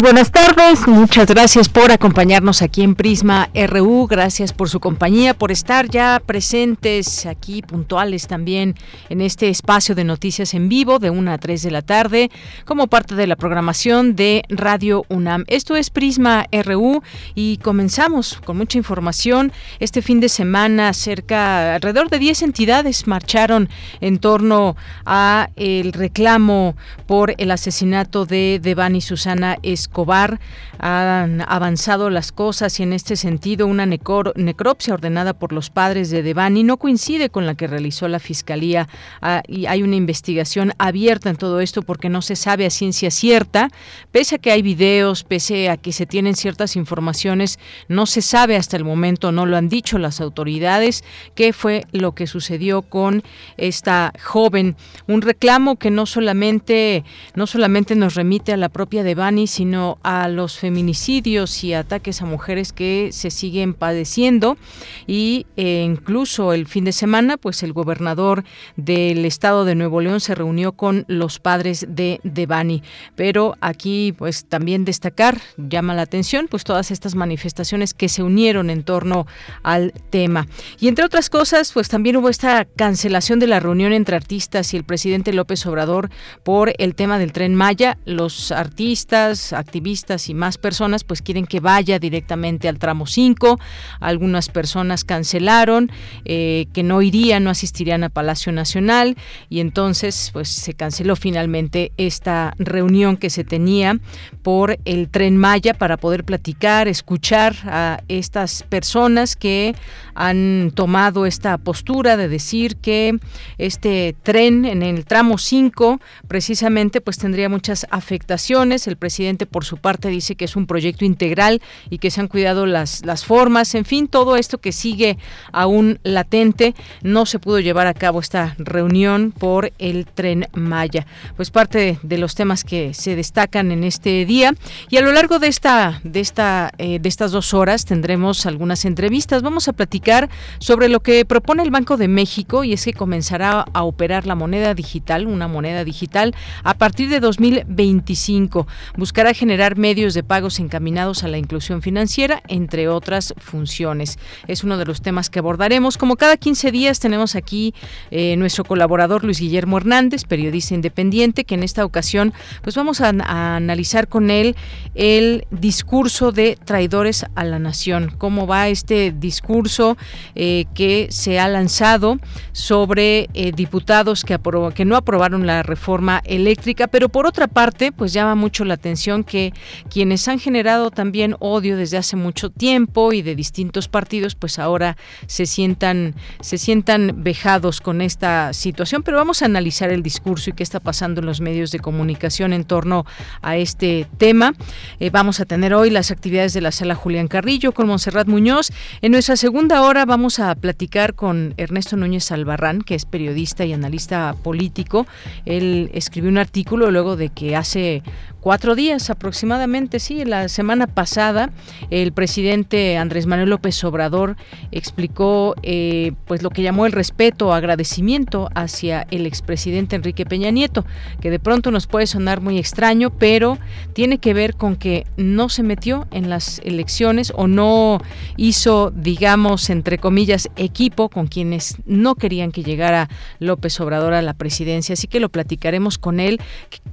Buenas tardes, muchas gracias por acompañarnos aquí en Prisma RU, gracias por su compañía, por estar ya presentes aquí puntuales también en este espacio de noticias en vivo de 1 a 3 de la tarde como parte de la programación de Radio UNAM. Esto es Prisma RU y comenzamos con mucha información. Este fin de semana cerca, alrededor de 10 entidades marcharon en torno a el reclamo por el asesinato de Devani Susana Escobar. Han avanzado las cosas y en este sentido una necropsia ordenada por los padres de Devani no coincide con la que realizó la Fiscalía ah, y hay una investigación abierta en todo esto porque no se sabe a ciencia cierta, pese a que hay videos, pese a que se tienen ciertas informaciones, no se sabe hasta el momento, no lo han dicho las autoridades, qué fue lo que sucedió con esta joven. Un reclamo que no solamente, no solamente nos remite a la propia Devani, sino a los feminicidios y ataques a mujeres que se siguen padeciendo. Y eh, incluso el fin de semana pues el gobernador del estado de Nuevo León se reunió con los padres de Devani. Pero aquí pues también destacar llama la atención pues todas estas manifestaciones que se unieron en torno al tema. Y entre otras cosas pues también hubo esta cancelación de la reunión entre artistas y el presidente López Obrador por el tema del tren Maya. Los artistas activistas y más personas pues quieren que vaya directamente al tramo 5. Algunas personas cancelaron eh, que no irían, no asistirían a Palacio Nacional y entonces pues se canceló finalmente esta reunión que se tenía por el tren Maya para poder platicar, escuchar a estas personas que han tomado esta postura de decir que este tren en el tramo 5 precisamente pues tendría muchas afectaciones. El presidente por su parte, dice que es un proyecto integral y que se han cuidado las, las formas, en fin, todo esto que sigue aún latente. No se pudo llevar a cabo esta reunión por el tren Maya. Pues parte de, los temas que se destacan en este día. Y a lo largo de esta, de esta, eh, de estas dos horas tendremos algunas entrevistas. Vamos a platicar sobre lo que propone el Banco de México y es que comenzará a operar la moneda digital, una moneda digital, a partir de 2025 buscará generar medios de pagos encaminados a la inclusión financiera, entre otras funciones. Es uno de los temas que abordaremos. Como cada 15 días tenemos aquí eh, nuestro colaborador Luis Guillermo Hernández, periodista independiente, que en esta ocasión pues vamos a, analizar con él el discurso de traidores a la nación. ¿Cómo va este discurso eh, que se ha lanzado sobre eh, diputados que, que no aprobaron la reforma eléctrica? Pero por otra parte, pues llama mucho la atención que quienes han generado también odio desde hace mucho tiempo y de distintos partidos, pues ahora se sientan, se sientan vejados con esta situación. Pero vamos a analizar el discurso y qué está pasando en los medios de comunicación en torno a este tema. Eh, vamos a tener hoy las actividades de la sala Julián Carrillo con Monserrat Muñoz. En nuestra segunda hora vamos a platicar con Ernesto Núñez Albarrán, que es periodista y analista político. Él escribió un artículo luego de que hace cuatro días aproximadamente, sí, la semana pasada el presidente Andrés Manuel López Obrador explicó eh, pues lo que llamó el respeto, agradecimiento hacia el expresidente Enrique Peña Nieto, que de pronto nos puede sonar muy extraño, pero tiene que ver con que no se metió en las elecciones o no hizo, digamos, entre comillas, equipo con quienes no querían que llegara López Obrador a la presidencia. Así que lo platicaremos con él.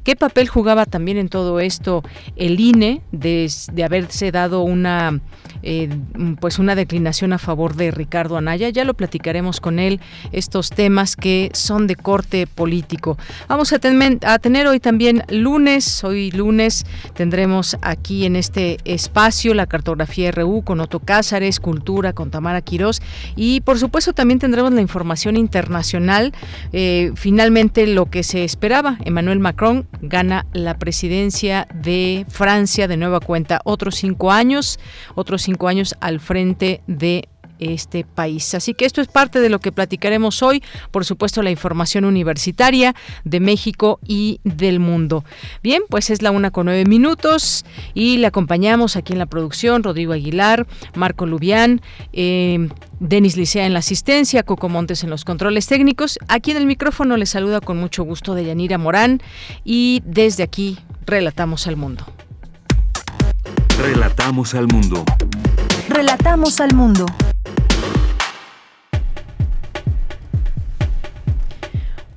¿Qué papel jugaba también en todo todo esto el INE de, haberse dado una eh, pues una declinación a favor de Ricardo Anaya. Ya lo platicaremos con él, estos temas que son de corte político. Vamos a, a tener hoy también lunes, hoy lunes tendremos aquí en este espacio la cartografía RU con Otto Cázares, Cultura con Tamara Quirós y por supuesto también tendremos la información internacional. Eh, finalmente lo que se esperaba, Emmanuel Macron gana la presidencia de Francia. De nueva cuenta, otros cinco años, otros cinco años al frente de este país. Así que esto es parte de lo que platicaremos hoy, por supuesto la información universitaria de México y del mundo. Bien, pues es la una con nueve minutos y le acompañamos aquí en la producción Rodrigo Aguilar, Marco Lubián, eh, Denis Licea en la asistencia, Coco Montes en los controles técnicos. Aquí en el micrófono le saluda con mucho gusto de Yanira Morán y desde aquí relatamos al mundo. Relatamos al mundo. Relatamos al mundo.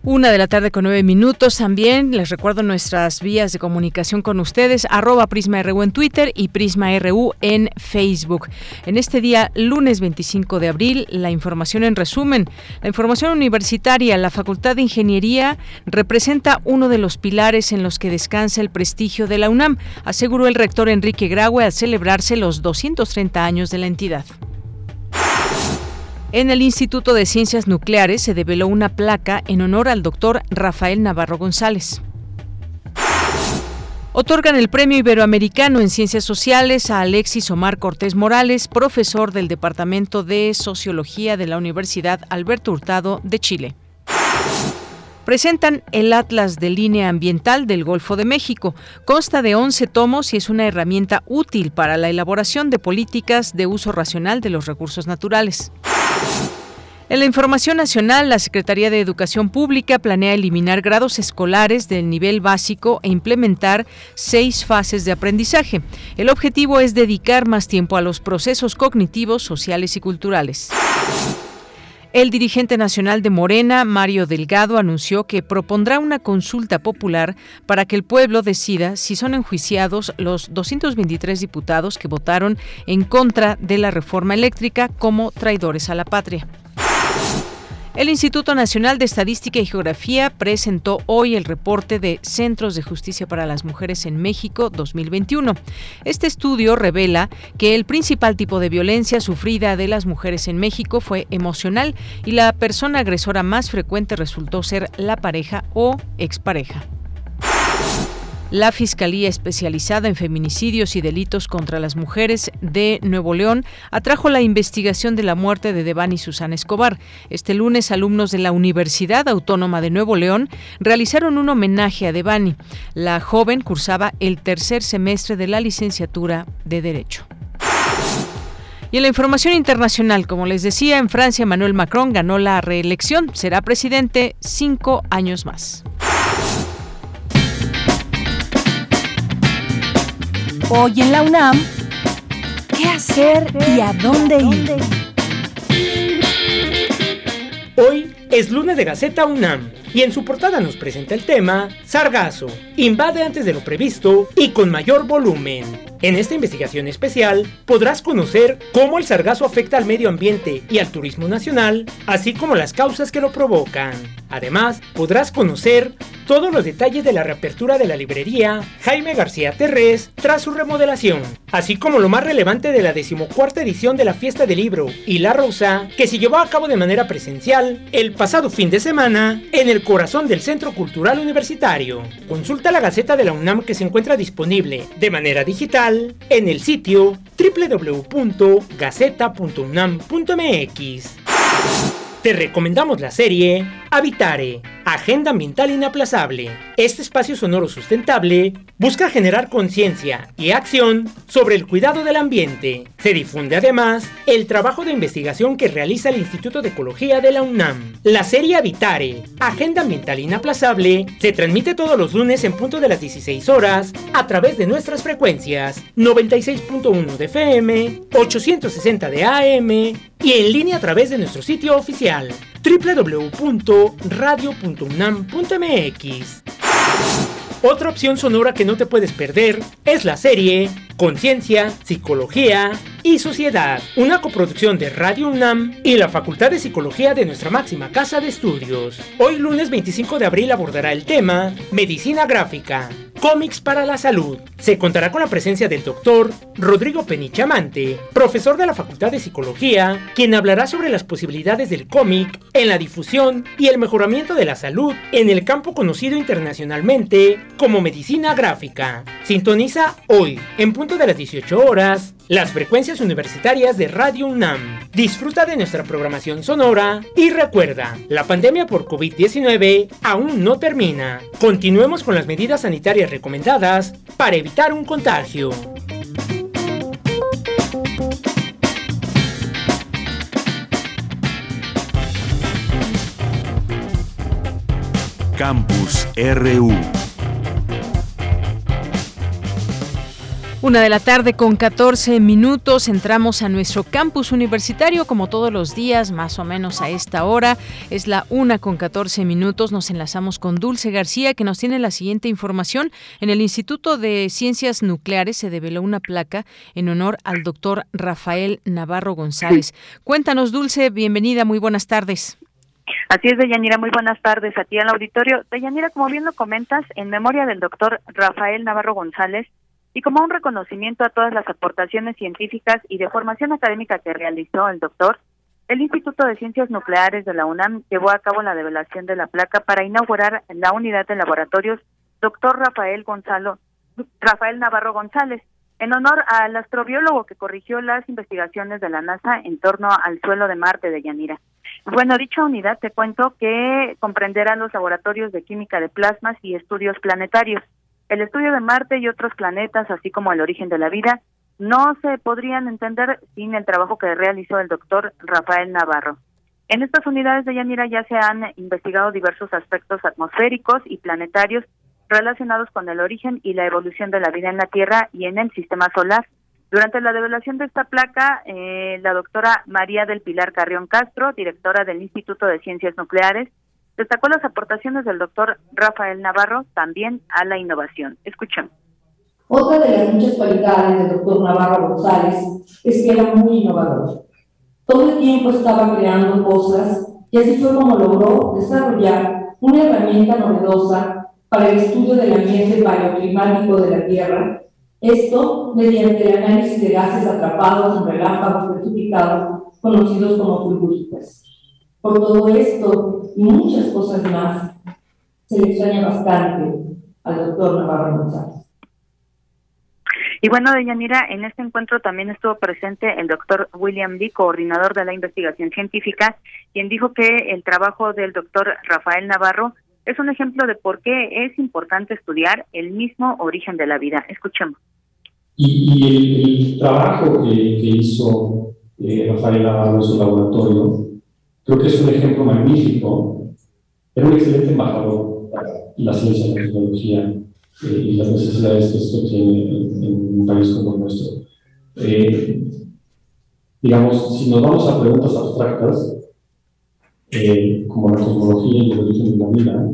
Una de la tarde con nueve minutos también. Les recuerdo nuestras vías de comunicación con ustedes, arroba Prisma RU en Twitter y Prisma RU en Facebook. En este día, lunes 25 de abril, la información en resumen. La información universitaria, la Facultad de Ingeniería representa uno de los pilares en los que descansa el prestigio de la UNAM, aseguró el rector Enrique Graue al celebrarse los 230 años de la entidad. En el Instituto de Ciencias Nucleares se develó una placa en honor al doctor Rafael Navarro González. Otorgan el Premio Iberoamericano en Ciencias Sociales a Alexis Omar Cortés Morales, profesor del Departamento de Sociología de la Universidad Alberto Hurtado de Chile presentan el Atlas de Línea Ambiental del Golfo de México. Consta de 11 tomos y es una herramienta útil para la elaboración de políticas de uso racional de los recursos naturales. En la información nacional, la Secretaría de Educación Pública planea eliminar grados escolares del nivel básico e implementar seis fases de aprendizaje. El objetivo es dedicar más tiempo a los procesos cognitivos, sociales y culturales. El dirigente nacional de Morena, Mario Delgado, anunció que propondrá una consulta popular para que el pueblo decida si son enjuiciados los 223 diputados que votaron en contra de la reforma eléctrica como traidores a la patria. El Instituto Nacional de Estadística y Geografía presentó hoy el reporte de Centros de Justicia para las Mujeres en México 2021. Este estudio revela que el principal tipo de violencia sufrida de las mujeres en México fue emocional y la persona agresora más frecuente resultó ser la pareja o expareja. La Fiscalía Especializada en Feminicidios y Delitos contra las Mujeres de Nuevo León atrajo la investigación de la muerte de Devani Susana Escobar. Este lunes, alumnos de la Universidad Autónoma de Nuevo León realizaron un homenaje a Devani. La joven cursaba el tercer semestre de la licenciatura de Derecho. Y en la información internacional, como les decía, en Francia Manuel Macron ganó la reelección. Será presidente cinco años más. Hoy en la UNAM, ¿qué hacer y a dónde ir? Hoy es lunes de Gaceta UNAM y en su portada nos presenta el tema Sargazo, invade antes de lo previsto y con mayor volumen. En esta investigación especial podrás conocer cómo el sargazo afecta al medio ambiente y al turismo nacional, así como las causas que lo provocan. Además, podrás conocer todos los detalles de la reapertura de la librería Jaime García Terrés tras su remodelación, así como lo más relevante de la decimocuarta edición de la Fiesta del Libro y La Rosa, que se llevó a cabo de manera presencial el pasado fin de semana en el corazón del Centro Cultural Universitario. Consulta la Gaceta de la UNAM que se encuentra disponible de manera digital en el sitio www.gaceta.unam.mx. Te recomendamos la serie Habitare, Agenda Ambiental Inaplazable. Este espacio sonoro sustentable busca generar conciencia y acción sobre el cuidado del ambiente. Se difunde además el trabajo de investigación que realiza el Instituto de Ecología de la UNAM. La serie Habitare, Agenda Ambiental Inaplazable, se transmite todos los lunes en punto de las 16 horas a través de nuestras frecuencias 96.1 de FM, 860 de AM y en línea a través de nuestro sitio oficial www.radio.unam.mx. Otra opción sonora que no te puedes perder es la serie Conciencia, Psicología y Sociedad, una coproducción de Radio UNAM y la Facultad de Psicología de nuestra máxima casa de estudios. Hoy lunes 25 de abril abordará el tema Medicina Gráfica, Cómics para la Salud. Se contará con la presencia del doctor Rodrigo Penichamante, profesor de la Facultad de Psicología, quien hablará sobre las posibilidades del cómic en la difusión y el mejoramiento de la salud en el campo conocido internacionalmente como medicina gráfica. Sintoniza hoy, en punto de las 18 horas, las frecuencias universitarias de Radio UNAM. Disfruta de nuestra programación sonora y recuerda, la pandemia por COVID-19 aún no termina. Continuemos con las medidas sanitarias recomendadas para evitar un contagio. Campus RU Una de la tarde con 14 minutos entramos a nuestro campus universitario como todos los días, más o menos a esta hora. Es la una con 14 minutos. Nos enlazamos con Dulce García que nos tiene la siguiente información. En el Instituto de Ciencias Nucleares se develó una placa en honor al doctor Rafael Navarro González. Cuéntanos Dulce, bienvenida, muy buenas tardes. Así es, Deyanira, muy buenas tardes a ti al auditorio. Deyanira, como bien lo comentas, en memoria del doctor Rafael Navarro González, y como un reconocimiento a todas las aportaciones científicas y de formación académica que realizó el doctor, el Instituto de Ciencias Nucleares de la UNAM llevó a cabo la develación de la placa para inaugurar la unidad de laboratorios doctor Rafael Gonzalo Rafael Navarro González, en honor al astrobiólogo que corrigió las investigaciones de la NASA en torno al suelo de Marte de Yanira. Bueno, dicha unidad te cuento que comprenderá los laboratorios de química de plasmas y estudios planetarios. El estudio de Marte y otros planetas, así como el origen de la vida, no se podrían entender sin el trabajo que realizó el doctor Rafael Navarro. En estas unidades de Yanira ya se han investigado diversos aspectos atmosféricos y planetarios relacionados con el origen y la evolución de la vida en la Tierra y en el sistema solar. Durante la develación de esta placa, eh, la doctora María del Pilar Carrión Castro, directora del Instituto de Ciencias Nucleares, Destacó las aportaciones del doctor Rafael Navarro también a la innovación. Escuchemos. Otra de las muchas cualidades del doctor Navarro González es que era muy innovador. Todo el tiempo estaba creando cosas y así fue como logró desarrollar una herramienta novedosa para el estudio del ambiente paleoclimático de la Tierra, esto mediante el análisis de gases atrapados en relámpagos certificados conocidos como fulguritas. Por todo esto y muchas cosas más, se le extraña bastante al doctor Navarro González. Y bueno, Deyanira, en este encuentro también estuvo presente el doctor William Lee, coordinador de la investigación científica, quien dijo que el trabajo del doctor Rafael Navarro es un ejemplo de por qué es importante estudiar el mismo origen de la vida. Escuchemos. Y, el, trabajo que, hizo eh, Rafael Navarro en su laboratorio Creo que es un ejemplo magnífico. Era un excelente embajador la ciencia, la tecnología eh, y las necesidades que esto tiene en, un país como el nuestro. Eh, digamos, si nos vamos a preguntas abstractas, eh, como la tecnología y el origen de la vida,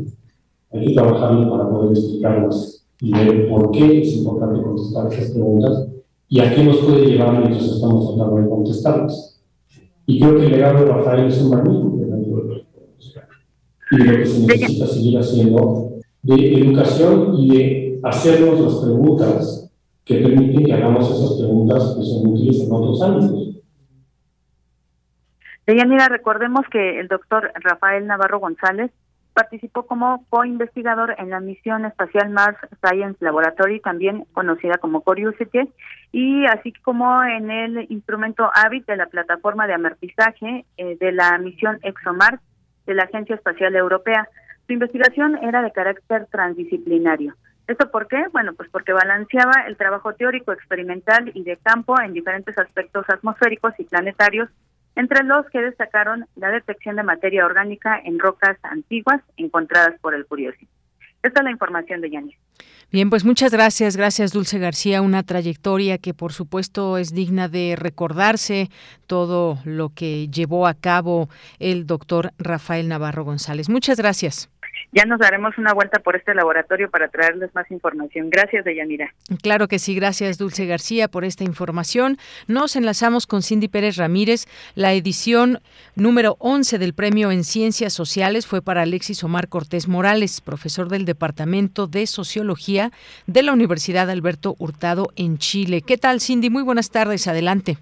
hay que trabajarlo para poder explicarlas y ver por qué es importante contestar esas preguntas y a qué nos puede llevar mientras estamos tratando de contestarlas. Y creo que el legado de Rafael es un magnífico y lo que se necesita seguir haciendo de educación y de hacernos las preguntas que permiten que hagamos esas preguntas que son útiles en otros ámbitos. Deyanira, recordemos que el doctor Rafael Navarro González participó como co-investigador en la misión espacial Mars Science Laboratory, también conocida como Curiosity, y así como en el instrumento AVIT de la plataforma de amartizaje eh, de la misión ExoMars de la Agencia Espacial Europea. Su investigación era de carácter transdisciplinario. ¿Esto por qué? Bueno, pues porque balanceaba el trabajo teórico, experimental y de campo en diferentes aspectos atmosféricos y planetarios entre los que destacaron la detección de materia orgánica en rocas antiguas encontradas por el Curiosity. Esta es la información de Yanis. Bien, pues muchas gracias, gracias Dulce García, una trayectoria que por supuesto es digna de recordarse todo lo que llevó a cabo el doctor Rafael Navarro González. Muchas gracias. Ya nos daremos una vuelta por este laboratorio para traerles más información. Gracias, Deyanira. Claro que sí, gracias Dulce García por esta información. Nos enlazamos con Cindy Pérez Ramírez. La edición número 11 del Premio en Ciencias Sociales fue para Alexis Omar Cortés Morales, profesor del Departamento de Sociología de la Universidad Alberto Hurtado en Chile. ¿Qué tal, Cindy? Muy buenas tardes, adelante.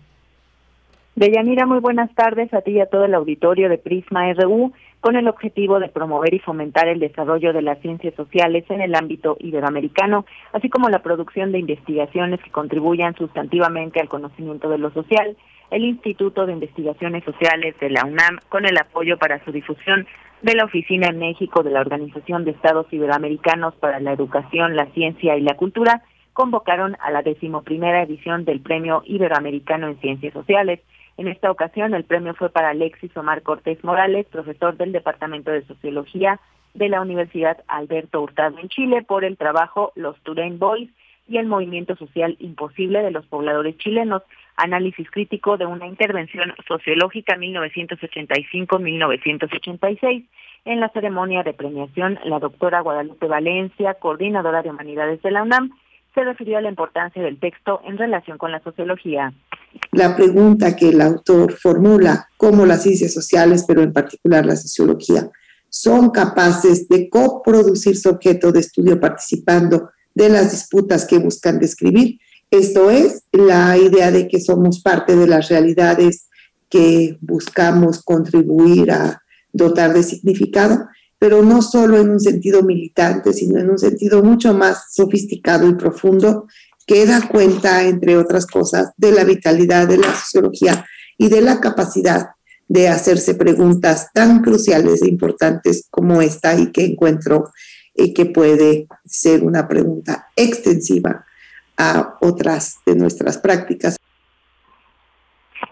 Deyanira, muy buenas tardes a ti y a todo el auditorio de Prisma RU con el objetivo de promover y fomentar el desarrollo de las ciencias sociales en el ámbito iberoamericano, así como la producción de investigaciones que contribuyan sustantivamente al conocimiento de lo social. El Instituto de Investigaciones Sociales de la UNAM, con el apoyo para su difusión de la Oficina en México de la Organización de Estados Iberoamericanos para la Educación, la Ciencia y la Cultura, convocaron a la decimoprimera edición del Premio Iberoamericano en Ciencias Sociales, en esta ocasión, el premio fue para Alexis Omar Cortés Morales, profesor del Departamento de Sociología de la Universidad Alberto Hurtado en Chile, por el trabajo Los Turain Boys y el movimiento social imposible de los pobladores chilenos, análisis crítico de una intervención sociológica 1985-1986. En la ceremonia de premiación, la doctora Guadalupe Valencia, coordinadora de humanidades de la UNAM, se refirió a la importancia del texto en relación con la sociología. La pregunta que el autor formula, cómo las ciencias sociales, pero en particular la sociología, son capaces de coproducir su objeto de estudio participando de las disputas que buscan describir. Esto es la idea de que somos parte de las realidades que buscamos contribuir a dotar de significado pero no solo en un sentido militante, sino en un sentido mucho más sofisticado y profundo, que da cuenta, entre otras cosas, de la vitalidad de la sociología y de la capacidad de hacerse preguntas tan cruciales e importantes como esta y que encuentro y que puede ser una pregunta extensiva a otras de nuestras prácticas.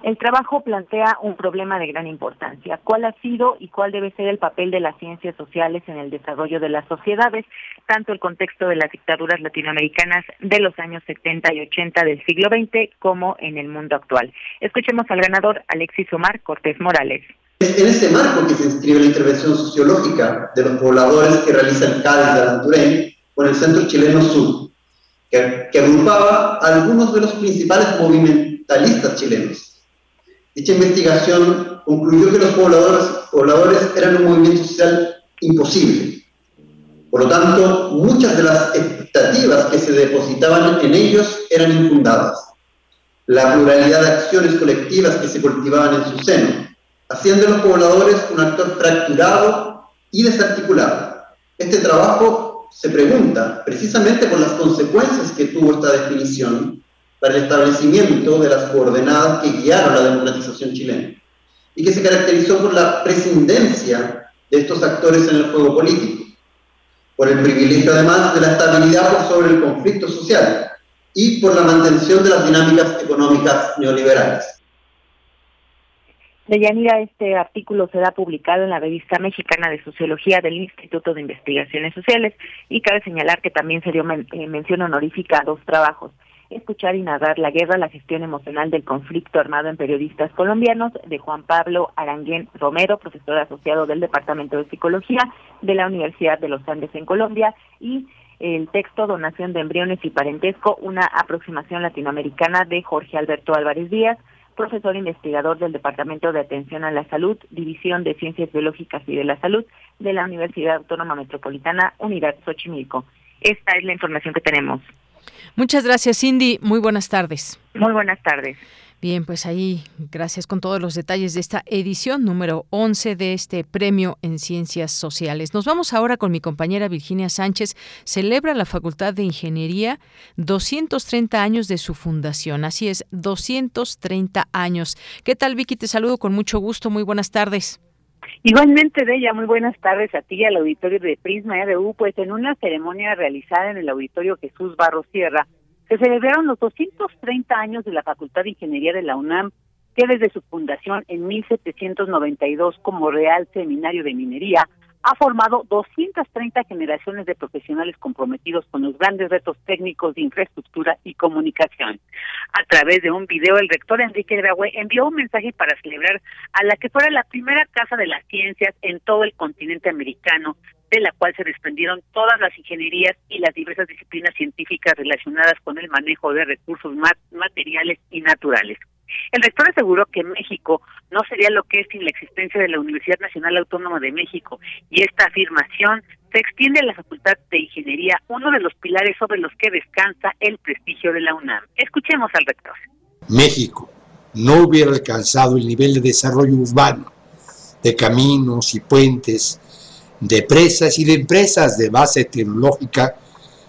El trabajo plantea un problema de gran importancia. ¿Cuál ha sido y cuál debe ser el papel de las ciencias sociales en el desarrollo de las sociedades, tanto el contexto de las dictaduras latinoamericanas de los años 70 y 80 del siglo XX como en el mundo actual? Escuchemos al ganador Alexis Omar Cortés Morales. En este marco que se inscribe la intervención sociológica de los pobladores que realiza el CADES de Alanturén con el Centro Chileno Sur, que, que agrupaba a algunos de los principales movimentalistas chilenos Dicha investigación concluyó que los pobladores, eran un movimiento social imposible. Por lo tanto, muchas de las expectativas que se depositaban en ellos eran infundadas. La pluralidad de acciones colectivas que se cultivaban en su seno hacían de los pobladores un actor fracturado y desarticulado. Este trabajo se pregunta, precisamente por las consecuencias que tuvo esta definición, para el establecimiento de las coordenadas que guiaron la democratización chilena y que se caracterizó por la prescindencia de estos actores en el juego político, por el privilegio además de la estabilidad sobre el conflicto social y por la mantención de las dinámicas económicas neoliberales. Deyanira, este artículo será publicado en la revista mexicana de Sociología del Instituto de Investigaciones Sociales y cabe señalar que también se dio eh, mención honorífica a dos trabajos escuchar y narrar la guerra, la gestión emocional del conflicto armado en periodistas colombianos, de Juan Pablo Aranguén Romero, profesor asociado del Departamento de Psicología de la Universidad de los Andes en Colombia, y el texto Donación de embriones y parentesco, una aproximación latinoamericana de Jorge Alberto Álvarez Díaz, profesor investigador del Departamento de Atención a la Salud, División de Ciencias Biológicas y de la Salud de la Universidad Autónoma Metropolitana, Unidad Xochimilco. Esta es la información que tenemos. Muchas gracias, Cindy. Muy buenas tardes. Muy buenas tardes. Bien, pues ahí, gracias con todos los detalles de esta edición número 11 de este premio en Ciencias Sociales. Nos vamos ahora con mi compañera Virginia Sánchez. Celebra la Facultad de Ingeniería 230 años de su fundación. Así es, 230 años. ¿Qué tal, Vicky? Te saludo con mucho gusto. Muy buenas tardes. Igualmente, Bella, muy buenas tardes a ti y al auditorio de Prisma RU. Pues en una ceremonia realizada en el auditorio Jesús Barro Sierra, se celebraron los 230 años de la Facultad de Ingeniería de la UNAM, que desde su fundación en 1792 como Real Seminario de Minería ha formado 230 generaciones de profesionales comprometidos con los grandes retos técnicos de infraestructura y comunicación. A través de un video, el rector Enrique Graue envió un mensaje para celebrar a la que fuera la primera casa de las ciencias en todo el continente americano, de la cual se desprendieron todas las ingenierías y las diversas disciplinas científicas relacionadas con el manejo de recursos materiales y naturales. El rector aseguró que México no sería lo que es sin la existencia de la Universidad Nacional Autónoma de México y esta afirmación se extiende a la Facultad de Ingeniería, uno de los pilares sobre los que descansa el prestigio de la UNAM. Escuchemos al rector. México no hubiera alcanzado el nivel de desarrollo urbano, de caminos y puentes, de presas y de empresas de base tecnológica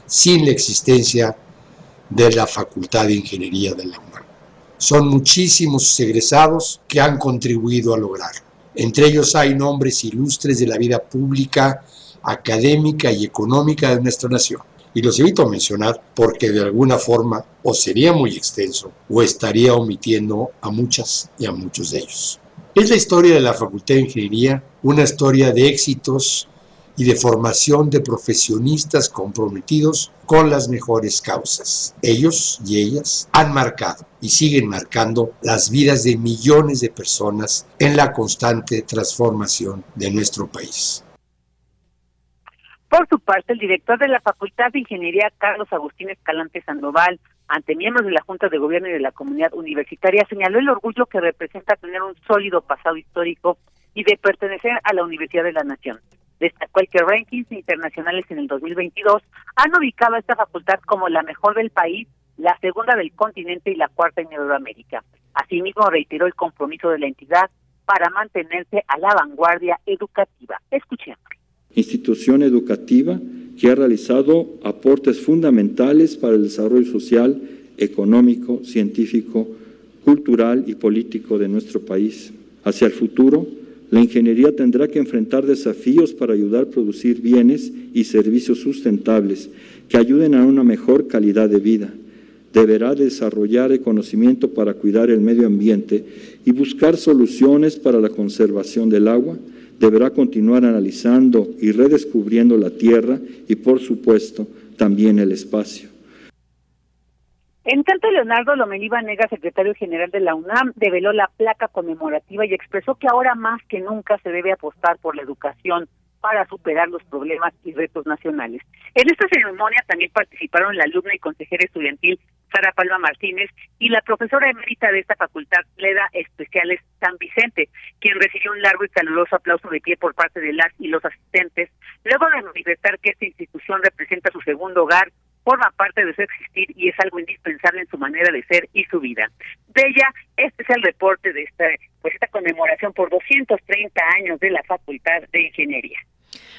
sin la existencia de la Facultad de Ingeniería de la UNAM. Son muchísimos egresados que han contribuido a lograrlo. Entre ellos hay nombres ilustres de la vida pública, académica y económica de nuestra nación. Y los evito mencionar porque de alguna forma o sería muy extenso o estaría omitiendo a muchas y a muchos de ellos. Es la historia de la Facultad de Ingeniería, una historia de éxitos y de formación de profesionistas comprometidos con las mejores causas. Ellos y ellas han marcado y siguen marcando las vidas de millones de personas en la constante transformación de nuestro país. Por su parte, el director de la Facultad de Ingeniería, Carlos Agustín Escalante Sandoval, ante miembros de la Junta de Gobierno y de la comunidad universitaria, señaló el orgullo que representa tener un sólido pasado histórico y de pertenecer a la Universidad de la Nación. Destacó el que rankings internacionales en el 2022 han ubicado a esta facultad como la mejor del país, la segunda del continente y la cuarta en Euroamérica. Asimismo, reiteró el compromiso de la entidad para mantenerse a la vanguardia educativa. Escuchemos. Institución educativa que ha realizado aportes fundamentales para el desarrollo social, económico, científico, cultural y político de nuestro país. Hacia el futuro, la ingeniería tendrá que enfrentar desafíos para ayudar a producir bienes y servicios sustentables que ayuden a una mejor calidad de vida. Deberá desarrollar el conocimiento para cuidar el medio ambiente y buscar soluciones para la conservación del agua, deberá continuar analizando y redescubriendo la Tierra y, por supuesto, también el espacio. En tanto, Leonardo Lomelí Nega, secretario general de la UNAM, develó la placa conmemorativa y expresó que ahora más que nunca se debe apostar por la educación para superar los problemas y retos nacionales. En esta ceremonia también participaron la alumna y consejera estudiantil Sara Palma Martínez y la profesora emérita de esta facultad, Leda Especiales San Vicente, quien recibió un largo y caluroso aplauso de pie por parte de las y los asistentes, luego de manifestar que esta institución representa su segundo hogar, forma parte de su existir y es algo indispensable en su manera de ser y su vida. De ella, este es el reporte de esta, pues esta conmemoración por 230 años de la Facultad de Ingeniería.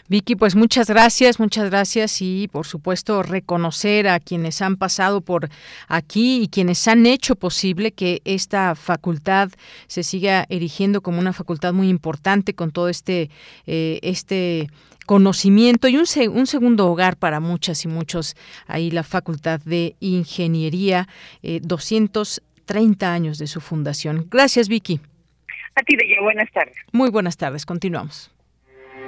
Vicky, pues muchas gracias, muchas gracias y por supuesto reconocer a quienes han pasado por aquí y quienes han hecho posible que esta facultad se siga erigiendo como una facultad muy importante con todo este eh, este conocimiento y un, un, segundo hogar para muchas y muchos ahí la Facultad de Ingeniería, 230 eh, años de su fundación. Gracias, Vicky. A ti, Bella, buenas tardes. Muy buenas tardes, continuamos.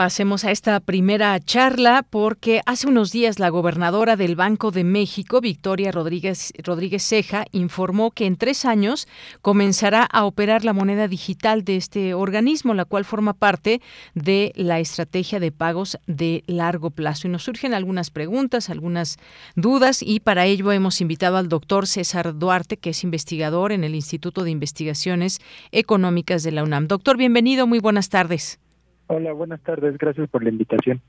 Pasemos a esta primera charla porque hace unos días la gobernadora del Banco de México, Victoria Rodríguez, Rodríguez Ceja, informó que en tres años comenzará a operar la moneda digital de este organismo, la cual forma parte de la estrategia de pagos de largo plazo. Y nos surgen algunas preguntas, algunas dudas y para ello hemos invitado al doctor César Duarte, que es investigador en el Instituto de Investigaciones Económicas de la UNAM. Doctor, bienvenido, muy buenas tardes. Hola, buenas tardes. Gracias por la invitación.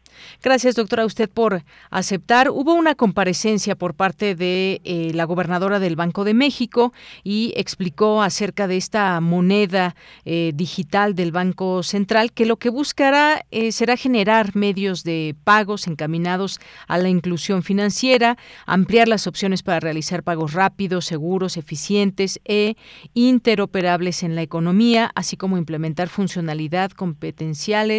Gracias, doctora, a usted por aceptar. Hubo una comparecencia por parte de eh, la gobernadora del Banco de México y explicó acerca de esta moneda eh, digital del Banco Central que lo que buscará eh, será generar medios de pagos encaminados a la inclusión financiera, ampliar las opciones para realizar pagos rápidos, seguros, eficientes e interoperables en la economía, así como implementar funcionalidad competencial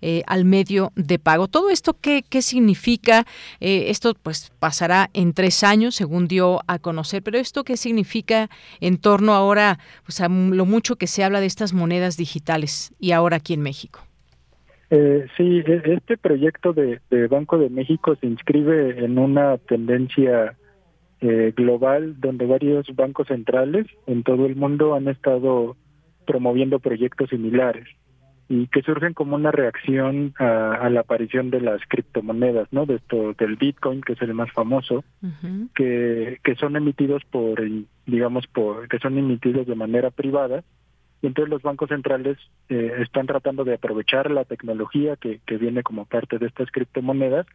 eh, al medio de pago. ¿Todo esto qué, qué significa? Eh, esto pues pasará en tres años, según dio a conocer, pero ¿esto qué significa en torno ahora pues, a lo mucho que se habla de estas monedas digitales y ahora aquí en México? Eh, sí, e, este proyecto de, Banco de México se inscribe en una tendencia eh, global donde varios bancos centrales en todo el mundo han estado promoviendo proyectos similares y que surgen como una reacción a, la aparición de las criptomonedas, ¿no? De esto, del Bitcoin, que es el más famoso, que, que son emitidos por, digamos, por, que son emitidos de manera privada y entonces los bancos centrales eh, están tratando de aprovechar la tecnología que, que viene como parte de estas criptomonedas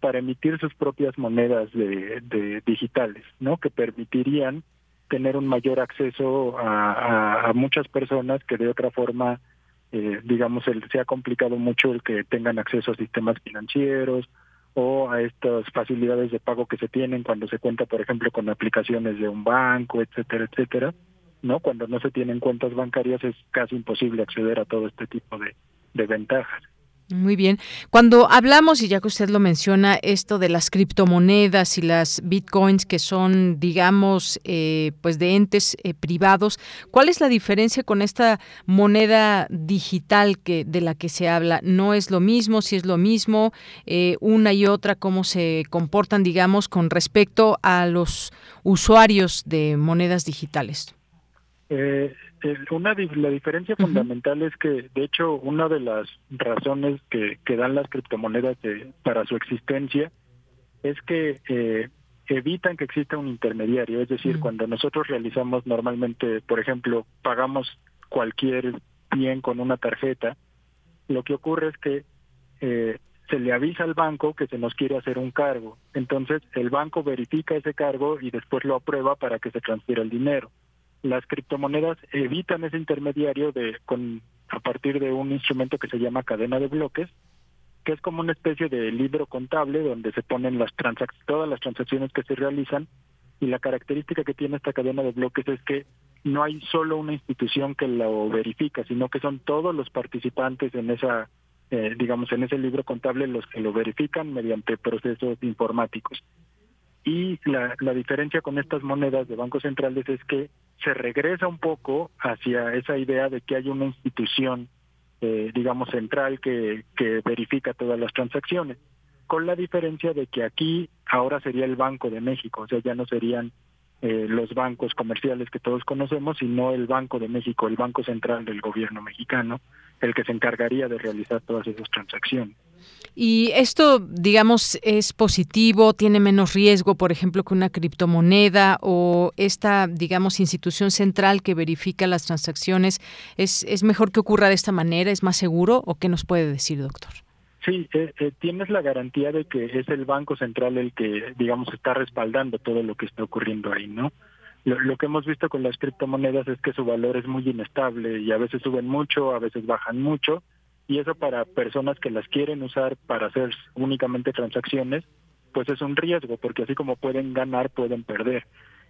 para emitir sus propias monedas de, de digitales, ¿no? Que permitirían tener un mayor acceso a, a, muchas personas que de otra forma, eh, digamos, el, se ha complicado mucho el que tengan acceso a sistemas financieros o a estas facilidades de pago que se tienen cuando se cuenta, por ejemplo, con aplicaciones de un banco, etcétera, etcétera. ¿no? Cuando no se tienen cuentas bancarias es casi imposible acceder a todo este tipo de, ventajas. Muy bien. Cuando hablamos, y ya que usted lo menciona, esto de las criptomonedas y las bitcoins que son, digamos, eh, pues de entes eh, privados, ¿cuál es la diferencia con esta moneda digital que de la que se habla? ¿No es lo mismo? Si es lo mismo, eh, una y otra, ¿cómo se comportan, digamos, con respecto a los usuarios de monedas digitales? Una la diferencia fundamental es que, de hecho, una de las razones que, que dan las criptomonedas para su existencia es que eh, evitan que exista un intermediario. Es decir, cuando nosotros realizamos normalmente, por ejemplo, pagamos cualquier bien con una tarjeta, lo que ocurre es que eh, se le avisa al banco que se nos quiere hacer un cargo. Entonces, el banco verifica ese cargo y después lo aprueba para que se transfiera el dinero las criptomonedas evitan ese intermediario de con a partir de un instrumento que se llama cadena de bloques, que es como una especie de libro contable donde se ponen las todas las transacciones que se realizan y la característica que tiene esta cadena de bloques es que no hay solo una institución que lo verifica, sino que son todos los participantes en esa eh, digamos en ese libro contable los que lo verifican mediante procesos informáticos. Y la, la diferencia con estas monedas de bancos centrales es que se regresa un poco hacia esa idea de que hay una institución, eh, digamos, central que, que verifica todas las transacciones, con la diferencia de que aquí ahora sería el Banco de México, o sea, ya no serían eh, los bancos comerciales que todos conocemos, sino el Banco de México, el Banco Central del gobierno mexicano, el que se encargaría de realizar todas esas transacciones. Y esto, digamos, es positivo, tiene menos riesgo, por ejemplo, que una criptomoneda o esta, digamos, institución central que verifica las transacciones. ¿Es, es mejor que ocurra de esta manera? ¿Es más seguro? ¿O qué nos puede decir, doctor? Sí, eh, eh, tienes la garantía de que es el Banco Central el que, digamos, está respaldando todo lo que está ocurriendo ahí, ¿no? Lo, que hemos visto con las criptomonedas es que su valor es muy inestable y a veces suben mucho, a veces bajan mucho, y eso para personas que las quieren usar para hacer únicamente transacciones, pues es un riesgo, porque así como pueden ganar, pueden perder.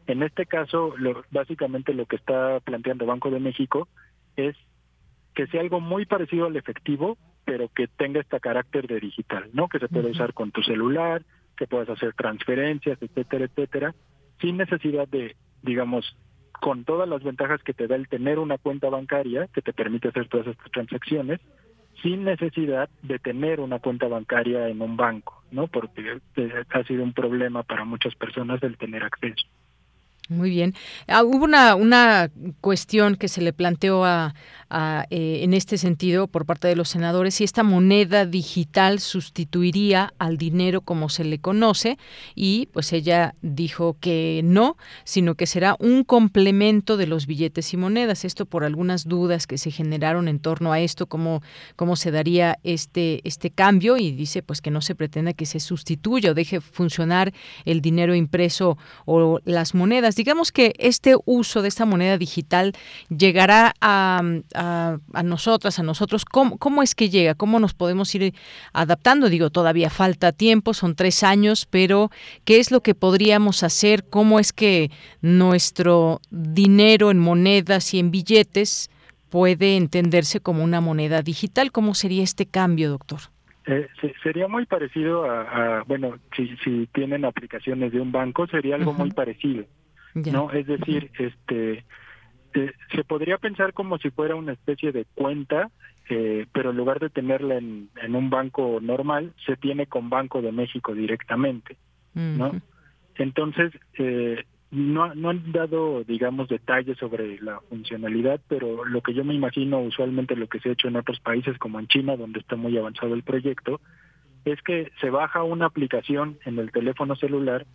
En este caso, lo, básicamente lo que está planteando Banco de México es que sea algo muy parecido al efectivo, pero que tenga este carácter de digital, ¿no? Que se pueda usar con tu celular, que puedas hacer transferencias, etcétera, etcétera, sin necesidad de, digamos, con todas las ventajas que te da el tener una cuenta bancaria que te permite hacer todas estas transacciones, sin necesidad de tener una cuenta bancaria en un banco, ¿no? Porque eh, ha sido un problema para muchas personas el tener acceso. Muy bien. Ah, hubo una, una cuestión que se le planteó a, eh, en este sentido por parte de los senadores si esta moneda digital sustituiría al dinero como se le conoce y pues ella dijo que no, sino que será un complemento de los billetes y monedas. Esto por algunas dudas que se generaron en torno a esto, cómo, cómo se daría este, este cambio y dice pues que no se pretenda que se sustituya o deje funcionar el dinero impreso o las monedas. Digamos que este uso de esta moneda digital llegará a a, nosotras, a nosotros, ¿cómo, ¿cómo, es que llega? ¿Cómo nos podemos ir adaptando? Digo, todavía falta tiempo, son tres años, pero ¿qué es lo que podríamos hacer? ¿Cómo es que nuestro dinero en monedas y en billetes puede entenderse como una moneda digital? ¿Cómo sería este cambio, doctor? Eh, sería muy parecido a, bueno, si, si tienen aplicaciones de un banco, sería algo muy parecido, ¿no? Es decir, este se podría pensar como si fuera una especie de cuenta eh, pero en lugar de tenerla en, en, un banco normal, se tiene con Banco de México directamente, ¿no? Entonces, eh, no, no han dado, digamos, detalles sobre la funcionalidad, pero lo que yo me imagino usualmente lo que se ha hecho en otros países como en China, donde está muy avanzado el proyecto, es que se baja una aplicación en el teléfono celular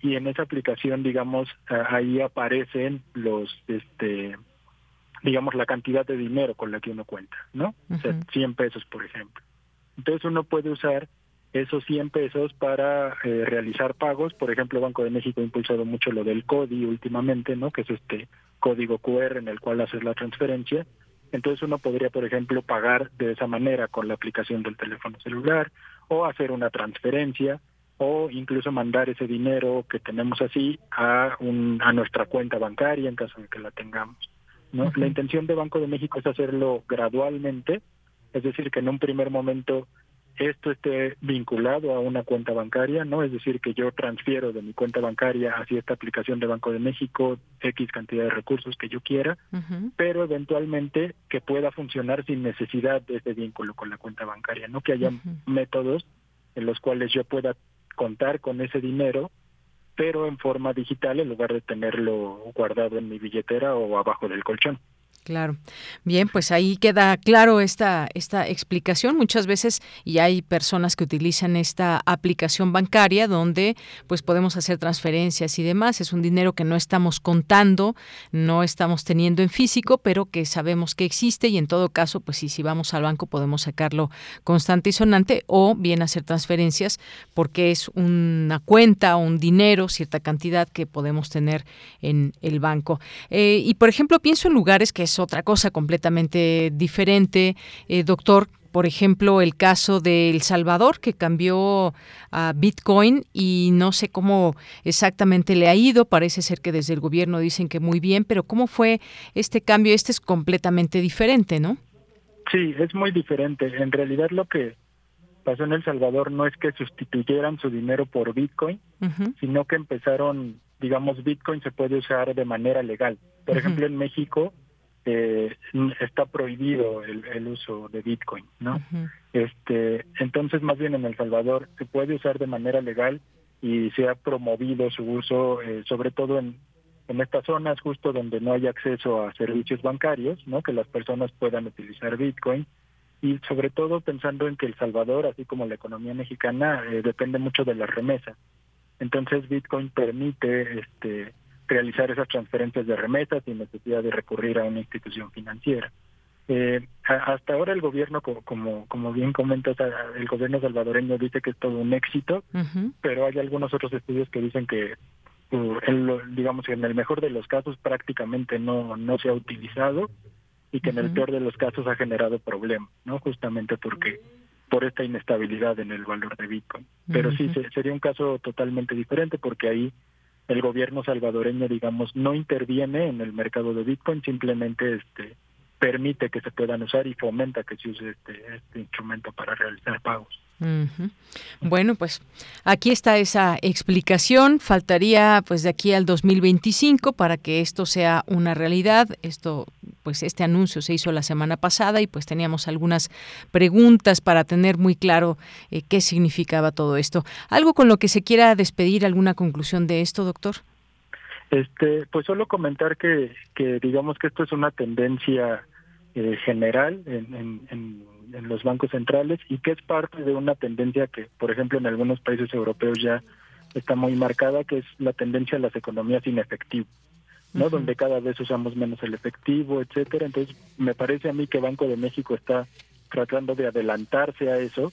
y en esa aplicación, digamos, ahí aparecen los, este, digamos, la cantidad de dinero con la que uno cuenta, ¿no? O sea, 100 pesos, por ejemplo. Entonces uno puede usar esos 100 pesos para eh, realizar pagos. Por ejemplo, Banco de México ha impulsado mucho lo del CODI últimamente, ¿no? Que es este código QR en el cual hacer la transferencia. Entonces uno podría, por ejemplo, pagar de esa manera con la aplicación del teléfono celular o hacer una transferencia o incluso mandar ese dinero que tenemos así a, un, a nuestra cuenta bancaria en caso de que la tengamos. ¿no? La intención de Banco de México es hacerlo gradualmente, es decir, que en un primer momento esto esté vinculado a una cuenta bancaria, ¿no? Es decir, que yo transfiero de mi cuenta bancaria hacia esta aplicación de Banco de México X cantidad de recursos que yo quiera, pero eventualmente que pueda funcionar sin necesidad de ese vínculo con la cuenta bancaria, ¿no? Que haya métodos en los cuales yo pueda contar con ese dinero, pero en forma digital en lugar de tenerlo guardado en mi billetera o abajo del colchón. Claro. Bien, pues ahí queda claro esta, esta explicación. Muchas veces, y hay personas que utilizan esta aplicación bancaria donde pues podemos hacer transferencias y demás. Es un dinero que no estamos contando, no estamos teniendo en físico, pero que sabemos que existe y en todo caso, pues sí, si vamos al banco podemos sacarlo constante y sonante o bien hacer transferencias porque es una cuenta o un dinero, cierta cantidad que podemos tener en el banco. Eh, y por ejemplo, pienso en lugares que es otra cosa completamente diferente, eh, doctor. Por ejemplo, el caso de El Salvador, que cambió a Bitcoin y no sé cómo exactamente le ha ido. Parece ser que desde el gobierno dicen que muy bien, pero ¿cómo fue este cambio? Este es completamente diferente, ¿no? Sí, es muy diferente. En realidad lo que pasó en El Salvador no es que sustituyeran su dinero por Bitcoin, sino que empezaron, digamos, Bitcoin se puede usar de manera legal. Por ejemplo, en México eh, está prohibido el, uso de Bitcoin, ¿no? Este, entonces más bien en El Salvador se puede usar de manera legal y se ha promovido su uso, eh, sobre todo en, en estas zonas justo donde no hay acceso a servicios bancarios, ¿no? Que las personas puedan utilizar Bitcoin y sobre todo pensando en que El Salvador, así como la economía mexicana, eh, depende mucho de la remesa. Entonces Bitcoin permite este realizar esas transferencias de remesas sin necesidad de recurrir a una institución financiera. Eh, hasta ahora el gobierno, como, como bien comentas, el gobierno salvadoreño dice que es todo un éxito, pero hay algunos otros estudios que dicen que, uh, en digamos, en el mejor de los casos prácticamente no, no se ha utilizado y que en el peor de los casos ha generado problemas, ¿no? Justamente porque por esta inestabilidad en el valor de Bitcoin. Pero sí, sería un caso totalmente diferente porque ahí el gobierno salvadoreño, digamos, no interviene en el mercado de Bitcoin, simplemente este permite que se puedan usar y fomenta que se use este, este instrumento para realizar pagos. Bueno, pues aquí está esa explicación. Faltaría pues de aquí al 2025 para que esto sea una realidad. Esto pues este anuncio se hizo la semana pasada y pues teníamos algunas preguntas para tener muy claro eh, qué significaba todo esto. ¿Algo con lo que se quiera despedir alguna conclusión de esto, doctor? Este, pues solo comentar que, que digamos que esto es una tendencia eh, general en, en en los bancos centrales y que es parte de una tendencia que, por ejemplo, en algunos países europeos ya está muy marcada, que es la tendencia a las economías sin efectivo, ¿no? Donde cada vez usamos menos el efectivo, etcétera. Entonces, me parece a mí que Banco de México está tratando de adelantarse a eso,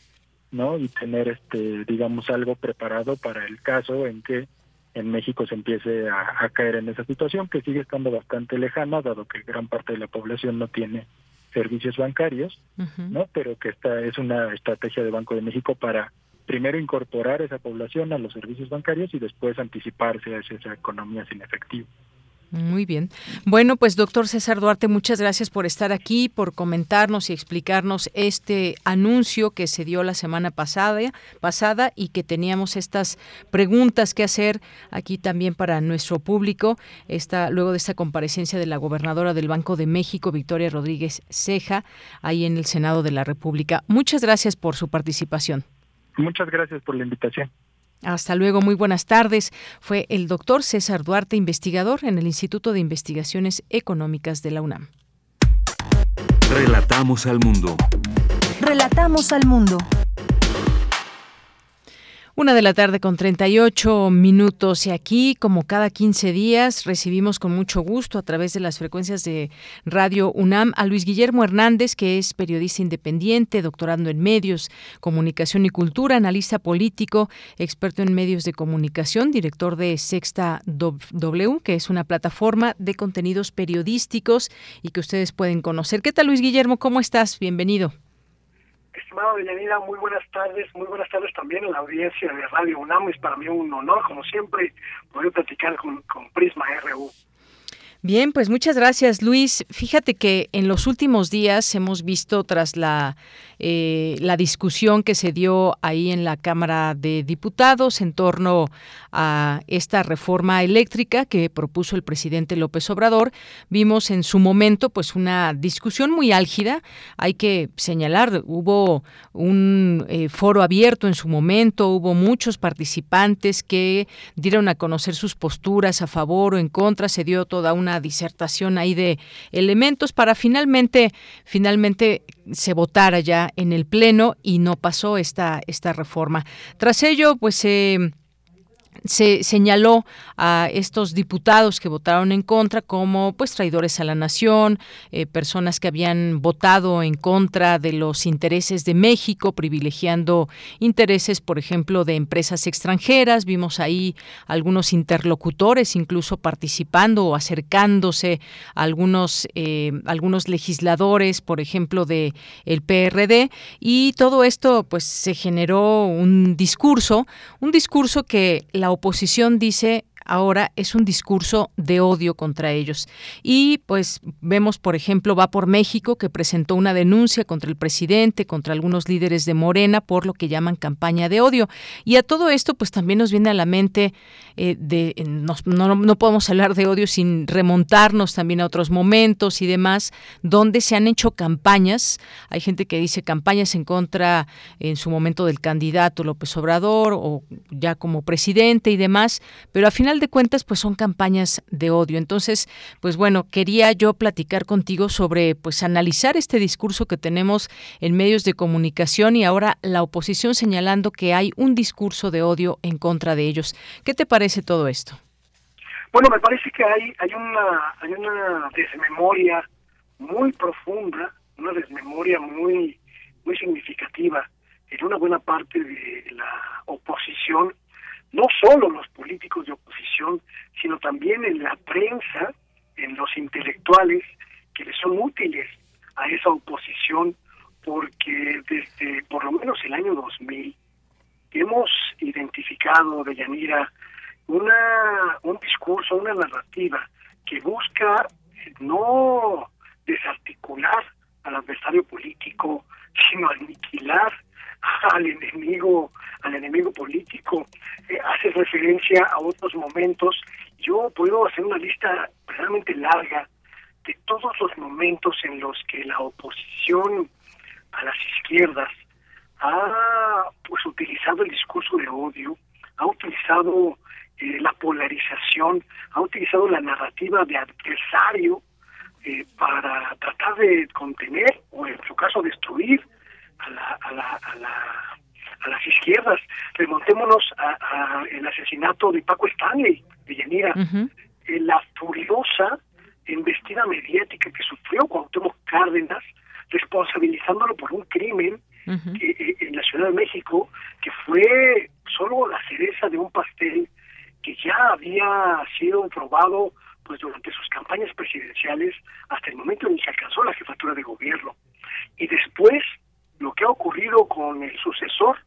¿no? Y tener, este, digamos, algo preparado para el caso en que en México se empiece a caer en esa situación, que sigue estando bastante lejana, dado que gran parte de la población no tiene servicios bancarios, ¿no? Pero que esta es una estrategia de Banco de México para primero incorporar esa población a los servicios bancarios y después anticiparse a esa economía sin efectivo. Muy bien. Bueno, pues doctor César Duarte, muchas gracias por estar aquí, por comentarnos y explicarnos este anuncio que se dio la semana pasada, pasada y que teníamos estas preguntas que hacer aquí también para nuestro público, esta, luego de esta comparecencia de la gobernadora del Banco de México, Victoria Rodríguez Ceja, ahí en el Senado de la República. Muchas gracias por su participación. Muchas gracias por la invitación. Hasta luego, muy buenas tardes. Fue el doctor César Duarte, investigador en el Instituto de Investigaciones Económicas de la UNAM. Relatamos al mundo. Relatamos al mundo. Una de la tarde con 38 minutos y aquí, como cada 15 días, recibimos con mucho gusto a través de las frecuencias de Radio UNAM a Luis Guillermo Hernández, que es periodista independiente, doctorando en medios, comunicación y cultura, analista político, experto en medios de comunicación, director de Sexta W, que es una plataforma de contenidos periodísticos y que ustedes pueden conocer. ¿Qué tal, Luis Guillermo? ¿Cómo estás? Bienvenido. Estimado Deyanira, muy buenas tardes, muy buenas tardes también a la audiencia de Radio UNAM. Es para mí un honor, como siempre, poder platicar con, con Prisma RU. Bien, pues muchas gracias, Luis. Fíjate que en los últimos días hemos visto tras la, eh, la discusión que se dio ahí en la Cámara de Diputados en torno a esta reforma eléctrica que propuso el presidente López Obrador, vimos en su momento pues una discusión muy álgida. Hay que señalar, hubo un eh, foro abierto en su momento, hubo muchos participantes que dieron a conocer sus posturas a favor o en contra, se dio toda una disertación ahí de elementos para finalmente, finalmente se votara ya en el Pleno y no pasó esta, esta reforma. Tras ello, pues se se señaló a estos diputados que votaron en contra como pues traidores a la nación, eh, personas que habían votado en contra de los intereses de México, privilegiando intereses, por ejemplo, de empresas extranjeras. Vimos ahí algunos interlocutores incluso participando o acercándose a algunos, eh, algunos legisladores, por ejemplo, de el PRD, y todo esto pues se generó un discurso, un discurso que la oposición dice ahora es un discurso de odio contra ellos. Y pues vemos, por ejemplo, va por México, que presentó una denuncia contra el presidente, contra algunos líderes de Morena, por lo que llaman campaña de odio. Y a todo esto, pues también nos viene a la mente eh, de, no, no, podemos hablar de odio sin remontarnos también a otros momentos y demás, donde se han hecho campañas. Hay gente que dice campañas en contra en su momento del candidato López Obrador o ya como presidente y demás, pero al final de cuentas, pues son campañas de odio. Entonces, pues bueno, quería yo platicar contigo sobre, pues analizar este discurso que tenemos en medios de comunicación y ahora la oposición señalando que hay un discurso de odio en contra de ellos. ¿Qué te parece todo esto? Bueno, me parece que hay, hay, una, hay una desmemoria muy profunda, una desmemoria muy, muy significativa en una buena parte de la oposición no solo los políticos de oposición, sino también en la prensa, en los intelectuales que le son útiles a esa oposición, porque desde por lo menos el año 2000 hemos identificado de Yanira una, un discurso, una narrativa que busca no desarticular al adversario político, sino aniquilar al enemigo, al enemigo político, eh, hace referencia a otros momentos. Yo puedo hacer una lista realmente larga de todos los momentos en los que la oposición a las izquierdas ha pues utilizado el discurso de odio, ha utilizado eh, la polarización, ha utilizado la narrativa de adversario eh, para tratar de contener o en su caso destruir a, la, a, la, a, la, a las izquierdas. Remontémonos a, el asesinato de Paco Stanley, de Yanira, eh, la furiosa embestida mediática que sufrió Cuauhtémoc Cárdenas, responsabilizándolo por un crimen eh, en la Ciudad de México, que fue solo la cereza de un pastel que ya había sido probado pues durante sus campañas presidenciales hasta el momento en que alcanzó la jefatura de gobierno. Y después lo que ha ocurrido con el sucesor,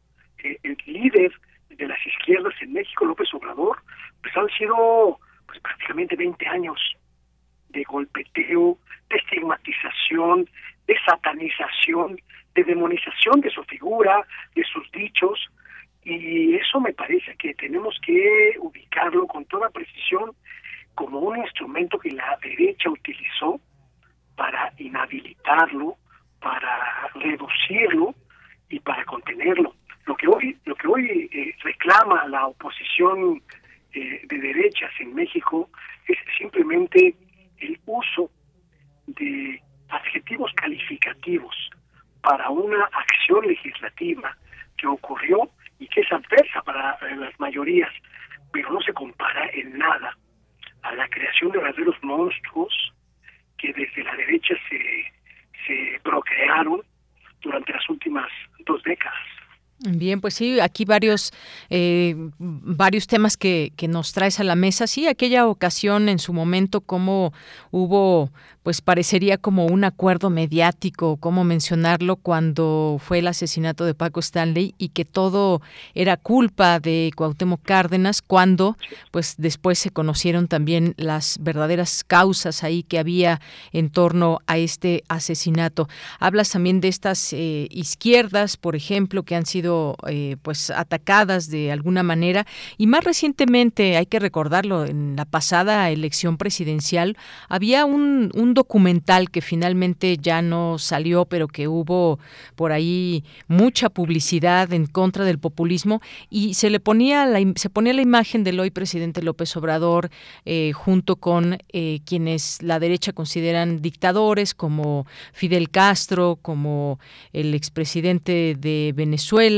eh, el líder de las izquierdas en México, López Obrador, pues han sido pues prácticamente 20 años de golpeteo, de estigmatización, de satanización, de demonización de su figura, de sus dichos, y eso me parece que tenemos que ubicarlo con toda precisión como un instrumento que la derecha utilizó para inhabilitarlo, para reducirlo y para contenerlo. Lo que hoy, lo que hoy eh, reclama la oposición eh, de derechas en México es simplemente el uso de adjetivos calificativos para una acción legislativa que ocurrió y que es adversa para eh, las mayorías, pero no se compara en nada a la creación de verdaderos monstruos que desde la derecha se, se procrearon durante las últimas dos décadas. Bien, pues sí, aquí varios eh, varios temas que, que, nos traes a la mesa. Sí, aquella ocasión en su momento, como hubo pues parecería como un acuerdo mediático, como mencionarlo, cuando fue el asesinato de Paco Stanley y que todo era culpa de Cuauhtémoc Cárdenas, cuando pues después se conocieron también las verdaderas causas ahí que había en torno a este asesinato. Hablas también de estas eh, izquierdas, por ejemplo, que han sido eh, pues atacadas de alguna manera. Y más recientemente, hay que recordarlo, en la pasada elección presidencial había un, un documental que finalmente ya no salió, pero que hubo por ahí mucha publicidad en contra del populismo y se le ponía la, se la imagen del hoy presidente López Obrador eh, junto con eh, quienes la derecha consideran dictadores como Fidel Castro, como el expresidente de Venezuela,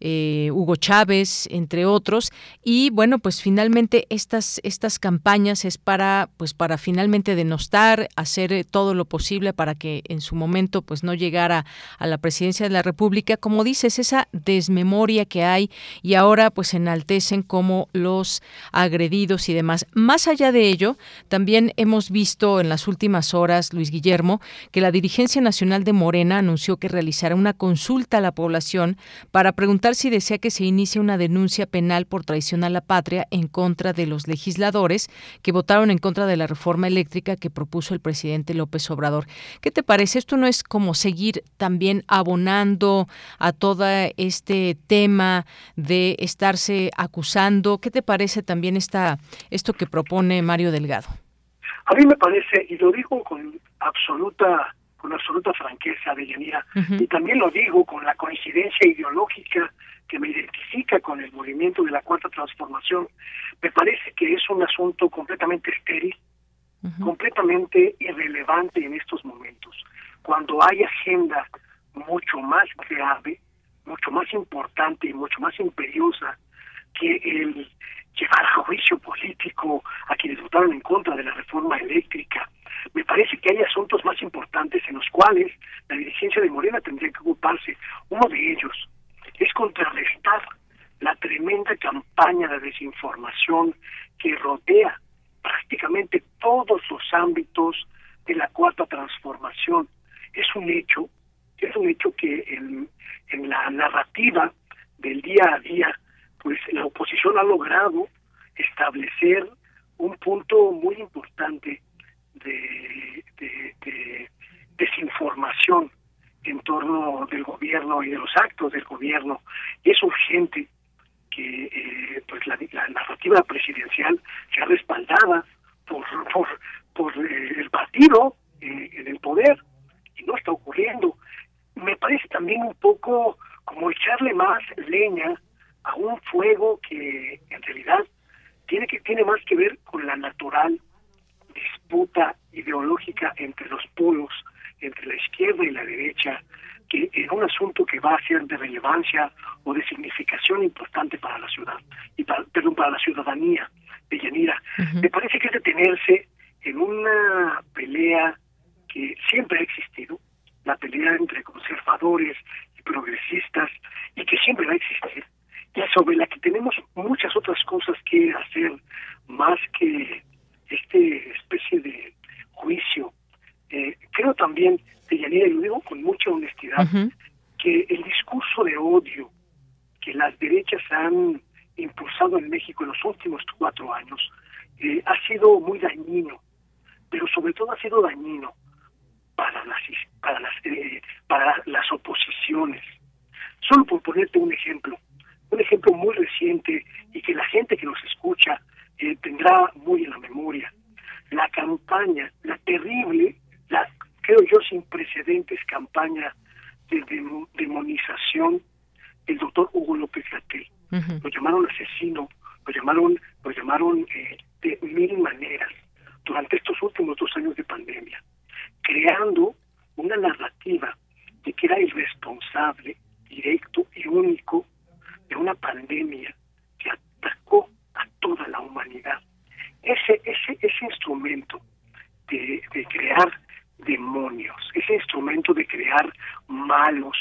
eh, Hugo Chávez, entre otros. Y bueno, pues finalmente estas, estas campañas es para, pues para finalmente denostar, hacer eh, todo lo posible para que en su momento pues no llegara a la presidencia de la República. Como dices, esa desmemoria que hay y ahora pues enaltecen como los agredidos y demás. Más allá de ello, también hemos visto en las últimas horas, Luis Guillermo, que la dirigencia nacional de Morena anunció que realizará una consulta a la población para preguntar si desea que se inicie una denuncia penal por traición a la patria en contra de los legisladores que votaron en contra de la reforma eléctrica que propuso el presidente López Obrador. ¿Qué te parece? Esto no es como seguir también abonando a todo este tema de estarse acusando. ¿Qué te parece también esta, esto que propone Mario Delgado? A mí me parece, y lo digo con absoluta con absoluta franqueza, de uh y también lo digo con la coincidencia ideológica que me identifica con el movimiento de la Cuarta Transformación, me parece que es un asunto completamente estéril, completamente irrelevante en estos momentos. Cuando hay agenda mucho más grave, mucho más importante y mucho más imperiosa que el llevar a juicio político a quienes votaron en contra de la reforma eléctrica. Me parece que hay asuntos más importantes en los cuales la dirigencia de Morena tendría que ocuparse. Uno de ellos es contrarrestar la tremenda campaña de desinformación que rodea prácticamente todos los ámbitos de la cuarta transformación. Es un hecho, es un hecho que en, en la narrativa del día a día, pues la oposición ha logrado establecer un punto muy importante de, de, desinformación en torno del gobierno y de los actos del gobierno. Es urgente que eh, pues la, narrativa presidencial sea respaldada por, por, por eh, el partido eh, en el poder y no está ocurriendo. Me parece también un poco como echarle más leña a un fuego que en realidad tiene que tiene más que ver con la natural disputa ideológica entre los polos, entre la izquierda y la derecha, que en un asunto que va a ser de relevancia o de significación importante para la ciudad, y para, perdón, para la ciudadanía de Yanira, me parece que es detenerse en una pelea que siempre ha existido, la pelea entre conservadores y progresistas, y que siempre va a existir, sobre la que tenemos muchas otras cosas que hacer más que este especie de juicio. Eh, creo también y lo digo con mucha honestidad, el discurso de odio que las derechas han impulsado en México en los últimos cuatro años eh, ha sido muy dañino, pero sobre para las oposiciones. Solo por ponerte un ejemplo, un ejemplo muy reciente y que la gente que nos escucha eh, tendrá muy en la memoria. La campaña, la terrible, la creo yo sin precedentes campaña de demonización del doctor Hugo López Gatel. Lo llamaron asesino, lo llamaron, lo llamaron eh, de mil maneras durante estos últimos dos años de pandemia, creando una narrativa de que era irresponsable, directo y único de una pandemia que atacó a toda la humanidad. Ese, ese, ese instrumento de, de crear demonios, ese instrumento de crear malos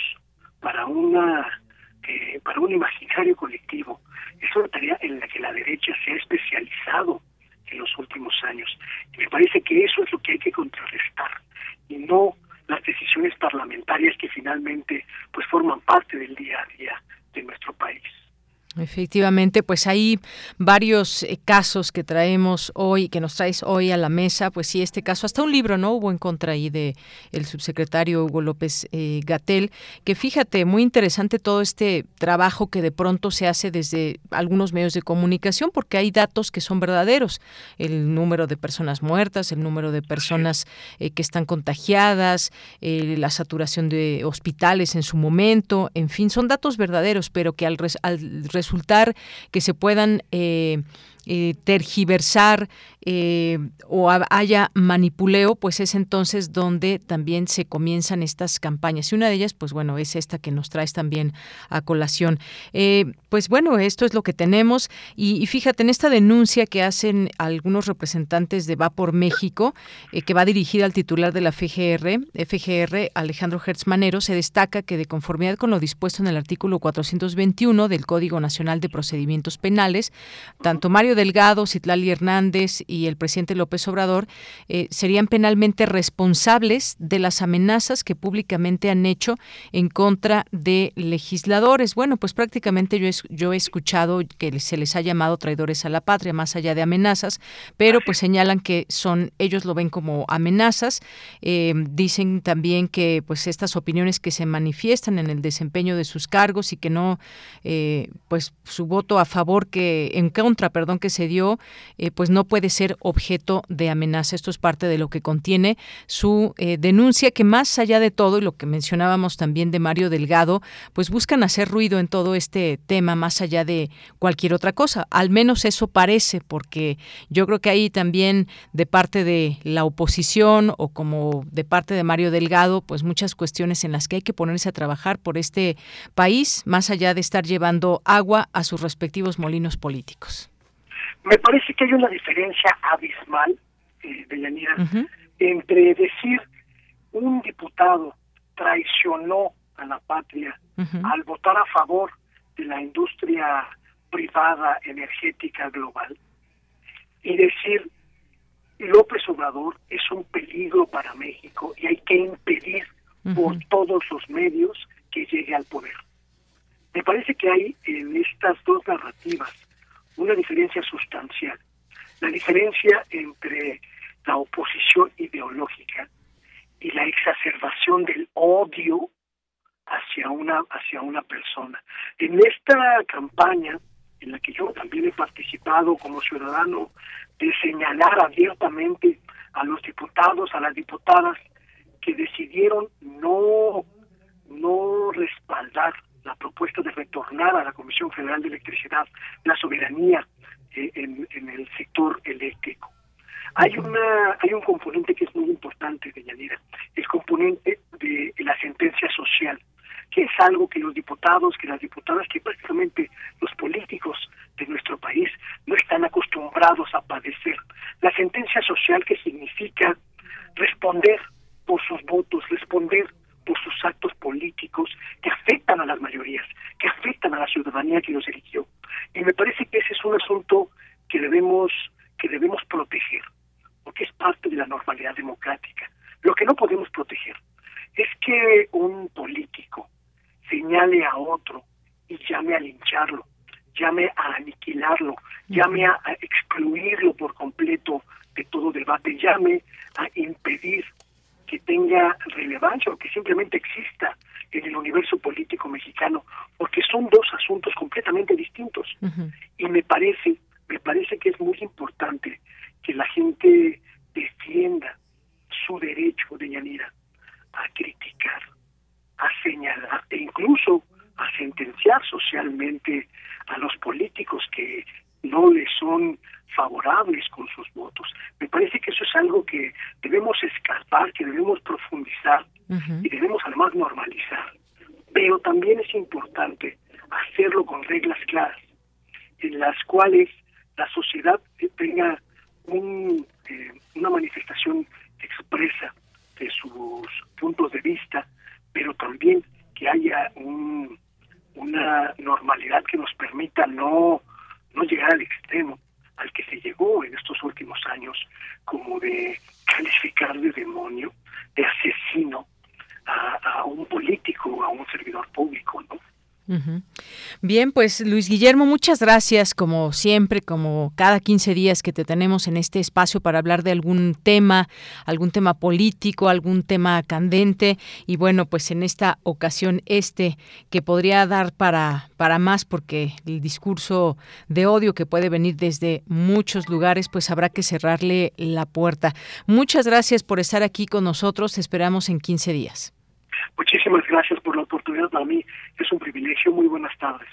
para una eh, para un imaginario colectivo, es una tarea en la que la derecha se ha especializado en los últimos años. Y me parece que eso es lo que hay que contrarrestar y no las decisiones parlamentarias que finalmente pues forman parte del día a día de nuestro país. Efectivamente, pues hay varios eh, casos que traemos hoy, que nos traes hoy a la mesa, pues sí, este caso, hasta un libro, ¿no? Hubo en contra ahí de el subsecretario Hugo López eh, Gatel, que fíjate, muy interesante todo este trabajo que de pronto se hace desde algunos medios de comunicación, porque hay datos que son verdaderos, el número de personas muertas, el número de personas eh, que están contagiadas, la saturación de hospitales en su momento, en fin, son datos verdaderos, pero que al, al resultar que se puedan eh, eh, tergiversar eh, o haya manipuleo, pues es entonces donde también se comienzan estas campañas. Y una de ellas, pues bueno, es esta que nos traes también a colación. Eh, pues bueno, esto es lo que tenemos. Y, fíjate, en esta denuncia que hacen algunos representantes de Va por México, que va dirigida al titular de la FGR, FGR, Alejandro Hertz Manero, se destaca que de conformidad con lo dispuesto en el artículo 421 del Código Nacional de Procedimientos Penales, tanto Mario Delgado, Citlali Hernández y el presidente López Obrador eh, serían penalmente responsables de las amenazas que públicamente han hecho en contra de legisladores. Bueno, pues prácticamente yo, yo he escuchado que se les ha llamado traidores a la patria, más allá de amenazas, pero pues señalan que son, ellos lo ven como amenazas. Eh, dicen también que pues estas opiniones que se manifiestan en el desempeño de sus cargos y que no, eh, pues su voto a favor que, en contra, perdón, que se dio, pues no puede ser objeto de amenaza. Esto es parte de lo que contiene su eh, denuncia, que más allá de todo, y lo que mencionábamos también de Mario Delgado, pues buscan hacer ruido en todo este tema, más allá de cualquier otra cosa. Al menos eso parece, porque yo creo que ahí también de parte de la oposición o como de parte de Mario Delgado, pues muchas cuestiones en las que hay que ponerse a trabajar por este país, más allá de estar llevando agua a sus respectivos molinos políticos. Me parece que hay una diferencia abismal, eh, entre decir un diputado traicionó a la patria al votar a favor de la industria privada energética global y decir López Obrador es un peligro para México y hay que impedir por todos los medios que llegue al poder. Me parece que hay en estas dos narrativas una diferencia sustancial. La diferencia entre la oposición ideológica y la exacerbación del odio hacia una hacia una persona. En esta campaña en la que yo también he participado como ciudadano de señalar abiertamente a los diputados, a las diputadas que decidieron no no respaldar la propuesta de retornar a la Comisión Federal de Electricidad la soberanía eh, en, el sector eléctrico. Hay una hay un componente que es muy importante, de Yanira, el componente de la sentencia social, que es algo que los diputados, que las diputadas, que prácticamente los políticos de nuestro país no están acostumbrados a padecer. La sentencia social que significa responder por sus votos, responder por sus actos políticos que afectan a las mayorías, que afectan a la ciudadanía que los eligió. Y me parece que ese es un asunto que debemos que debemos proteger, porque es parte de la normalidad democrática. Lo que no podemos proteger es que un político señale a otro y llame a lincharlo, llame a aniquilarlo, llame a, excluirlo por completo de todo debate, llame a impedir que tenga relevancia o que simplemente exista en el universo político mexicano, porque son dos asuntos completamente distintos. Y me parece, me parece que es muy importante que la gente defienda su derecho de Yanira a criticar, a señalar e incluso a sentenciar socialmente a los políticos que no le son favorables con sus votos. Me parece que eso es algo que debemos escapar, que debemos profundizar y debemos además normalizar. Pero también es importante hacerlo con reglas claras, en las cuales la sociedad tenga un, eh, una manifestación expresa de sus puntos de vista, pero también que haya un, una normalidad que nos permita no, no llegar al extremo al que se llegó en estos últimos años, como de calificar de demonio, de asesino a, un político, a un servidor público, ¿no? Bien, pues Luis Guillermo, muchas gracias como siempre, como cada 15 días que te tenemos en este espacio para hablar de algún tema, algún tema político, algún tema candente y bueno, pues en esta ocasión este que podría dar para para más porque el discurso de odio que puede venir desde muchos lugares, pues habrá que cerrarle la puerta. Muchas gracias por estar aquí con nosotros, te esperamos en 15 días. Muchísimas gracias por la oportunidad. Para mí es un privilegio. Muy buenas tardes.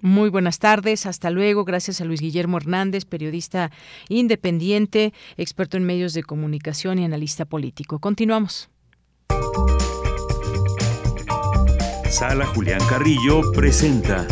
Muy buenas tardes, hasta luego. Gracias a Luis Guillermo Hernández, periodista independiente, experto en medios de comunicación y analista político. Continuamos. Sala Julián Carrillo presenta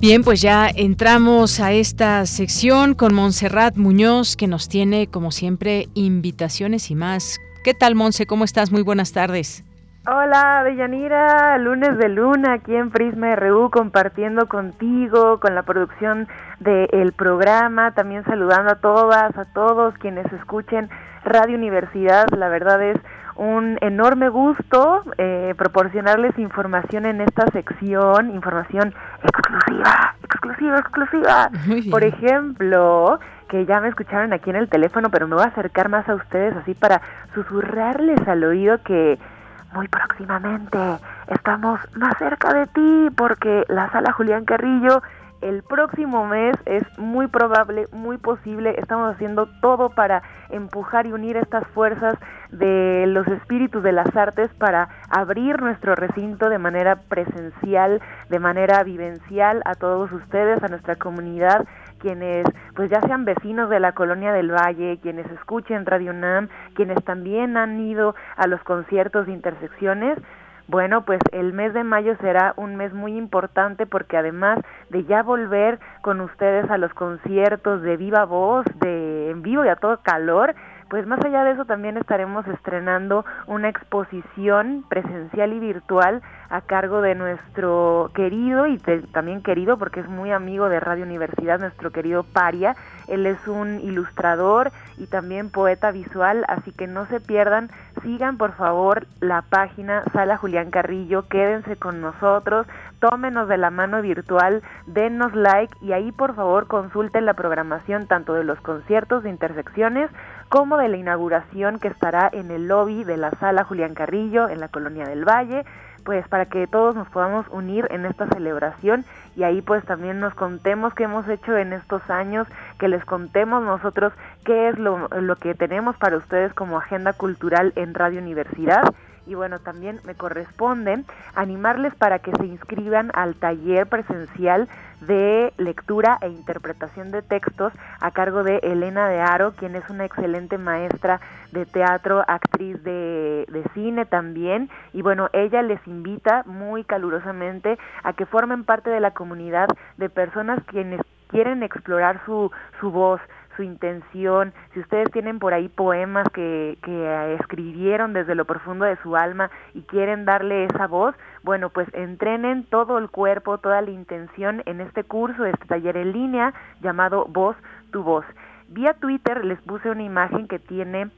Bien, pues ya entramos a esta sección con Montserrat Muñoz, que nos tiene, como siempre, invitaciones y más. ¿Qué tal, Monse? ¿Cómo estás? Muy buenas tardes. Hola, Deyanira, lunes de luna aquí en Prisma RU compartiendo contigo, con la producción del programa, también saludando a todas, a todos quienes escuchen Radio Universidad. La verdad es un enorme gusto eh, proporcionarles información en esta sección, información exclusiva, exclusiva, exclusiva. Por ejemplo, que ya me escucharon aquí en el teléfono, pero me voy a acercar más a ustedes así para susurrarles al oído que muy próximamente estamos más cerca de ti porque la sala Julián Carrillo el próximo mes es muy probable, muy posible, estamos haciendo todo para empujar y unir estas fuerzas de los espíritus de las artes para abrir nuestro recinto de manera presencial, de manera vivencial a todos ustedes, a nuestra comunidad, quienes pues ya sean vecinos de la colonia del Valle, quienes escuchen Radio NAM, quienes también han ido a los conciertos de intersecciones, bueno, pues el mes de mayo será un mes muy importante porque además de ya volver con ustedes a los conciertos de viva voz, de en vivo y a todo calor, pues más allá de eso también estaremos estrenando una exposición presencial y virtual a cargo de nuestro querido y también querido porque es muy amigo de Radio Universidad, nuestro querido Paria. Él es un ilustrador y también poeta visual, así que no se pierdan, sigan por favor la página Sala Julián Carrillo, quédense con nosotros, tómenos de la mano virtual, dennos like y ahí por favor consulten la programación tanto de los conciertos de intersecciones como de la inauguración que estará en el lobby de la Sala Julián Carrillo en la Colonia del Valle pues para que todos nos podamos unir en esta celebración y ahí pues también nos contemos qué hemos hecho en estos años, que les contemos nosotros qué es lo, lo que tenemos para ustedes como agenda cultural en Radio Universidad y bueno, también me corresponde animarles para que se inscriban al taller presencial de lectura e interpretación de textos a cargo de Elena de Aro, quien es una excelente maestra de teatro, actriz de, de cine también. Y bueno, ella les invita muy calurosamente a que formen parte de la comunidad de personas quienes quieren explorar su, su voz, su intención, si ustedes tienen por ahí poemas que, que escribieron desde lo profundo de su alma y quieren darle esa voz, bueno, pues entrenen todo el cuerpo, toda la intención en este curso, este taller en línea llamado Voz tu Voz. Vía Twitter les puse una imagen que tiene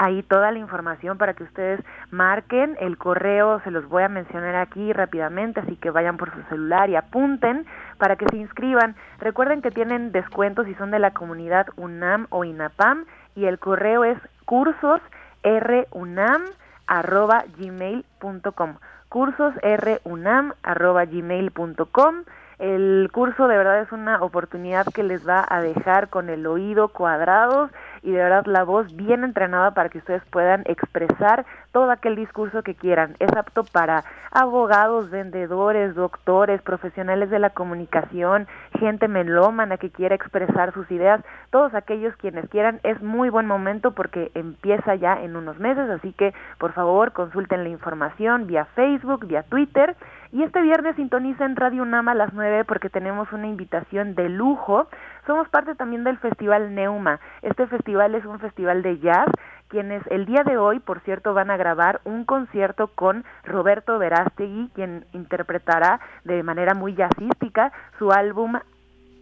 ahí toda la información para que ustedes marquen. El correo se los voy a mencionar aquí rápidamente, así que vayan por su celular y apunten para que se inscriban. Recuerden que tienen descuentos si son de la comunidad UNAM o INAPAM y el correo es cursosrunam@gmail.com. cursosrunam@gmail.com. El curso de verdad es una oportunidad que les va a dejar con el oído cuadrados y de verdad la voz bien entrenada para que ustedes puedan expresar todo aquel discurso que quieran. Es apto para abogados, vendedores, doctores, profesionales de la comunicación, gente melómana que quiera expresar sus ideas, todos aquellos quienes quieran. Es muy buen momento porque empieza ya en unos meses, así que por favor consulten la información vía Facebook, vía Twitter. Y este viernes sintonicen Radio Unama a las 9 porque tenemos una invitación de lujo. Somos parte también del Festival Neuma. Este festival es un festival de jazz quienes el día de hoy, por cierto, van a grabar un concierto con Roberto Verástegui, quien interpretará de manera muy jazzística su álbum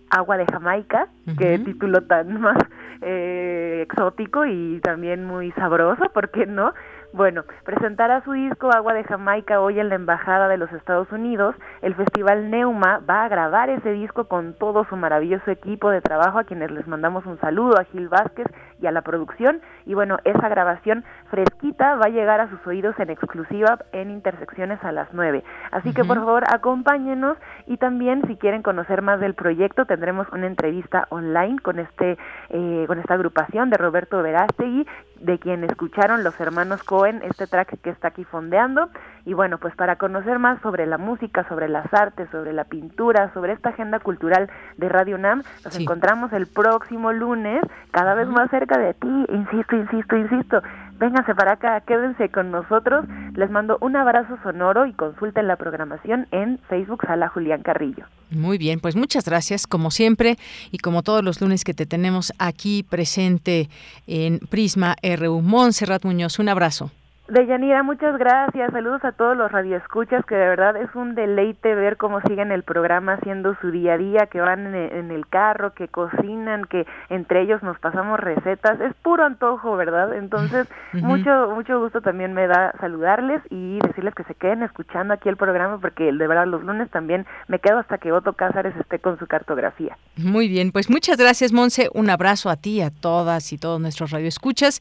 Agua de Jamaica, que título tan más eh, exótico y también muy sabroso, ¿por qué no? Bueno, presentará su disco Agua de Jamaica hoy en la Embajada de los Estados Unidos. El Festival Neuma va a grabar ese disco con todo su maravilloso equipo de trabajo, a quienes les mandamos un saludo, a Gil Vázquez y a la producción. Y bueno, esa grabación fresquita va a llegar a sus oídos en exclusiva en Intersecciones a las 9. Así que por favor acompáñenos y también si quieren conocer más del proyecto tendremos una entrevista online con este eh, con esta agrupación de Roberto Verástegui de quien escucharon los hermanos Cohen, este track que está aquí fondeando. Y bueno, pues para conocer más sobre la música, sobre las artes, sobre la pintura, sobre esta agenda cultural de Radio UNAM, nos encontramos el próximo lunes, cada vez más cerca de ti, insisto, insisto, insisto. Vénganse para acá, quédense con nosotros. Les mando un abrazo sonoro y consulten la programación en Facebook Sala Julián Carrillo. Muy bien, pues muchas gracias, como siempre, y como todos los lunes que te tenemos aquí presente en Prisma RU. Montserrat Muñoz, un abrazo. Deyanira, muchas gracias. Saludos a todos los radioescuchas, que de verdad es un deleite ver cómo siguen el programa haciendo su día a día, que van en el carro, que cocinan, que entre ellos nos pasamos recetas. Es puro antojo, ¿verdad? Entonces, mucho mucho gusto también me da saludarles y decirles que se queden escuchando aquí el programa, porque de verdad los lunes también me quedo hasta que Otto Cázares esté con su cartografía. Muy bien, pues muchas gracias, Monse. Un abrazo a ti, a todas y todos nuestros radioescuchas.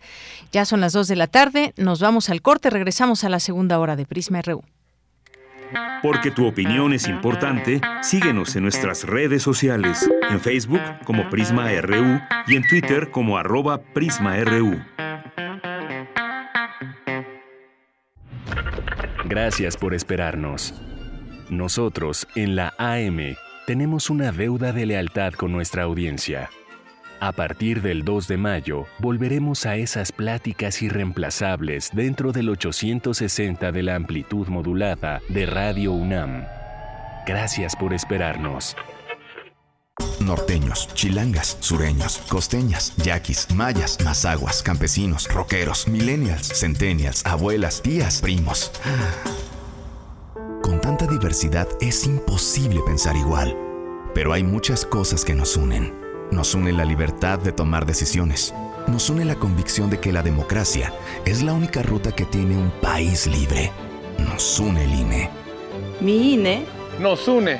Ya son las dos de la tarde. Nos vamos al corte, regresamos a la segunda hora de Prisma RU. Porque tu opinión es importante, síguenos en nuestras redes sociales, en Facebook como Prisma RU y en Twitter como arroba PrismaRU. Gracias por esperarnos. Nosotros, en la AM, tenemos una deuda de lealtad con nuestra audiencia. A partir del 2 de mayo, volveremos a esas pláticas irreemplazables dentro del 860 de la amplitud modulada de Radio UNAM. Gracias por esperarnos. Norteños, chilangas, sureños, costeñas, yaquis, mayas, mazaguas, campesinos, rockeros, millennials, centennials, abuelas, tías, primos. Con tanta diversidad es imposible pensar igual, pero hay muchas cosas que nos unen nos une la libertad de tomar decisiones. Nos une la convicción de que la democracia es la única ruta que tiene un país libre. Nos une el INE. Mi INE nos une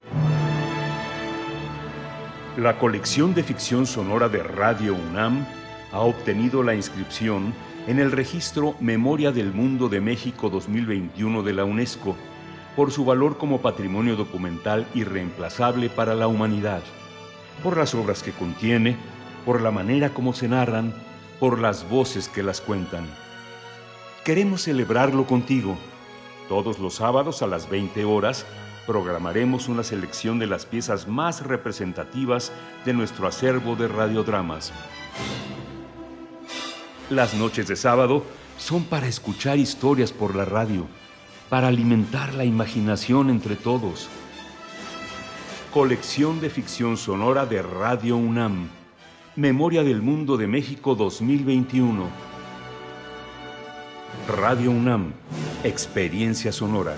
La colección de ficción sonora de Radio UNAM ha obtenido la inscripción en el registro Memoria del Mundo de México 2021 de la UNESCO por su valor como patrimonio documental irreemplazable para la humanidad, por las obras que contiene, por la manera como se narran, por las voces que las cuentan. Queremos celebrarlo contigo. Todos los sábados a las 20 horas programaremos una selección de las piezas más representativas de nuestro acervo de radiodramas. Las noches de sábado son para escuchar historias por la radio, para alimentar la imaginación entre todos. Colección de ficción sonora de Radio UNAM. Memoria del Mundo de México 2021. Radio UNAM. Experiencia sonora.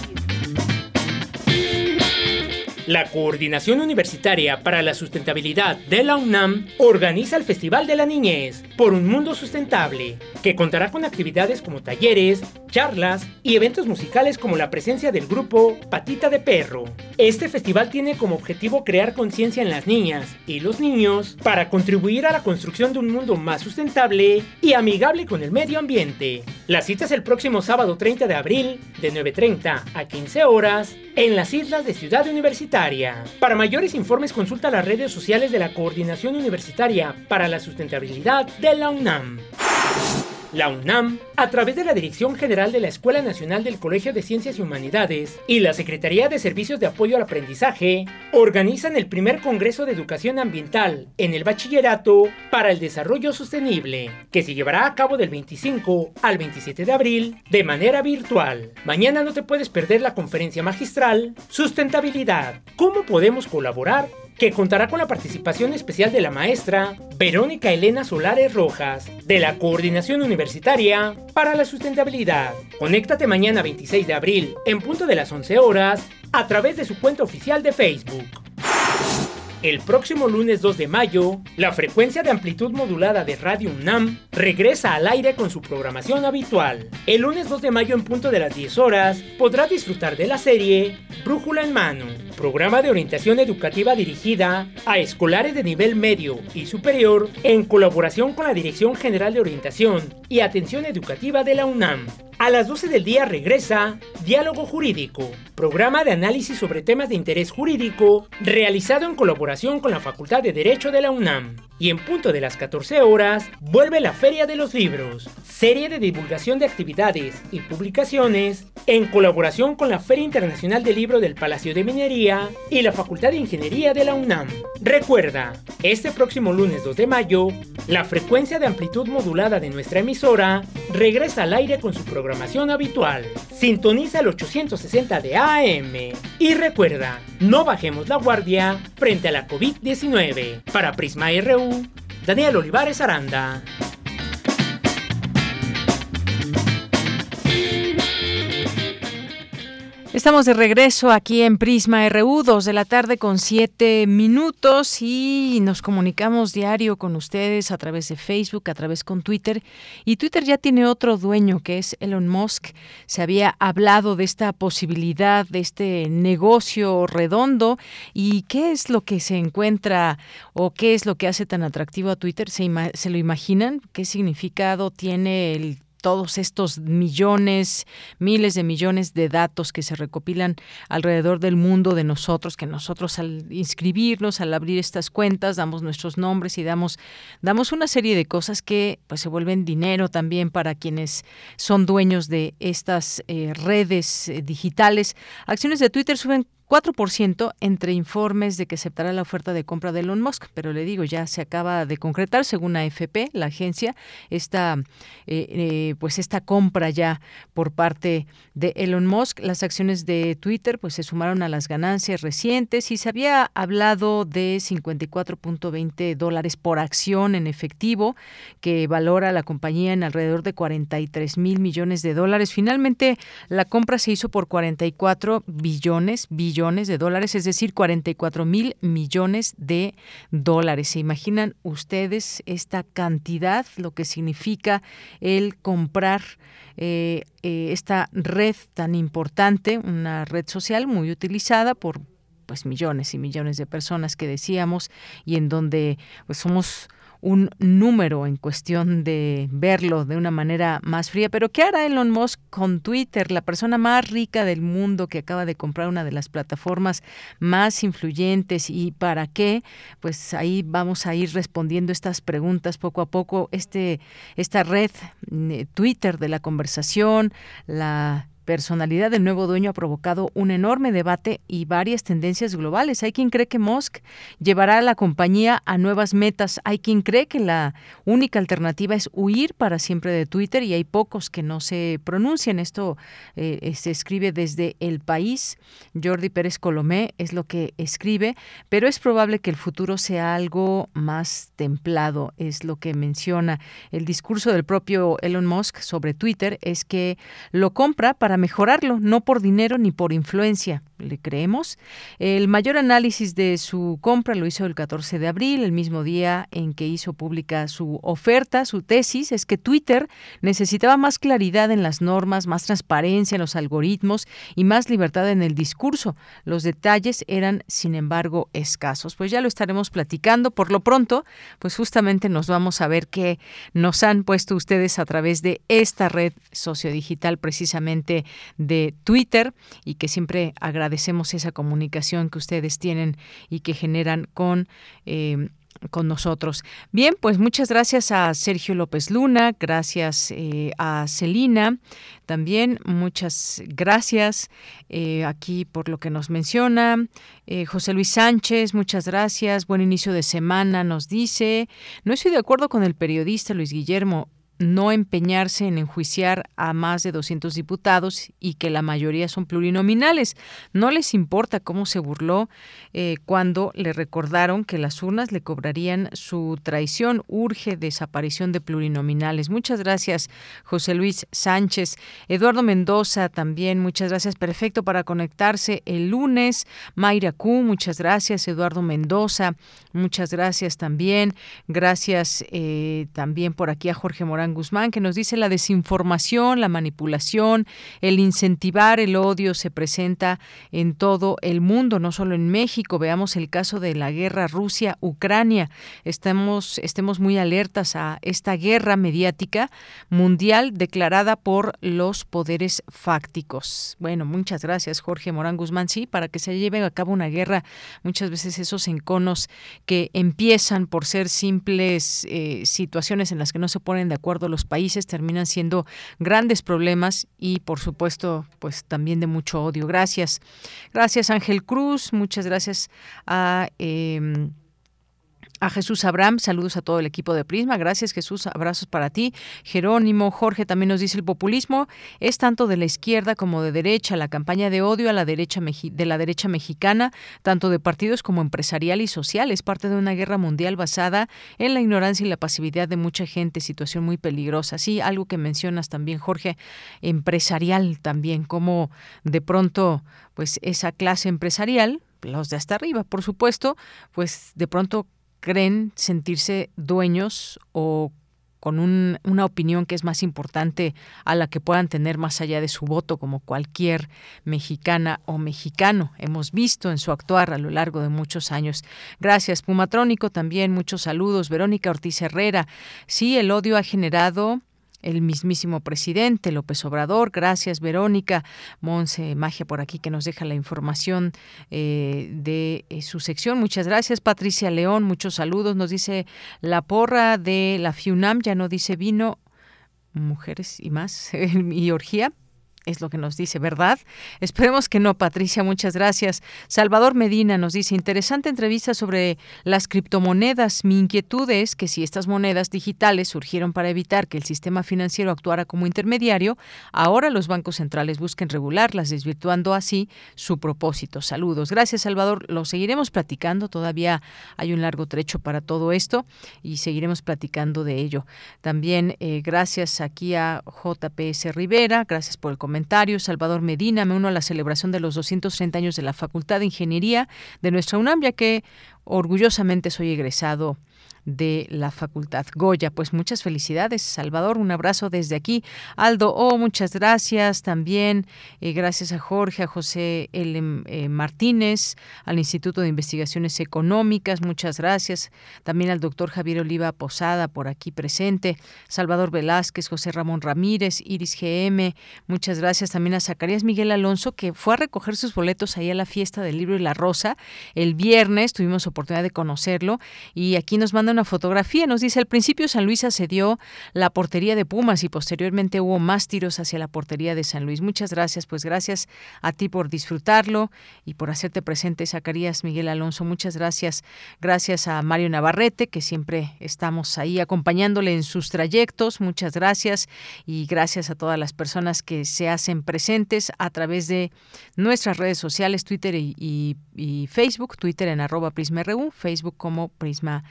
La Coordinación Universitaria para la Sustentabilidad de la UNAM organiza el Festival de la Niñez por un Mundo Sustentable, que contará con actividades como talleres, charlas y eventos musicales como la presencia del grupo Patita de Perro. Este festival tiene como objetivo crear conciencia en las niñas y los niños para contribuir a la construcción de un mundo más sustentable y amigable con el medio ambiente. La cita es el próximo sábado 30 de abril de 9.30 a 15 horas en las islas de Ciudad Universitaria. Para mayores informes consulta las redes sociales de la Coordinación Universitaria para la Sustentabilidad de la UNAM. La UNAM, a través de la Dirección General de la Escuela Nacional del Colegio de Ciencias y Humanidades y la Secretaría de Servicios de Apoyo al Aprendizaje, organizan el primer Congreso de Educación Ambiental en el Bachillerato para el Desarrollo Sostenible, que se llevará a cabo del 25 al 27 de abril de manera virtual. Mañana no te puedes perder la conferencia magistral Sustentabilidad. ¿Cómo podemos colaborar que contará con la participación especial de la maestra Verónica Elena Solares Rojas, de la Coordinación Universitaria para la Sustentabilidad. Conéctate mañana 26 de abril, en punto de las 11 horas, a través de su cuenta oficial de Facebook. El próximo lunes 2 de mayo, la frecuencia de amplitud modulada de Radio UNAM regresa al aire con su programación habitual. El lunes 2 de mayo en punto de las 10 horas podrá disfrutar de la serie Brújula en Mano, programa de orientación educativa dirigida a escolares de nivel medio y superior en colaboración con la Dirección General de Orientación y Atención Educativa de la UNAM. A las 12 del día regresa Diálogo Jurídico, programa de análisis sobre temas de interés jurídico realizado en colaboración con la Facultad de Derecho de la UNAM. Y en punto de las 14 horas vuelve la Feria de los Libros, serie de divulgación de actividades y publicaciones en colaboración con la Feria Internacional del Libro del Palacio de Minería y la Facultad de Ingeniería de la UNAM. Recuerda, este próximo lunes 2 de mayo, la frecuencia de amplitud modulada de nuestra emisora regresa al aire con su programación habitual. Sintoniza el 860 de AM. Y recuerda, no bajemos la guardia frente a la COVID-19. Para Prisma RU, Daniel Olivares Aranda. Estamos de regreso aquí en Prisma RU, 2 de la tarde con 7 minutos y nos comunicamos diario con ustedes a través de Facebook, a través con Twitter. Y Twitter ya tiene otro dueño que es Elon Musk. Se había hablado de esta posibilidad, de este negocio redondo. ¿Y qué es lo que se encuentra o qué es lo que hace tan atractivo a Twitter? ¿Se, se lo imaginan? ¿Qué significado tiene el todos estos millones, miles de millones de datos que se recopilan alrededor del mundo de nosotros, que nosotros al inscribirnos, al abrir estas cuentas, damos nuestros nombres y damos, damos una serie de cosas que pues se vuelven dinero también para quienes son dueños de estas eh, redes eh, digitales. Acciones de Twitter suben 4% entre informes de que aceptará la oferta de compra de Elon Musk, pero le digo, ya se acaba de concretar según AFP, la agencia, esta, eh, eh, pues esta compra ya por parte de Elon Musk. Las acciones de Twitter pues se sumaron a las ganancias recientes y se había hablado de 54.20 dólares por acción en efectivo que valora la compañía en alrededor de 43 mil millones de dólares. Finalmente la compra se hizo por 44 billones, billones de dólares, es decir, 44 mil millones de dólares. ¿Se imaginan ustedes esta cantidad, lo que significa el comprar eh, eh, esta red tan importante, una red social muy utilizada por pues millones y millones de personas que decíamos y en donde pues somos un número en cuestión de verlo de una manera más fría. Pero ¿qué hará Elon Musk con Twitter, la persona más rica del mundo que acaba de comprar una de las plataformas más influyentes y para qué? Pues ahí vamos a ir respondiendo estas preguntas poco a poco. Este, esta red eh, Twitter de la conversación, la personalidad del nuevo dueño ha provocado un enorme debate y varias tendencias globales. Hay quien cree que Musk llevará a la compañía a nuevas metas. Hay quien cree que la única alternativa es huir para siempre de Twitter y hay pocos que no se pronuncian. Esto eh, se escribe desde El País. Jordi Pérez Colomé es lo que escribe, pero es probable que el futuro sea algo más templado, es lo que menciona. El discurso del propio Elon Musk sobre Twitter es que lo compra para mejorarlo, no por dinero ni por influencia. ¿Le creemos? El mayor análisis de su compra lo hizo el 14 de abril, el mismo día en que hizo pública su oferta, su tesis, es que Twitter necesitaba más claridad en las normas, más transparencia en los algoritmos y más libertad en el discurso. Los detalles eran, sin embargo, escasos. Pues ya lo estaremos platicando. Por lo pronto, pues justamente nos vamos a ver qué nos han puesto ustedes a través de esta red sociodigital precisamente de Twitter y que siempre agradecemos esa comunicación que ustedes tienen y que generan con eh, con nosotros. Bien, pues muchas gracias a Sergio López Luna, gracias eh, a Celina, también muchas gracias eh, aquí por lo que nos menciona. José Luis Sánchez, muchas gracias. Buen inicio de semana, nos dice. No estoy de acuerdo con el periodista Luis Guillermo no empeñarse en enjuiciar a más de 200 diputados y que la mayoría son plurinominales. No les importa cómo se burló eh, cuando le recordaron que las urnas le cobrarían su traición. Urge desaparición de plurinominales. Muchas gracias, José Luis Sánchez. Eduardo Mendoza también, muchas gracias. Perfecto para conectarse el lunes. Mayra Q, muchas gracias. Eduardo Mendoza, muchas gracias también. Gracias eh, también por aquí a Jorge Morán Guzmán, que nos dice la desinformación, la manipulación, el incentivar el odio se presenta en todo el mundo, no solo en México. Veamos el caso de la guerra Rusia-Ucrania. Estamos, estemos muy alertas a esta guerra mediática mundial declarada por los poderes fácticos. Bueno, muchas gracias, Jorge Morán Guzmán. Sí, para que se lleve a cabo una guerra, muchas veces esos enconos que empiezan por ser simples eh, situaciones en las que no se ponen de acuerdo los países terminan siendo grandes problemas y por supuesto pues también de mucho odio. Gracias. Gracias Ángel Cruz, muchas gracias a... Eh, a Jesús Abraham, saludos a todo el equipo de Prisma. Gracias Jesús, abrazos para ti. Jerónimo, Jorge también nos dice el populismo es tanto de la izquierda como de derecha. La campaña de odio a la derecha de la derecha mexicana, tanto de partidos como empresarial y social, es parte de una guerra mundial basada en la ignorancia y la pasividad de mucha gente. Situación muy peligrosa. Sí, algo que mencionas también, Jorge, empresarial también, como de pronto, pues esa clase empresarial, los de hasta arriba, por supuesto, pues de pronto creen sentirse dueños o con una opinión que es más importante a la que puedan tener más allá de su voto, como cualquier mexicana o mexicano. Hemos visto en su actuar a lo largo de muchos años. Gracias, Pumatrónico, también muchos saludos. Verónica Ortiz Herrera. Sí, el odio ha generado el mismísimo presidente López Obrador. Gracias, Verónica. Monse Magia por aquí que nos deja la información eh, de eh, su sección. Muchas gracias, Patricia León. Muchos saludos. Nos dice la porra de la FIUNAM, ya no dice vino, mujeres y más, y orgía. Es lo que nos dice, ¿verdad? Esperemos que no, Patricia, muchas gracias. Salvador Medina nos dice, interesante entrevista sobre las criptomonedas. Mi inquietud es que si estas monedas digitales surgieron para evitar que el sistema financiero actuara como intermediario, ahora los bancos centrales busquen regularlas, desvirtuando así su propósito. Saludos. Gracias, Salvador. Lo seguiremos platicando. Todavía hay un largo trecho para todo esto y seguiremos platicando de ello. También eh, gracias aquí a JPS Rivera. Gracias por el comentario Salvador Medina, me uno a la celebración de los 230 años de la Facultad de Ingeniería de nuestra UNAM, ya que orgullosamente soy egresado de la Facultad Goya. Pues muchas felicidades, Salvador. Un abrazo desde aquí. Aldo, oh, muchas gracias también. Eh, gracias a Jorge, a José L. Eh, Martínez, al Instituto de Investigaciones Económicas. Muchas gracias. También al doctor Javier Oliva Posada por aquí presente. Salvador Velázquez, José Ramón Ramírez, Iris GM. Muchas gracias también a Zacarías Miguel Alonso, que fue a recoger sus boletos ahí a la fiesta del libro y la rosa. El viernes tuvimos oportunidad de conocerlo y aquí nos manda una fotografía. Nos dice, al principio San Luis asedió la portería de Pumas y posteriormente hubo más tiros hacia la portería de San Luis. Muchas gracias, pues gracias a ti por disfrutarlo y por hacerte presente, Zacarías Miguel Alonso. Muchas gracias. Gracias a Mario Navarrete, que siempre estamos ahí acompañándole en sus trayectos. Muchas gracias y gracias a todas las personas que se hacen presentes a través de nuestras redes sociales, Twitter y, Facebook, Twitter en arroba PrismaRU, Facebook como Prisma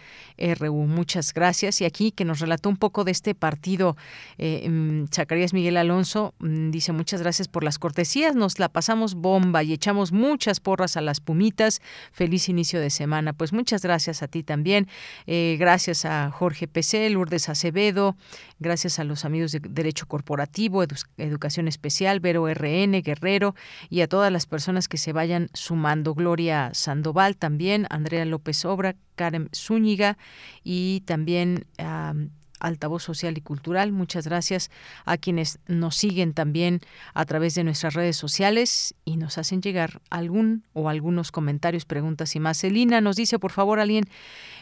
RU. Muchas gracias. Y aquí que nos relató un poco de este partido, eh, mm, Zacarías Miguel Alonso mm, dice muchas gracias por las cortesías, nos la pasamos bomba y echamos muchas porras a las pumitas. Feliz inicio de semana. Pues muchas gracias a ti también. Eh, gracias a Jorge PC, Lourdes Acevedo, gracias a los amigos de Derecho Corporativo, Educación Especial, Vero RN, Guerrero y a todas las personas que se vayan sumando. Gloria Sandoval también, Andrea López Obra, Karen Zúñiga y también Altavoz Social y Cultural. Muchas gracias a quienes nos siguen también a través de nuestras redes sociales y nos hacen llegar algún o algunos comentarios, preguntas y más. Celina nos dice, por favor, alguien.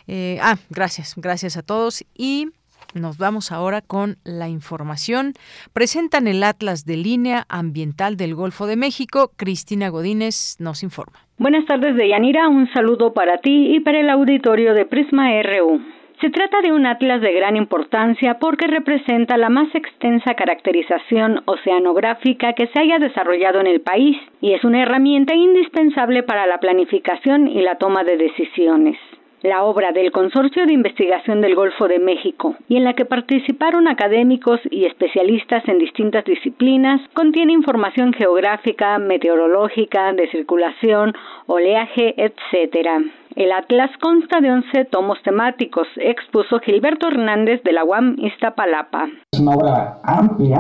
Eh, ah, gracias, gracias a todos. Y nos vamos ahora con la información. Presentan el Atlas de Línea Ambiental del Golfo de México. Cristina Godínez nos informa. Buenas tardes, Deyanira. Un saludo para ti y para el auditorio de Prisma RU. Se trata de un atlas de gran importancia porque representa la más extensa caracterización oceanográfica que se haya desarrollado en el país y es una herramienta indispensable para la planificación y la toma de decisiones la obra del Consorcio de Investigación del Golfo de México y en la que participaron académicos y especialistas en distintas disciplinas, contiene información geográfica, meteorológica, de circulación, oleaje, etc. El atlas consta de 11 tomos temáticos, expuso Gilberto Hernández de la UAM Iztapalapa. Es una obra amplia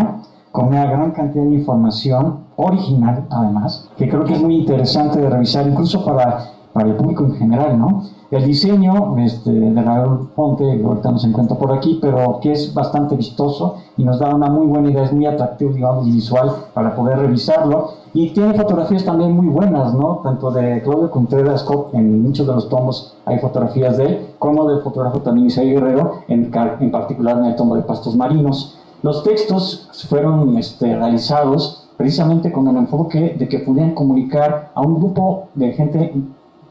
con una gran cantidad de información original, además, que creo que es muy interesante de revisar, incluso para, para el público en general, ¿no? El diseño este, de Raúl Ponte, ahorita no se encuentra por aquí, pero que es bastante vistoso y nos da una muy buena idea, es muy atractivo, digamos, y visual para poder revisarlo. Y tiene fotografías también muy buenas, ¿no? Tanto de Claudio Contreras, en muchos de los tomos hay fotografías de él, como del fotógrafo también Isaí Guerrero, en, en particular en el tomo de Pastos Marinos. Los textos fueron este, realizados precisamente con el enfoque de que pudieran comunicar a un grupo de gente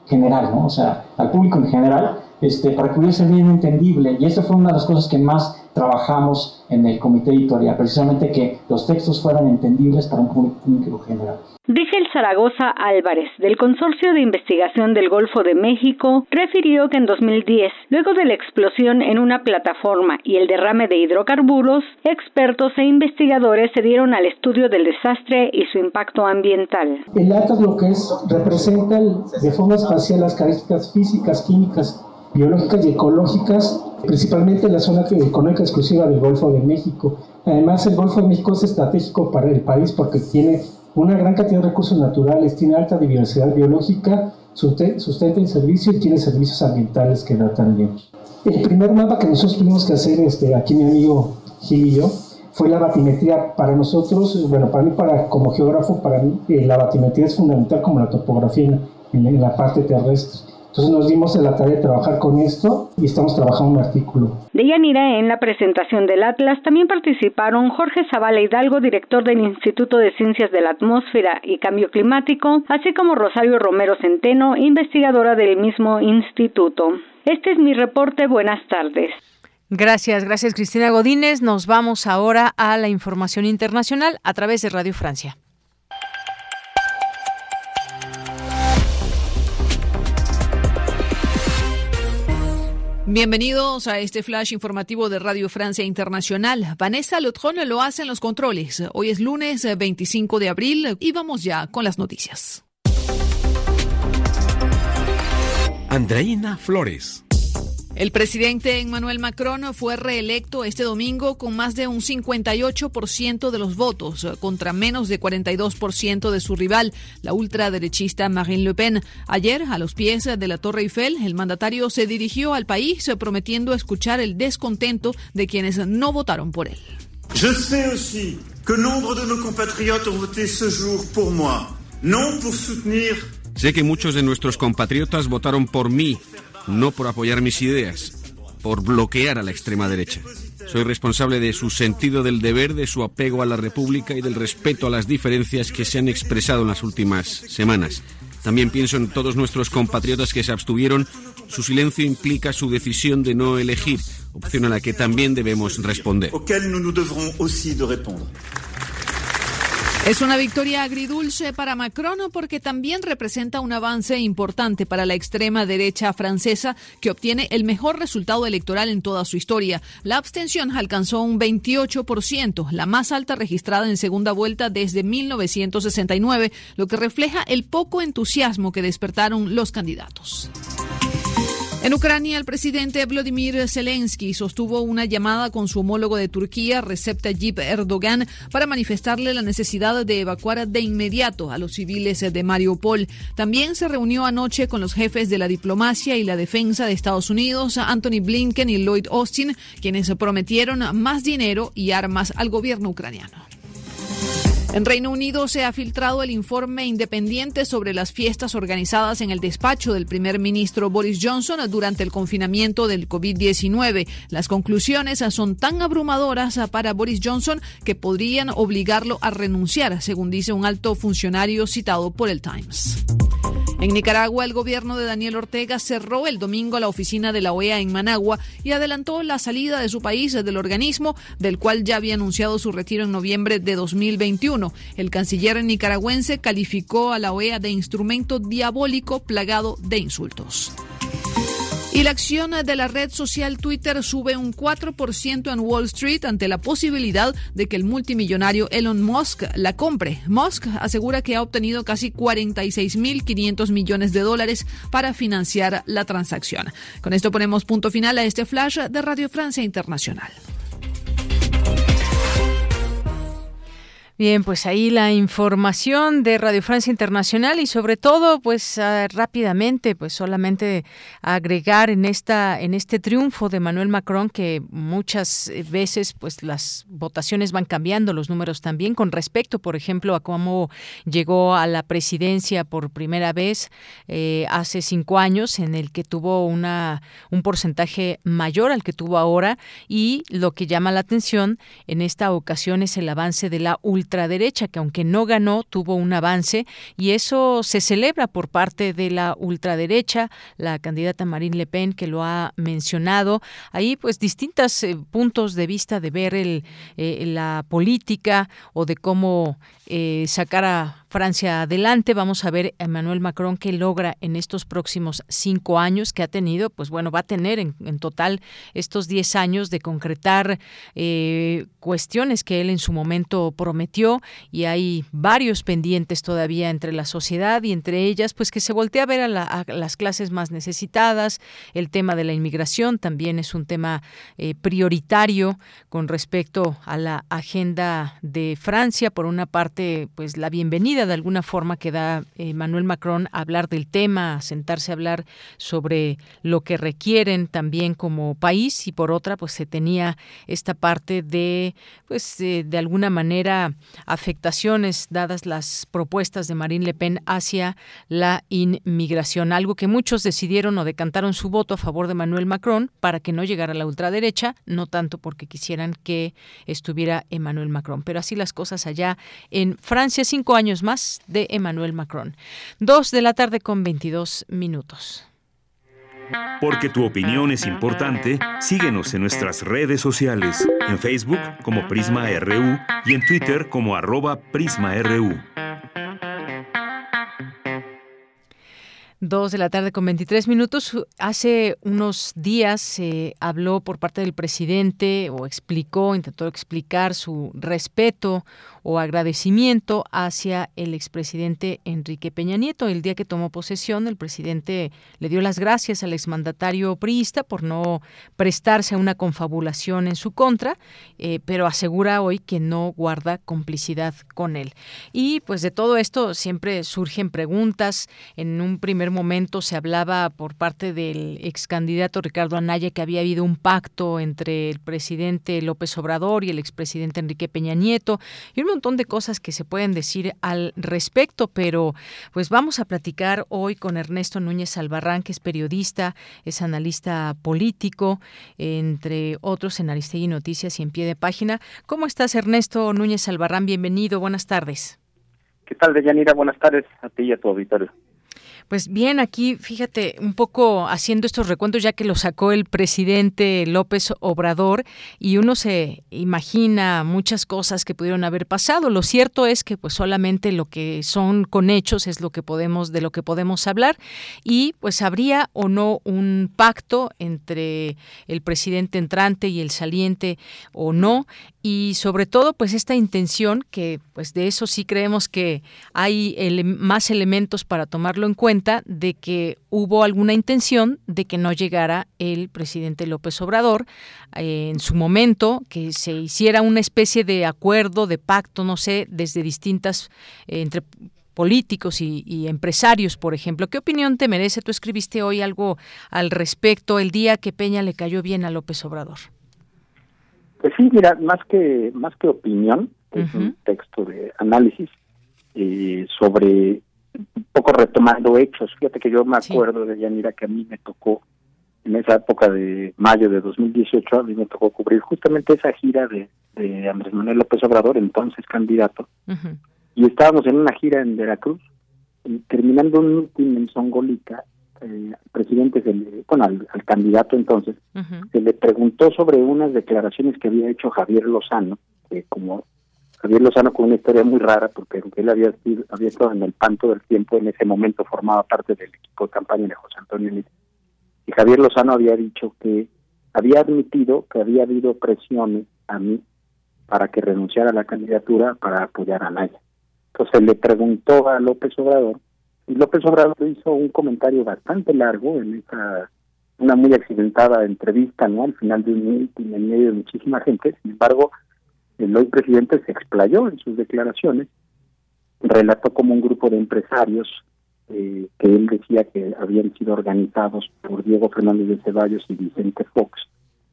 general, ¿no? O sea, al público en general, este, para que hubiese bien entendible. Y esa fue una de las cosas que más trabajamos en el comité editorial, precisamente que los textos fueran entendibles para un público general. Dice el Zaragoza Álvarez, del Consorcio de Investigación del Golfo de México, refirió que en 2010, luego de la explosión en una plataforma y el derrame de hidrocarburos, expertos e investigadores se dieron al estudio del desastre y su impacto ambiental. El ATAS lo que es, representa de forma espacial las características físicas, químicas, biológicas y ecológicas, principalmente en la zona económica exclusiva del Golfo de México. Además, el Golfo de México es estratégico para el país porque tiene una gran cantidad de recursos naturales, tiene alta diversidad biológica, sustenta el servicio y tiene servicios ambientales que da también. El primer mapa que nosotros tuvimos que hacer, este, aquí mi amigo Gil y yo, fue la batimetría. Para nosotros, bueno, para mí para, como geógrafo, para mí eh, la batimetría es fundamental como la topografía en, en la parte terrestre. Entonces nos dimos la tarea de trabajar con esto y estamos trabajando un artículo. De Yanira, en la presentación del Atlas también participaron Jorge Zavala Hidalgo, director del Instituto de Ciencias de la Atmósfera y Cambio Climático, así como Rosario Romero Centeno, investigadora del mismo instituto. Este es mi reporte. Buenas tardes. Gracias, gracias Cristina Godínez. Nos vamos ahora a la información internacional a través de Radio Francia. Bienvenidos a este flash informativo de Radio Francia Internacional. Vanessa Lotron lo hace en los controles. Hoy es lunes 25 de abril y vamos ya con las noticias. Andreina Flores. El presidente Emmanuel Macron fue reelecto este domingo con más de un 58% de los votos, contra menos de 42% de su rival, la ultraderechista Marine Le Pen. Ayer, a los pies de la Torre Eiffel, el mandatario se dirigió al país prometiendo escuchar el descontento de quienes no votaron por él. Je sais aussi que nombre de nos compatriotes ont voté ce jour pour moi, non pour soutenir Sé que muchos de nuestros compatriotas votaron por mí, no por apoyar mis ideas, por bloquear a la extrema derecha. Soy responsable de su sentido del deber, de su apego a la República y del respeto a las diferencias que se han expresado en las últimas semanas. También pienso en todos nuestros compatriotas que se abstuvieron. Su silencio implica su decisión de no elegir, opción a la que también debemos responder. Es una victoria agridulce para Macron porque también representa un avance importante para la extrema derecha francesa que obtiene el mejor resultado electoral en toda su historia. La abstención alcanzó un 28%, la más alta registrada en segunda vuelta desde 1969, lo que refleja el poco entusiasmo que despertaron los candidatos. En Ucrania, el presidente Vladimir Zelensky sostuvo una llamada con su homólogo de Turquía, Recep Tayyip Erdogan, para manifestarle la necesidad de evacuar de inmediato a los civiles de Mariupol. También se reunió anoche con los jefes de la diplomacia y la defensa de Estados Unidos, Anthony Blinken y Lloyd Austin, quienes prometieron más dinero y armas al gobierno ucraniano. En Reino Unido se ha filtrado el informe independiente sobre las fiestas organizadas en el despacho del primer ministro Boris Johnson durante el confinamiento del COVID-19. Las conclusiones son tan abrumadoras para Boris Johnson que podrían obligarlo a renunciar, según dice un alto funcionario citado por el Times. En Nicaragua, el gobierno de Daniel Ortega cerró el domingo la oficina de la OEA en Managua y adelantó la salida de su país del organismo, del cual ya había anunciado su retiro en noviembre de 2021. El canciller nicaragüense calificó a la OEA de instrumento diabólico plagado de insultos. Y la acción de la red social Twitter sube un 4% en Wall Street ante la posibilidad de que el multimillonario Elon Musk la compre. Musk asegura que ha obtenido casi 46.500 millones de dólares para financiar la transacción. Con esto ponemos punto final a este flash de Radio Francia Internacional. Bien, pues ahí la información de Radio Francia Internacional y sobre todo, pues uh, rápidamente, pues solamente agregar en esta en este triunfo de Manuel Macron que muchas veces, pues las votaciones van cambiando, los números también con respecto, por ejemplo, a cómo llegó a la presidencia por primera vez eh, hace cinco años, en el que tuvo una un porcentaje mayor al que tuvo ahora y lo que llama la atención en esta ocasión es el avance de la ultraderecha, que aunque no ganó, tuvo un avance y eso se celebra por parte de la ultraderecha, la candidata Marine Le Pen que lo ha mencionado. Ahí pues distintos eh, puntos de vista de ver el, eh, la política o de cómo eh, sacar a Francia adelante. Vamos a ver a Emmanuel Macron qué logra en estos próximos cinco años que ha tenido, pues bueno, va a tener en, total estos diez años de concretar eh, cuestiones que él en su momento prometió y hay varios pendientes todavía entre la sociedad y entre ellas, pues que se voltea a ver a, las clases más necesitadas. El tema de la inmigración también es un tema eh, prioritario con respecto a la agenda de Francia. Por una parte, pues la bienvenida de alguna forma que da Emmanuel Macron a hablar del tema, a sentarse a hablar sobre lo que requieren también como país. Y por otra pues se tenía esta parte de pues de alguna manera afectaciones dadas las propuestas de Marine Le Pen hacia la inmigración, algo que muchos decidieron o decantaron su voto a favor de Emmanuel Macron para que no llegara a la ultraderecha, no tanto porque quisieran que estuviera Emmanuel Macron, pero así las cosas allá en Francia, cinco años de Emmanuel Macron. Dos de la tarde con 22 minutos. Porque tu opinión es importante, síguenos en nuestras redes sociales, en Facebook como Prisma RU y en Twitter como arroba PrismaRU. Dos de la tarde con 23 minutos. Hace unos días se habló por parte del presidente o explicó, intentó explicar su respeto o agradecimiento hacia el expresidente Enrique Peña Nieto. El día que tomó posesión, el presidente le dio las gracias al exmandatario priista por no prestarse a una confabulación en su contra, eh, pero asegura hoy que no guarda complicidad con él. Y pues de todo esto siempre surgen preguntas. En un primer momento se hablaba por parte del ex candidato Ricardo Anaya que había habido un pacto entre el presidente López Obrador y el expresidente Enrique Peña Nieto y un montón de cosas que se pueden decir al respecto, pero pues vamos a platicar hoy con Ernesto Núñez Albarrán, que es periodista, es analista político, entre otros en Aristegui Noticias y en pie de página. ¿Cómo estás, Ernesto Núñez Albarrán? Bienvenido, buenas tardes. ¿Qué tal, Deyanira? Buenas tardes a ti y a tu auditorio. Pues bien, aquí fíjate, un poco haciendo estos recuentos ya que lo sacó el presidente López Obrador y uno se imagina muchas cosas que pudieron haber pasado. Lo cierto es que pues solamente lo que son con hechos es lo que podemos de lo que podemos hablar y pues habría o no un pacto entre el presidente entrante y el saliente o no y sobre todo pues esta intención que pues de eso sí creemos que hay más elementos para tomarlo en cuenta de que hubo alguna intención de que no llegara el presidente López Obrador eh, en su momento que se hiciera una especie de acuerdo de pacto no sé desde distintas eh, entre políticos y, y, empresarios, por ejemplo. ¿Qué opinión te merece? Tú escribiste hoy algo al respecto el día que Peña le cayó bien a López Obrador. Pues sí, mira, más que más que opinión, es un texto de análisis eh, sobre un poco retomando hechos. Fíjate que yo me acuerdo de Yanira que a mí me tocó en esa época de mayo de 2018, a mí me tocó cubrir justamente esa gira de, de Andrés Manuel López Obrador, entonces candidato, y estábamos en una gira en Veracruz, terminando un meeting en Songolica, eh, presidente, se le, bueno, al, candidato entonces, se le preguntó sobre unas declaraciones que había hecho Javier Lozano, que como Javier Lozano con una historia muy rara, porque él había, había estado en el panto del tiempo, en ese momento formaba parte del equipo de campaña de José Antonio Lítez, y Javier Lozano había dicho que había admitido que había habido presiones a mí para que renunciara a la candidatura para apoyar a Naya. Entonces le preguntó a López Obrador y López Obrador hizo un comentario bastante largo en esa una muy accidentada entrevista, ¿no? Al final de un meeting en medio de muchísima gente. Sin embargo, el hoy presidente se explayó en sus declaraciones, relató como un grupo de empresarios eh, que él decía que habían sido organizados por Diego Fernández de Ceballos y Vicente Fox,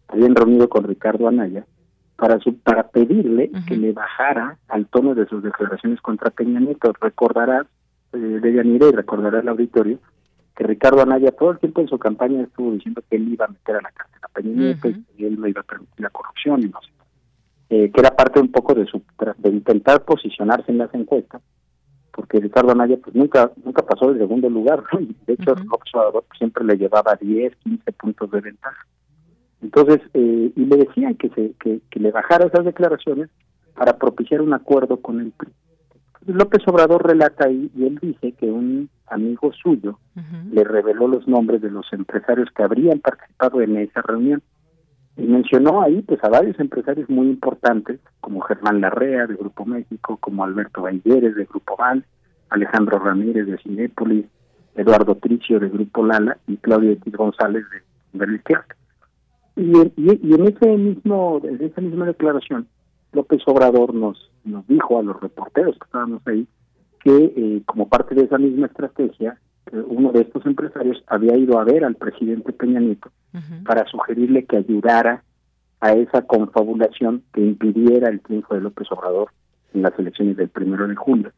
habían reunido con Ricardo Anaya para su, para pedirle que le bajara al tono de sus declaraciones contra Peña Nieto. Recordarás eh, de Yanire y recordará el auditorio que Ricardo Anaya todo el tiempo en su campaña estuvo diciendo que él iba a meter a la cárcel a Peña y él no iba a permitir la corrupción y no sé. Eh, que era parte un poco de su de intentar posicionarse en las encuestas porque Ricardo Anaya pues nunca nunca pasó de segundo lugar de hecho uh siempre le llevaba 10 15 puntos de ventaja. Entonces eh, y le decían que se que, que le bajara esas declaraciones para propiciar un acuerdo con el PRI López Obrador relata ahí y él dice que un amigo suyo le reveló los nombres de los empresarios que habrían participado en esa reunión y mencionó ahí pues a varios empresarios muy importantes como Germán Larrea de Grupo México, como Alberto Valleres de Grupo Val, Alejandro Ramírez de Cinépolis, Eduardo Tricio de Grupo Lala y Claudio X González de Berlizquiac. Y, y, en ese mismo, en esa misma declaración, López Obrador nos, nos dijo a los reporteros que estábamos ahí que eh, como parte de esa misma estrategia, uno de estos empresarios había ido a ver al presidente Peña Nieto para sugerirle que ayudara a esa confabulación que impidiera el triunfo de López Obrador en las elecciones del primero de julio.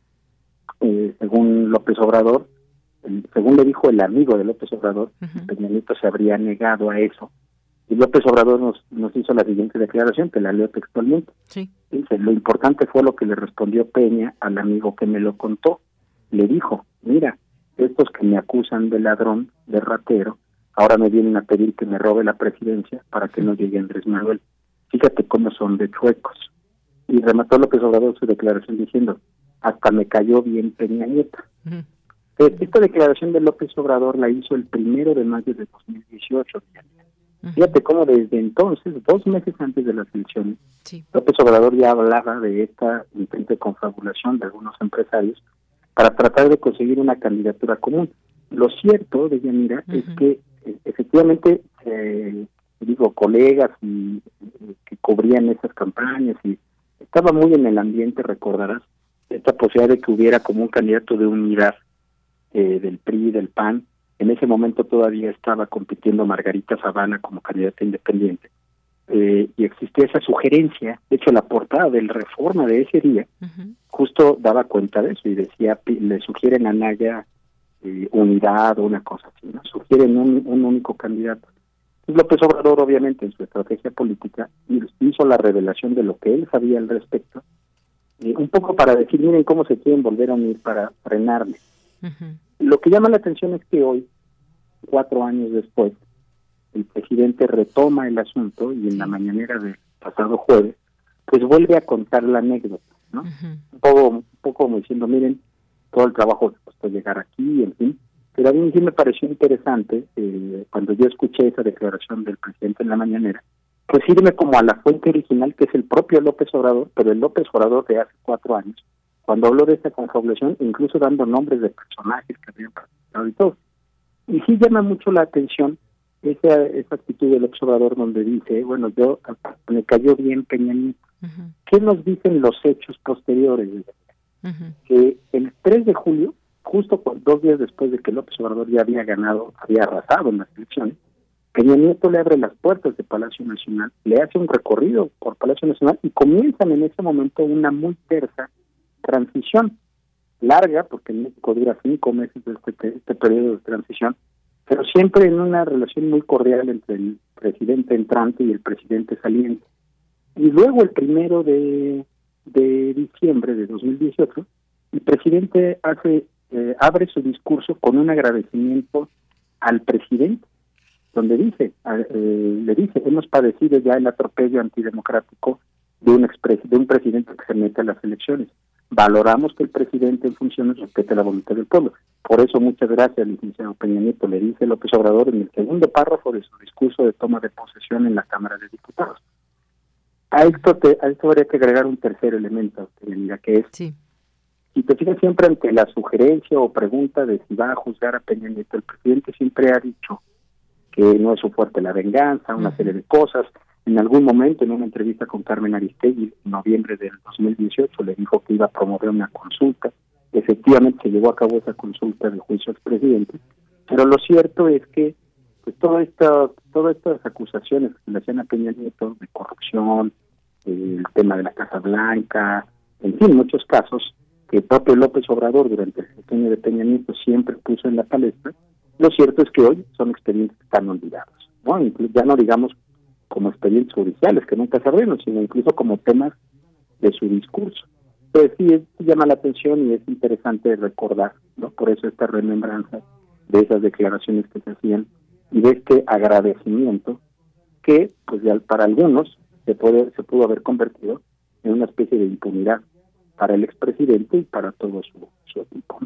Eh, según López Obrador, según le dijo el amigo de López Obrador, Peña Nieto se habría negado a eso. Y López Obrador nos, nos hizo la siguiente declaración, que la leo textualmente. Dice, lo importante fue lo que le respondió Peña al amigo que me lo contó. Le dijo, mira, estos que me acusan de ladrón, de ratero, ahora me vienen a pedir que me robe la presidencia para que no llegue Andrés Manuel. Fíjate cómo son de chuecos. Y remató López Obrador su declaración diciendo, hasta me cayó bien Peña Nieto. Eh, esta declaración de López Obrador la hizo el primero de mayo de 2018. Fíjate cómo desde entonces, dos meses antes de las elecciones, López Obrador ya hablaba de esta intento de confabulación de algunos empresarios para tratar de conseguir una candidatura común. Lo cierto de Yanira es que eh, efectivamente, eh, digo, colegas y, que cubrían esas campañas y estaba muy en el ambiente, recordarás, esta posibilidad de que hubiera como un candidato de unidad eh, del PRI, del PAN. En ese momento todavía estaba compitiendo Margarita Zavala como candidata independiente. Eh, y existía esa sugerencia, de hecho la portada del Reforma de ese día justo daba cuenta de eso y decía, le sugieren a Naya eh, unidad o una cosa así, ¿no? sugieren un, un único candidato. López Obrador, obviamente, en su estrategia política, hizo la revelación de lo que él sabía al respecto, eh, un poco para decir, miren cómo se quieren volver a unir para frenarme. Lo que llama la atención es que hoy, cuatro años después, el presidente retoma el asunto y en la mañanera del pasado jueves, pues vuelve a contar la anécdota, ¿no? un, poco, un poco como diciendo, miren, todo el trabajo que costó llegar aquí, en fin. Pero a mí sí me pareció interesante, eh, cuando yo escuché esa declaración del presidente en la mañanera, pues irme como a la fuente original, que es el propio López Obrador, pero el López Obrador de hace cuatro años, cuando habló de esta confabulación, incluso dando nombres de personajes que habían participado y todo. Y sí llama mucho la atención esa, esa actitud del observador donde dice, bueno, yo me cayó bien Peña Nieto. ¿Qué nos dicen los hechos posteriores? Que el 3 de julio, justo dos días después de que López Obrador ya había ganado, había arrasado en las elecciones, Peña Nieto le abre las puertas de Palacio Nacional, le hace un recorrido por Palacio Nacional y comienzan en ese momento una muy tersa transición, larga, porque en México dura cinco meses este, este periodo de transición, pero siempre en una relación muy cordial entre el presidente entrante y el presidente saliente. Y luego el primero de, de diciembre de 2018, el presidente hace eh, abre su discurso con un agradecimiento al presidente, donde dice, eh, le dice, hemos padecido ya el atropello antidemocrático de un, de un presidente que se mete a las elecciones. Valoramos que el presidente en funciones respete la voluntad del pueblo. Por eso, muchas gracias, licenciado Peña Nieto, le dice López Obrador en el segundo párrafo de su discurso de toma de posesión en la Cámara de Diputados. A esto, te, a esto habría que agregar un tercer elemento, que es, sí. si te fijas siempre ante la sugerencia o pregunta de si va a juzgar a Peña Nieto, el presidente siempre ha dicho que no es su fuerte la venganza, una serie de cosas, en algún momento, en una entrevista con Carmen Aristegui, en noviembre del 2018, le dijo que iba a promover una consulta. Efectivamente, se llevó a cabo esa consulta del juicio al presidente, pero lo cierto es que pues todo esto, todas estas acusaciones que le hacían a Peña Nieto de corrupción, el tema de la Casa Blanca, en fin, muchos casos que propio López Obrador durante el sexenio de Peña Nieto siempre puso en la palestra, lo cierto es que hoy son expedientes que están olvidados. ¿no? Ya no digamos como expedientes judiciales que nunca se abrieron, sino incluso como temas de su discurso. Pues sí, llama la atención y es interesante recordar, ¿no? Por eso esta remembranza de esas declaraciones que se hacían y de este agradecimiento que, pues ya para algunos se puede se pudo haber convertido en una especie de impunidad para el expresidente y para todo su, su equipo.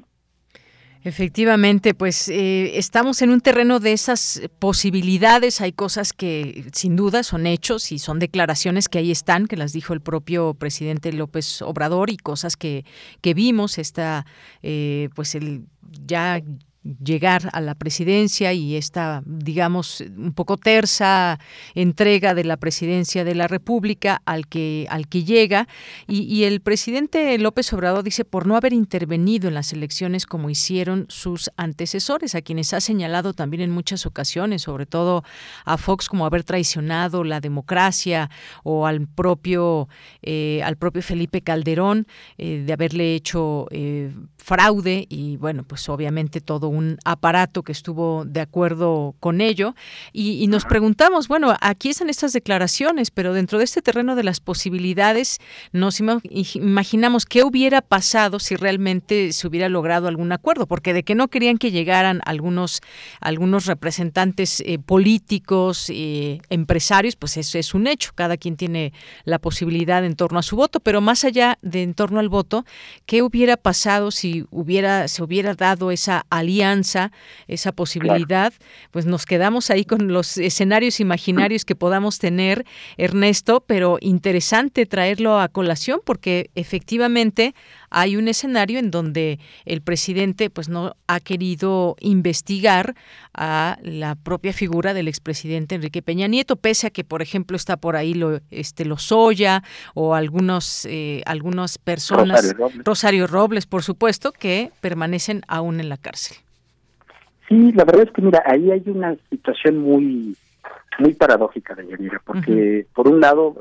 Efectivamente, pues eh, estamos en un terreno de esas posibilidades. Hay cosas que sin duda son hechos y son declaraciones que ahí están, que las dijo el propio presidente López Obrador y cosas que, que vimos. Está, eh, pues el ya llegar a la presidencia y esta, digamos, un poco tersa entrega de la presidencia de la República al que, al que llega. Y, el presidente López Obrador dice por no haber intervenido en las elecciones como hicieron sus antecesores, a quienes ha señalado también en muchas ocasiones, sobre todo a Fox como haber traicionado la democracia o al propio, eh, al propio Felipe Calderón eh, de haberle hecho eh, fraude y bueno, pues obviamente todo un aparato que estuvo de acuerdo con ello. Y, nos preguntamos, bueno, aquí están estas declaraciones, pero dentro de este terreno de las posibilidades, nos imaginamos qué hubiera pasado si realmente se hubiera logrado algún acuerdo, porque de que no querían que llegaran algunos, algunos representantes eh, políticos, eh, empresarios, pues eso es un hecho. Cada quien tiene la posibilidad en torno a su voto, pero más allá de en torno al voto, ¿qué hubiera pasado si hubiera, se hubiera dado esa alianza? Esa, posibilidad, pues nos quedamos ahí con los escenarios imaginarios que podamos tener, Ernesto, pero interesante traerlo a colación porque efectivamente hay un escenario en donde el presidente pues no ha querido investigar a la propia figura del expresidente Enrique Peña Nieto, pese a que, por ejemplo, está por ahí lo, este, Lozoya o algunos, eh, algunas personas, Rosario Robles, por supuesto, que permanecen aún en la cárcel. Sí, la verdad es que mira, ahí hay una situación muy muy paradójica de Yanira, porque por un lado,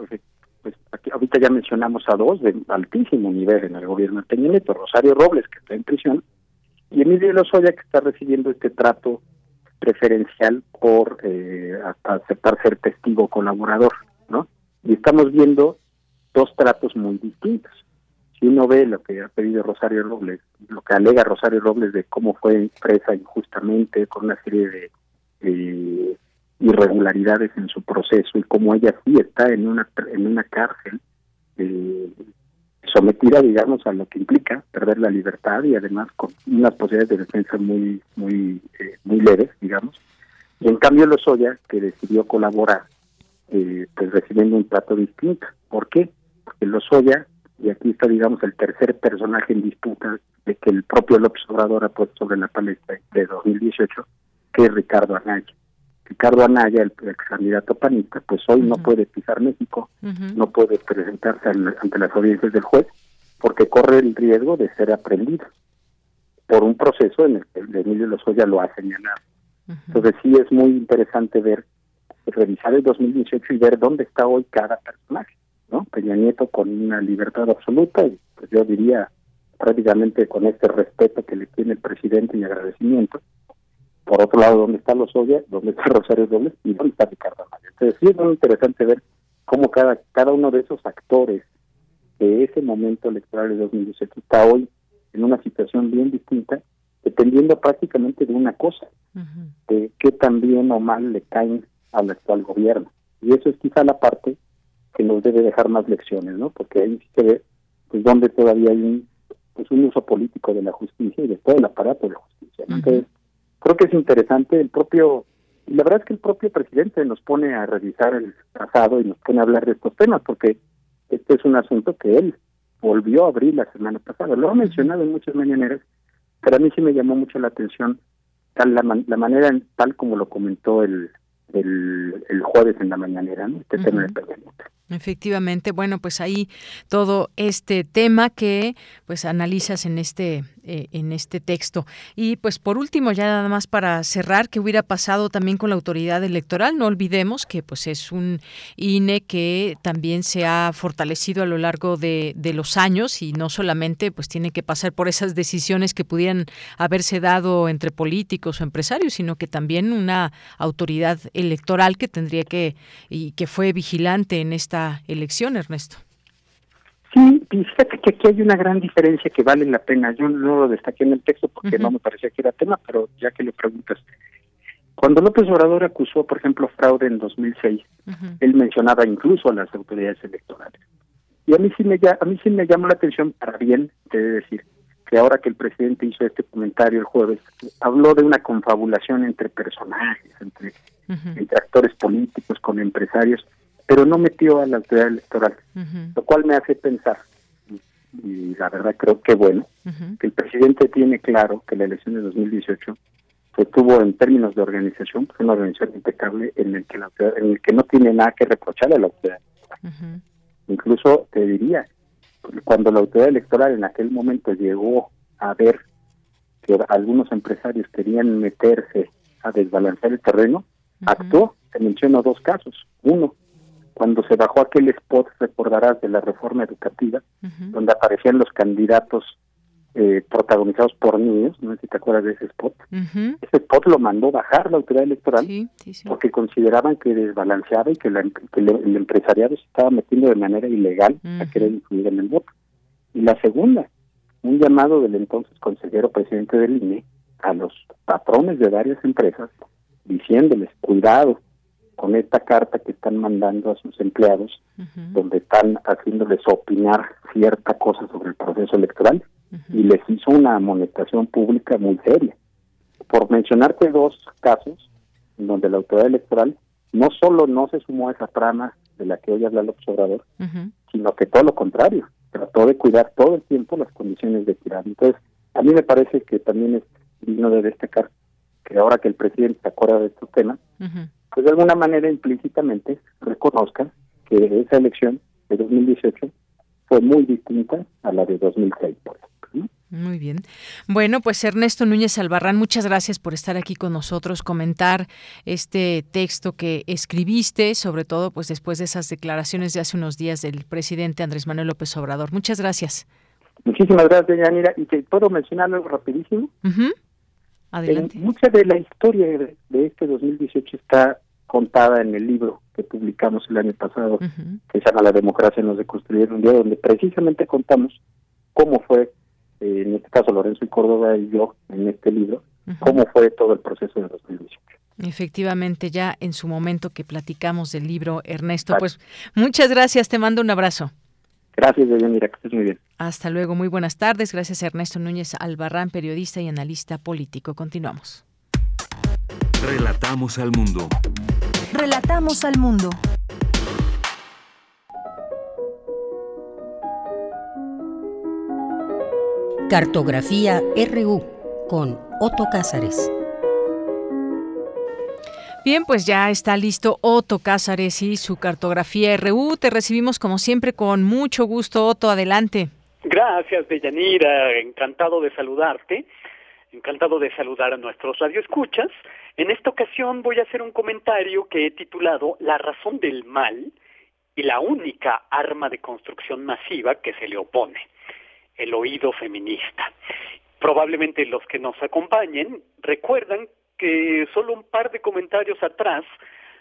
pues aquí, ahorita ya mencionamos a dos de altísimo nivel en el gobierno de Peña Nieto, Rosario Robles, que está en prisión, y Emilio Lozoya, que está recibiendo este trato preferencial por eh, aceptar ser testigo colaborador, ¿no? Y estamos viendo dos tratos muy distintos si uno ve lo que ha pedido Rosario Robles, lo que alega Rosario Robles de cómo fue presa injustamente con una serie de, irregularidades en su proceso y cómo ella sí está en una en una cárcel eh, sometida digamos a lo que implica perder la libertad y además con unas posibilidades de defensa muy muy eh, muy leves digamos y en cambio Lozoya que decidió colaborar eh, pues recibiendo un trato distinto ¿por qué? porque Lozoya y aquí está, digamos, el tercer personaje en disputa de que el propio López Obrador ha puesto sobre la palestra de 2018, que es Ricardo Anaya. Ricardo Anaya, el ex candidato panista, pues hoy no puede pisar México, no puede presentarse ante las audiencias del juez, porque corre el riesgo de ser aprendido por un proceso en el que Emilio Lozoya lo ha señalado. Entonces sí es muy interesante ver, revisar el 2018 y ver dónde está hoy cada personaje. ¿No? Peña Nieto con una libertad absoluta y pues yo diría prácticamente con este respeto que le tiene el presidente y agradecimiento. Por otro lado, ¿dónde está Lozoya? ¿Dónde está Rosario Dobles? ¿Y dónde está Ricardo Anaya? Entonces sí es muy interesante ver cómo cada, cada uno de esos actores de ese momento electoral de 2018 está hoy en una situación bien distinta, dependiendo prácticamente de una cosa, de qué tan bien o mal le caen al actual gobierno. Y eso es quizá la parte que nos debe dejar más lecciones, ¿no? Porque ahí se ve pues donde todavía hay un pues un uso político de la justicia y de todo el aparato de justicia. Entonces, creo que es interesante el propio y la verdad es que el propio presidente nos pone a revisar el pasado y nos pone a hablar de estos temas porque este es un asunto que él volvió a abrir la semana pasada. Lo ha mencionado en muchas mañaneras, pero a mí sí me llamó mucho la atención tal la, la manera en, tal como lo comentó el, el, el jueves en la mañanera, ¿no? este tema de Efectivamente, bueno, pues ahí todo este tema que pues analizas en este eh, en este texto. Y pues por último, ya nada más para cerrar, ¿qué hubiera pasado también con la autoridad electoral? No olvidemos que pues es un INE que también se ha fortalecido a lo largo de, de los años y no solamente pues tiene que pasar por esas decisiones que pudieran haberse dado entre políticos o empresarios, sino que también una autoridad electoral que tendría que y que fue vigilante en esta elección, Ernesto. Sí, fíjate que aquí hay una gran diferencia que vale la pena. Yo no lo destaqué en el texto porque no me parecía que era tema, pero ya que le preguntas. Cuando López Obrador acusó, por ejemplo, fraude en 2006, él mencionaba incluso a las autoridades electorales. Y a mí sí me a mí sí me llamó la atención para bien, de decir, que ahora que el presidente hizo este comentario el jueves, habló de una confabulación entre personajes, entre, entre actores políticos, con empresarios, pero no metió a la autoridad electoral, lo cual me hace pensar y la verdad creo que bueno, que el presidente tiene claro que la elección de 2018 se tuvo en términos de organización, pues una organización impecable en el que la en el que no tiene nada que reprocharle a la autoridad. Incluso te diría, cuando la autoridad electoral en aquel momento llegó a ver que algunos empresarios querían meterse a desbalancear el terreno, actuó. Te menciono dos casos. Uno, cuando se bajó aquel spot, recordarás, de la reforma educativa, donde aparecían los candidatos eh, protagonizados por niños, no sé si te acuerdas de ese spot. Ese spot lo mandó bajar la autoridad electoral porque consideraban que desbalanceaba y que, el empresariado se estaba metiendo de manera ilegal a querer influir en el voto. Y la segunda, un llamado del entonces consejero presidente del INE a los patrones de varias empresas diciéndoles, cuidado, con esta carta que están mandando a sus empleados, donde están haciéndoles opinar cierta cosa sobre el proceso electoral, y les hizo una amonestación pública muy seria. Por mencionarte dos casos, en donde la autoridad electoral no solo no se sumó a esa trama de la que hoy habla el observador, sino que todo lo contrario, trató de cuidar todo el tiempo las condiciones de tirada. Entonces, a mí me parece que también es digno de destacar que ahora que el presidente se acuerda de estos temas, pues de alguna manera implícitamente reconozcan que esa elección de 2018 fue muy distinta a la de 2006, por. Muy bien. Bueno, pues Ernesto Núñez Albarrán, muchas gracias por estar aquí con nosotros, comentar este texto que escribiste, sobre todo pues después de esas declaraciones de hace unos días del presidente Andrés Manuel López Obrador. Muchas gracias. Muchísimas gracias, Yanira. Y te puedo mencionar algo rapidísimo. Adelante. mucha de la historia de, este 2018 está contada en el libro que publicamos el año pasado, que se llama La democracia nos deconstruyeron un día, donde precisamente contamos cómo fue, eh, en este caso Lorenzo y Córdoba y yo, en este libro, cómo fue todo el proceso de 2018. Efectivamente, ya en su momento que platicamos del libro, Ernesto, pues muchas gracias, te mando un abrazo. Gracias, Deyanira, que estés muy bien. Hasta luego, muy buenas tardes. Gracias Ernesto Núñez Albarrán, periodista y analista político. Continuamos. Relatamos al mundo. Relatamos al mundo. Cartografía RU con Otto Cázares. Bien, pues ya está listo Otto Cázares y su cartografía RU. Te recibimos como siempre con mucho gusto, Otto. Adelante. Gracias, Deyanira. Encantado de saludarte. Encantado de saludar a nuestros radioescuchas. En esta ocasión voy a hacer un comentario que he titulado La razón del mal y la única arma de construcción masiva que se le opone, el oído feminista. Probablemente los que nos acompañen recuerdan que solo un par de comentarios atrás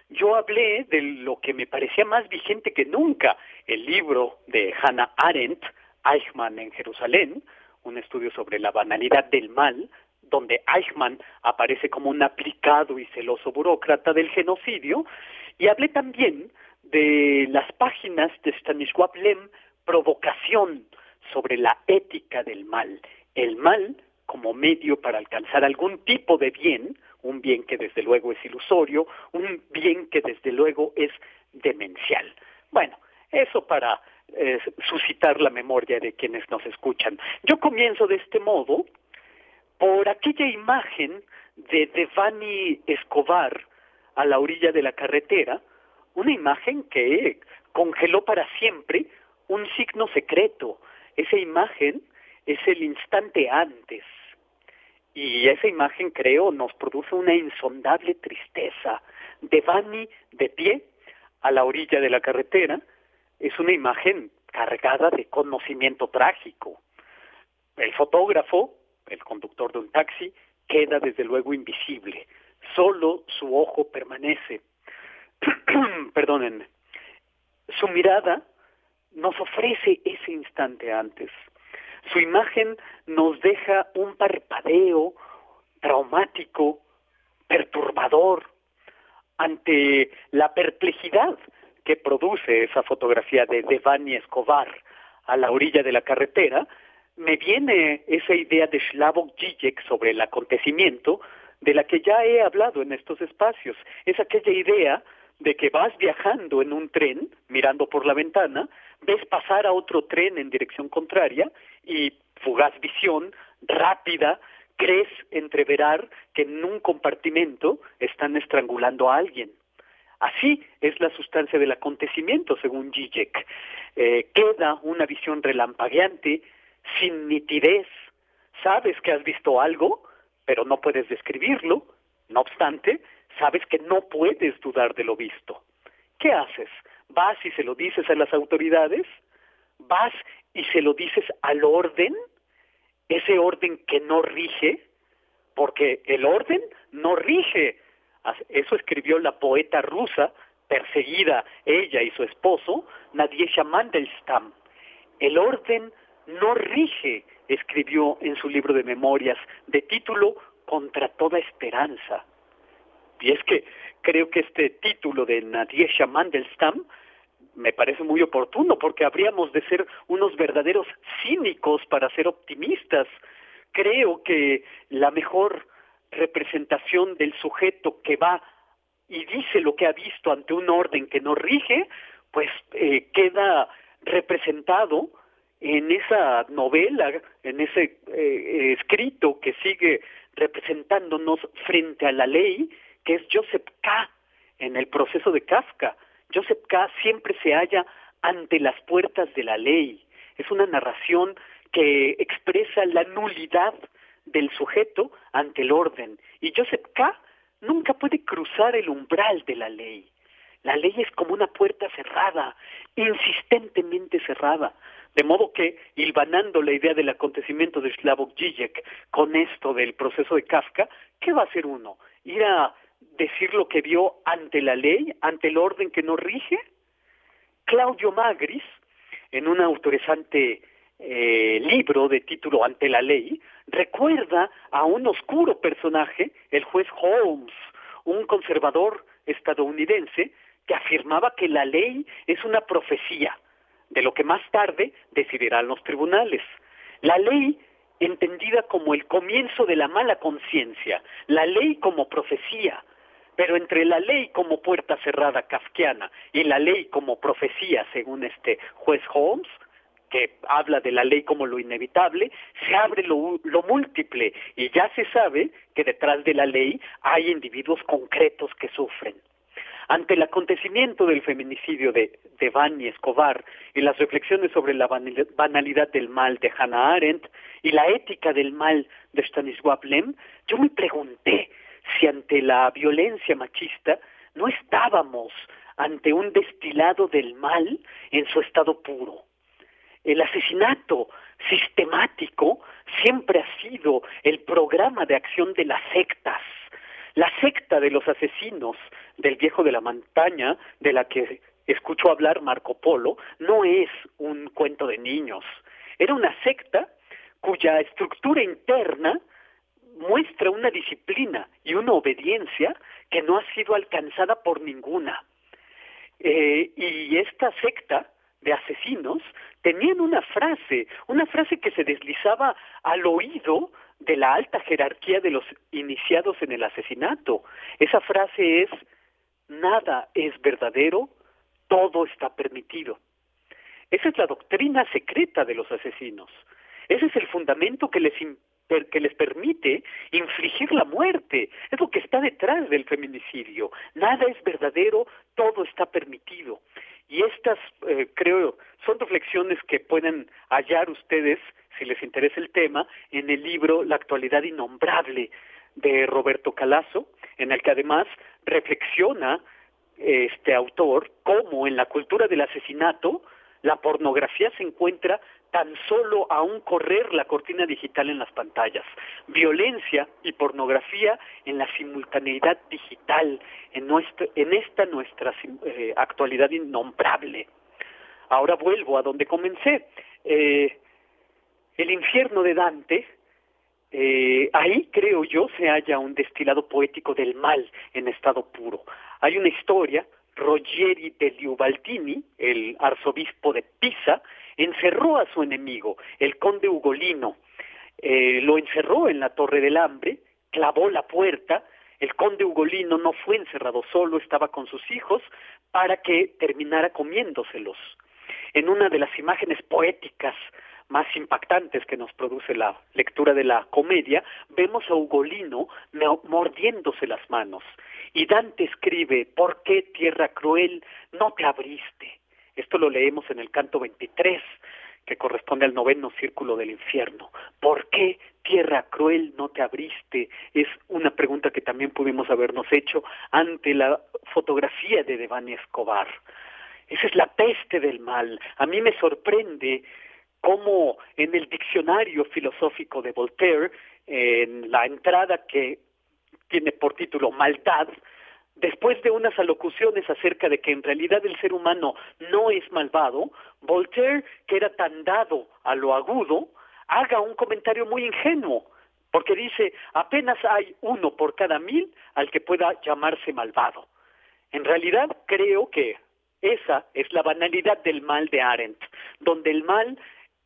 yo hablé de lo que me parecía más vigente que nunca, el libro de Hannah Arendt, Eichmann en Jerusalén, un estudio sobre la banalidad del mal, donde Eichmann aparece como un aplicado y celoso burócrata del genocidio, y hablé también de las páginas de Stanisław Lem, Provocación sobre la ética del mal, el mal como medio para alcanzar algún tipo de bien, un bien que desde luego es ilusorio, un bien que desde luego es demencial. Bueno, eso para eh, suscitar la memoria de quienes nos escuchan. Yo comienzo de este modo por aquella imagen de Devani Escobar a la orilla de la carretera, una imagen que congeló para siempre un signo secreto. Esa imagen es el instante antes, y esa imagen, creo, nos produce una insondable tristeza. Devani de pie a la orilla de la carretera es una imagen cargada de conocimiento trágico. El fotógrafo, el conductor de un taxi, queda desde luego invisible. Solo su ojo permanece. Perdónenme. Su mirada nos ofrece ese instante antes. Su imagen nos deja un parpadeo traumático, perturbador, ante la perplejidad que produce esa fotografía de Devani Escobar a la orilla de la carretera, me viene esa idea de Slavoj Žižek sobre el acontecimiento de la que ya he hablado en estos espacios. Es aquella idea de que vas viajando en un tren, mirando por la ventana, ves pasar a otro tren en dirección contraria y fugaz visión, rápida, crees entreverar que en un compartimento están estrangulando a alguien. Así es la sustancia del acontecimiento, según Zizek. Eh, queda una visión relampagueante, sin nitidez. Sabes que has visto algo, pero no puedes describirlo. No obstante, sabes que no puedes dudar de lo visto. ¿Qué haces? ¿Vas y se lo dices a las autoridades? ¿Vas y se lo dices al orden? ese orden que no rige, porque el orden no rige. Eso escribió la poeta rusa, perseguida ella y su esposo, Nadiesha Mandelstam. El orden no rige, escribió en su libro de memorias, de título Contra toda esperanza. Y es que creo que este título de Nadiesha Mandelstam me parece muy oportuno porque habríamos de ser unos verdaderos cínicos para ser optimistas. Creo que la mejor representación del sujeto que va y dice lo que ha visto ante un orden que no rige, pues eh, queda representado en esa novela, en ese eh, escrito que sigue representándonos frente a la ley, que es Joseph K. en el proceso de Kafka. Joseph K. siempre se halla ante las puertas de la ley. Es una narración que expresa la nulidad del sujeto ante el orden. Y Joseph K. nunca puede cruzar el umbral de la ley. La ley es como una puerta cerrada, insistentemente cerrada. De modo que, hilvanando la idea del acontecimiento de Slavoj Žižek con esto del proceso de Kafka, ¿qué va a hacer uno? ¿Ir a decir lo que vio ante la ley, ante el orden que nos rige? Claudio Magris, en un autorizante eh, libro de título Ante la ley, recuerda a un oscuro personaje, el juez Holmes, un conservador estadounidense que afirmaba que la ley es una profecía, de lo que más tarde decidirán los tribunales. La ley entendida como el comienzo de la mala conciencia, la ley como profecía, pero entre la ley como puerta cerrada kafkiana y la ley como profecía, según este juez Holmes, que habla de la ley como lo inevitable, se abre lo, lo, múltiple y ya se sabe que detrás de la ley hay individuos concretos que sufren. Ante el acontecimiento del feminicidio de, de Bani Escobar y las reflexiones sobre la banalidad del mal de Hannah Arendt y la ética del mal de Stanisław Lem, yo me pregunté si ante la violencia machista no estábamos ante un destilado del mal en su estado puro. El asesinato sistemático siempre ha sido el programa de acción de las sectas. La secta de los asesinos del viejo de la montaña, de la que escuchó hablar Marco Polo, no es un cuento de niños. Era una secta cuya estructura interna muestra una disciplina y una obediencia que no ha sido alcanzada por ninguna. Eh, y esta secta de asesinos tenían una frase, una frase que se deslizaba al oído de la alta jerarquía de los iniciados en el asesinato. Esa frase es, nada es verdadero, todo está permitido. Esa es la doctrina secreta de los asesinos. Ese es el fundamento que les que les permite infligir la muerte. Es lo que está detrás del feminicidio. Nada es verdadero, todo está permitido. Y estas, eh, creo, son reflexiones que pueden hallar ustedes, si les interesa el tema, en el libro La actualidad innombrable de Roberto Calazo, en el que además reflexiona este autor cómo en la cultura del asesinato la pornografía se encuentra tan solo a un correr la cortina digital en las pantallas. Violencia y pornografía en la simultaneidad digital, en, nuestro, en esta nuestra eh, actualidad innombrable. Ahora vuelvo a donde comencé. Eh, el infierno de Dante, eh, ahí creo yo se halla un destilado poético del mal en estado puro. Hay una historia, Rogeri de Liubaltini, el arzobispo de Pisa, encerró a su enemigo, el conde Ugolino, eh, lo encerró en la Torre del Hambre, clavó la puerta, el conde Ugolino no fue encerrado solo, estaba con sus hijos, para que terminara comiéndoselos. en una de las imágenes poéticas más impactantes que nos produce la lectura de la comedia, vemos a Ugolino mordiéndose las manos. Y Dante escribe, ¿por qué tierra cruel no te abriste? Esto lo leemos en el canto 23, que corresponde al noveno círculo del infierno. ¿Por qué tierra cruel no te abriste? Es una pregunta que también pudimos habernos hecho ante la fotografía de Devani Escobar. Esa es la peste del mal. A mí me sorprende cómo en el diccionario filosófico de Voltaire, en la entrada que tiene por título Maldad, después de unas alocuciones acerca de que en realidad el ser humano no es malvado, Voltaire, que era tan dado a lo agudo, haga un comentario muy ingenuo, porque dice, apenas hay uno por cada mil al que pueda llamarse malvado. En realidad creo que esa es la banalidad del mal de Arendt, donde el mal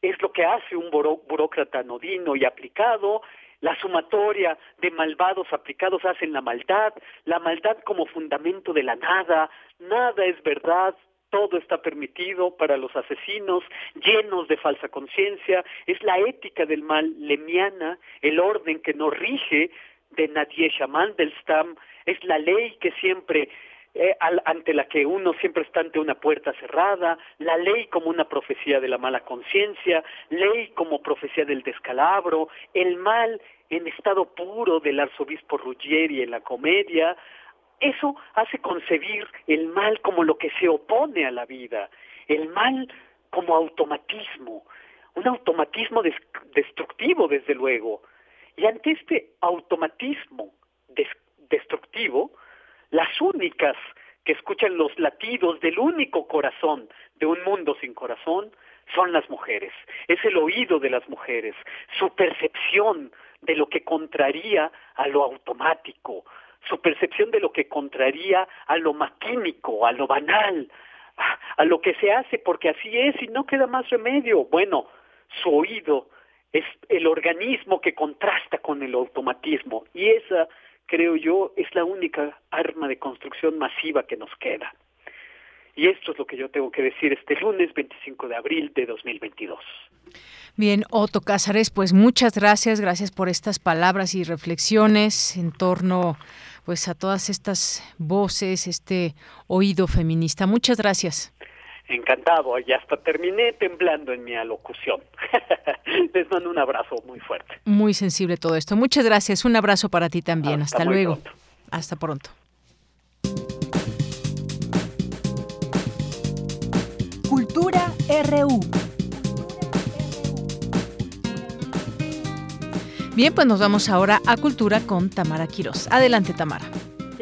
es lo que hace un burócrata anodino y aplicado, la sumatoria de malvados aplicados hacen la maldad, la maldad como fundamento de la nada, nada es verdad, todo está permitido para los asesinos, llenos de falsa conciencia, es la ética del mal lemiana, el orden que nos rige de Nadia Mandelstam, es la ley que siempre eh, ante la que uno siempre está ante una puerta cerrada, la ley como una profecía de la mala conciencia, ley como profecía del descalabro, el mal en estado puro del arzobispo Ruggieri en la comedia, eso hace concebir el mal como lo que se opone a la vida, el mal como automatismo, un automatismo destructivo desde luego. Y ante este automatismo destructivo, las únicas que escuchan los latidos del único corazón de un mundo sin corazón son las mujeres. Es el oído de las mujeres, su percepción de lo que contraría a lo automático, su percepción de lo que contraría a lo maquínico, a lo banal, a lo que se hace porque así es y no queda más remedio. Bueno, su oído es el organismo que contrasta con el automatismo y esa creo yo, es la única arma de construcción masiva que nos queda. Y esto es lo que yo tengo que decir este lunes 25 de abril de 2022. Bien, Otto Cázares, pues muchas gracias, gracias por estas palabras y reflexiones en torno pues a todas estas voces, este oído feminista. Muchas gracias. Encantado, y hasta terminé temblando en mi alocución. Les mando un abrazo muy fuerte. Muy sensible todo esto. Muchas gracias. Un abrazo para ti también. Hasta, luego. Hasta pronto. Cultura RU. Bien, pues nos vamos ahora a Cultura con Tamara Quiroz. Adelante, Tamara.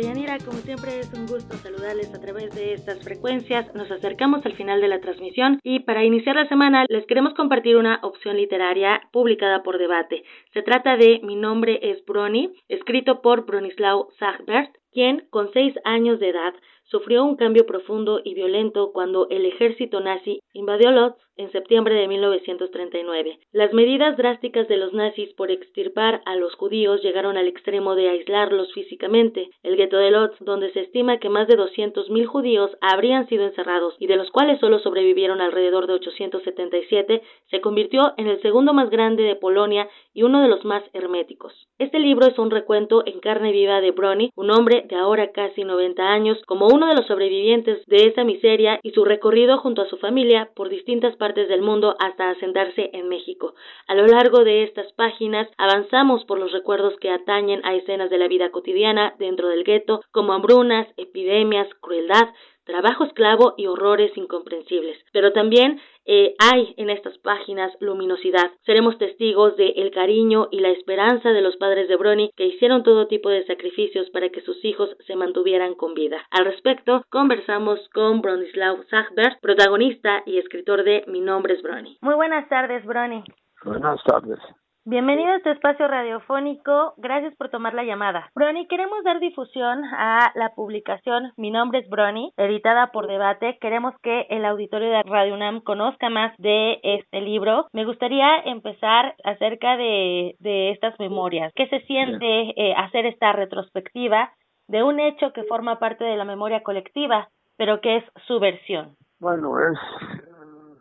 Yanira, como siempre es un gusto saludarles a través de estas frecuencias. Nos acercamos al final de la transmisión y para iniciar la semana les queremos compartir una opción literaria publicada por Debate. Se trata de Mi nombre es Brony, escrito por Bronislaw Sagbert, quien con seis años de edad sufrió un cambio profundo y violento cuando el ejército nazi invadió Lodz en septiembre de 1939. Las medidas drásticas de los nazis por extirpar a los judíos llegaron al extremo de aislarlos físicamente. El gueto de Lodz, donde se estima que más de 200.000 judíos habrían sido encerrados y de los cuales solo sobrevivieron alrededor de 877, se convirtió en el segundo más grande de Polonia y uno de los más herméticos. Este libro es un recuento en carne viva de Brony, un hombre de ahora casi 90 años, como uno de los sobrevivientes de esa miseria y su recorrido junto a su familia por distintas partes del mundo hasta asentarse en México. A lo largo de estas páginas avanzamos por los recuerdos que atañen a escenas de la vida cotidiana dentro del gueto, como hambrunas, epidemias, crueldad, trabajo esclavo y horrores incomprensibles. Pero también eh, hay en estas páginas luminosidad. Seremos testigos de el cariño y la esperanza de los padres de Brony que hicieron todo tipo de sacrificios para que sus hijos se mantuvieran con vida. Al respecto, conversamos con Bronislaw Sagbert, protagonista y escritor de Mi nombre es Brony. Muy buenas tardes, Brony. Buenas tardes. Bienvenido a este espacio radiofónico. Gracias por tomar la llamada. Brony, queremos dar difusión a la publicación Mi nombre es Brony, editada por Debate. Queremos que el auditorio de Radio UNAM conozca más de este libro. Me gustaría empezar acerca de, de estas memorias. ¿Qué se siente eh, hacer esta retrospectiva de un hecho que forma parte de la memoria colectiva, pero que es su versión? Bueno, es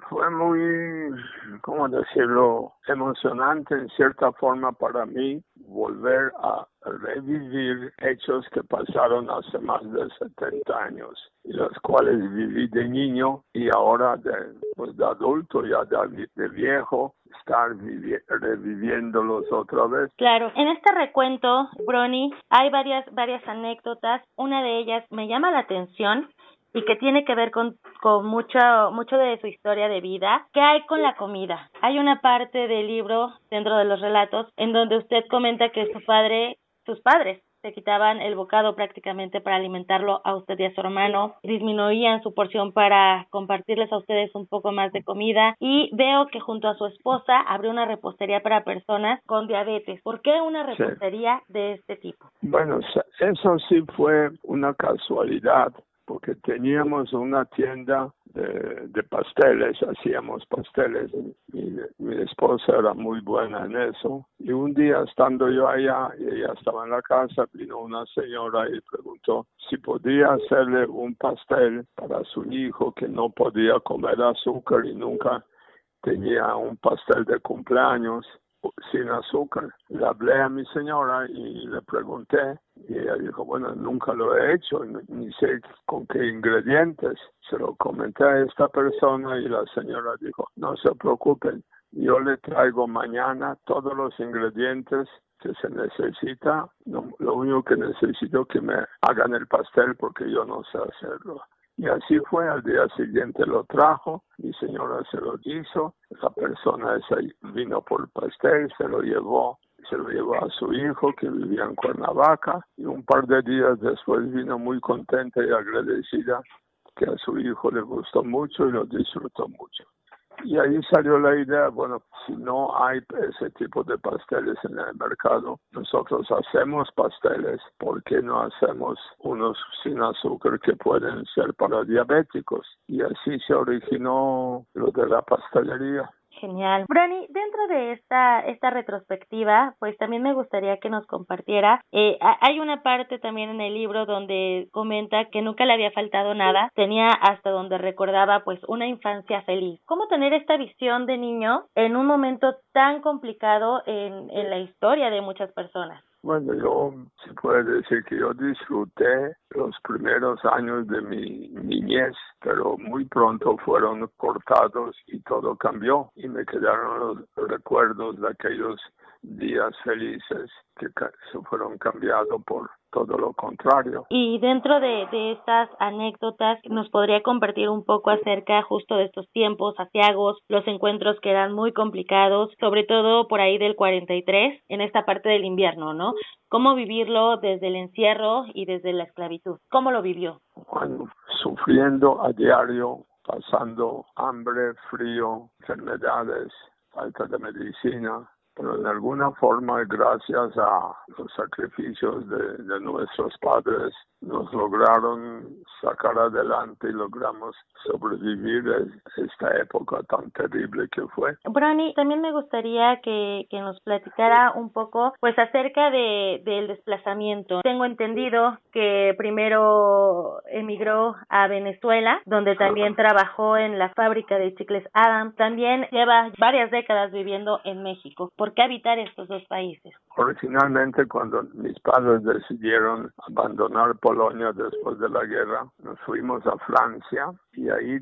fue muy, ¿cómo decirlo?, emocionante en cierta forma para mí volver a revivir hechos que pasaron hace más de 70 años y los cuales viví de niño y ahora de, pues de adulto, ya de, viejo, estar reviviéndolos otra vez. Claro, en este recuento, Brony, hay varias, varias anécdotas. Una de ellas me llama la atención y que tiene que ver con, con mucho, mucho de su historia de vida. ¿Qué hay con la comida? Hay una parte del libro, dentro de los relatos, en donde usted comenta que su padre, sus padres, se quitaban el bocado prácticamente para alimentarlo a usted y a su hermano, disminuían su porción para compartirles a ustedes un poco más de comida y veo que junto a su esposa abrió una repostería para personas con diabetes. ¿Por qué una repostería de este tipo? Bueno, eso sí fue una casualidad porque teníamos una tienda de, pasteles, hacíamos pasteles. y mi esposa era muy buena en eso. Y un día estando yo allá y ella estaba en la casa, vino una señora y preguntó si podía hacerle un pastel para su hijo que no podía comer azúcar y nunca tenía un pastel de cumpleaños sin azúcar. Le hablé a mi señora y le pregunté y ella dijo, bueno, nunca lo he hecho, ni sé con qué ingredientes. Se lo comenté a esta persona y la señora dijo, no se preocupen, yo le traigo mañana todos los ingredientes que se necesita. lo único que necesito es que me hagan el pastel porque yo no sé hacerlo. Y así fue, al día siguiente lo trajo, mi señora se lo hizo, esa persona esa vino por pastel, se lo llevó, se lo llevó a su hijo que vivía en Cuernavaca y un par de días después vino muy contenta y agradecida que a su hijo le gustó mucho y lo disfrutó mucho. Y ahí salió la idea, bueno, si no hay ese tipo de pasteles en el mercado, nosotros hacemos pasteles, ¿por qué no hacemos unos sin azúcar que pueden ser para diabéticos? Y así se originó lo de la pastelería. Genial. Brani, dentro de esta, esta retrospectiva, pues también me gustaría que nos compartiera. Eh, hay una parte también en el libro donde comenta que nunca le había faltado nada, tenía hasta donde recordaba pues una infancia feliz. ¿Cómo tener esta visión de niño en un momento tan complicado en, en la historia de muchas personas? Bueno, yo se puede decir que yo disfruté los primeros años de mi niñez, pero muy pronto fueron cortados y todo cambió y me quedaron los recuerdos de aquellos días felices que se fueron cambiados por todo lo contrario. Y dentro de, de estas anécdotas, ¿nos podría compartir un poco acerca justo de estos tiempos asiagos, los encuentros que eran muy complicados, sobre todo por ahí del 43, en esta parte del invierno, ¿no? ¿Cómo vivirlo desde el encierro y desde la esclavitud? ¿Cómo lo vivió? Bueno, sufriendo a diario, pasando hambre, frío, enfermedades, falta de medicina, pero en alguna forma, gracias a los sacrificios de, de nuestros padres, nos lograron sacar adelante y logramos sobrevivir a esta época tan terrible que fue. Brani, también me gustaría que, que nos platicara un poco pues acerca de, del desplazamiento. Tengo entendido que primero emigró a Venezuela, donde también trabajó en la fábrica de chicles Adam. También lleva varias décadas viviendo en México. ¿Por qué habitar estos dos países? Originalmente cuando mis padres decidieron abandonar Polonia después de la guerra, nos fuimos a Francia y ahí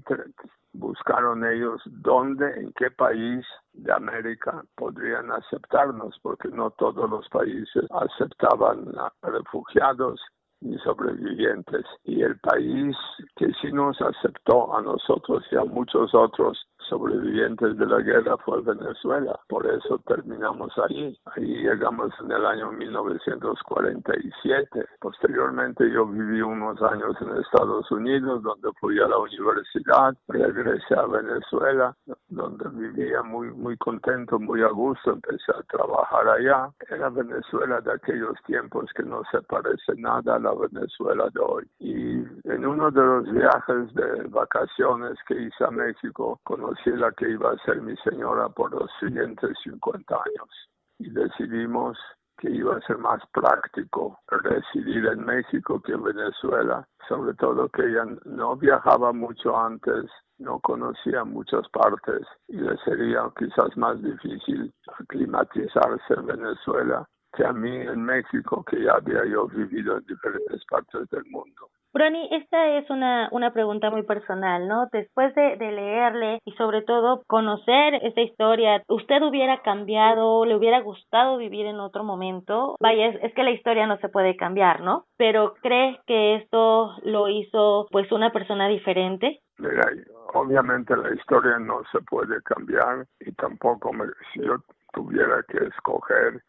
buscaron ellos dónde, en qué país de América podrían aceptarnos, porque no todos los países aceptaban refugiados ni sobrevivientes. Y el país que sí nos aceptó a nosotros y a muchos otros sobrevivientes de la guerra fue Venezuela. Por eso terminamos ahí. Ahí llegamos en el año 1947. Posteriormente yo viví unos años en Estados Unidos, donde fui a la universidad. Regresé a Venezuela, donde vivía muy, muy contento, muy a gusto. Empecé a trabajar allá. Era Venezuela de aquellos tiempos que no se parece nada a la Venezuela de hoy. Y en uno de los viajes de vacaciones que hice a México, conocí la que iba a ser mi señora por los siguientes 50 años. Y decidimos que iba a ser más práctico residir en México que en Venezuela, sobre todo que ella no viajaba mucho antes, no conocía muchas partes y le sería quizás más difícil aclimatizarse en Venezuela que a mí en México, que ya había yo vivido en diferentes partes del mundo. Brony, esta es una, una pregunta muy personal, ¿no? Después de, de, leerle y sobre todo conocer esta historia, ¿usted hubiera cambiado, le hubiera gustado vivir en otro momento? Vaya, es, es, que la historia no se puede cambiar, ¿no? Pero ¿cree que esto lo hizo pues una persona diferente? Mira, obviamente la historia no se puede cambiar y tampoco me, si yo tuviera que escoger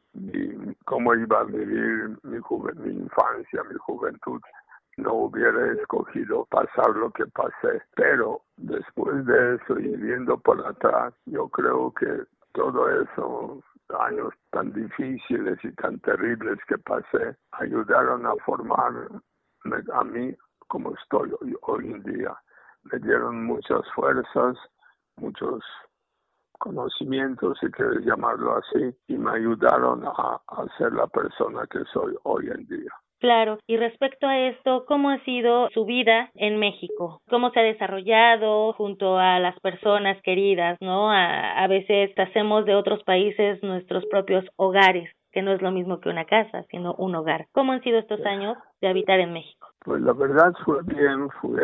cómo iba a vivir mi, mi infancia, mi juventud, no hubiera escogido pasar lo que pasé. Pero después de eso y viendo por atrás, yo creo que todo eso años tan difíciles y tan terribles que pasé ayudaron a formar a mí como estoy hoy, hoy en día. Me dieron muchas fuerzas, muchos conocimientos, si quieres llamarlo así, y me ayudaron a, a ser la persona que soy hoy en día. Claro, y respecto a esto, ¿cómo ha sido su vida en México? ¿Cómo se ha desarrollado junto a las personas queridas, no? A, veces hacemos de otros países nuestros propios hogares, que no es lo mismo que una casa, sino un hogar. ¿Cómo han sido estos años de habitar en México? Pues la verdad fue bien, fue,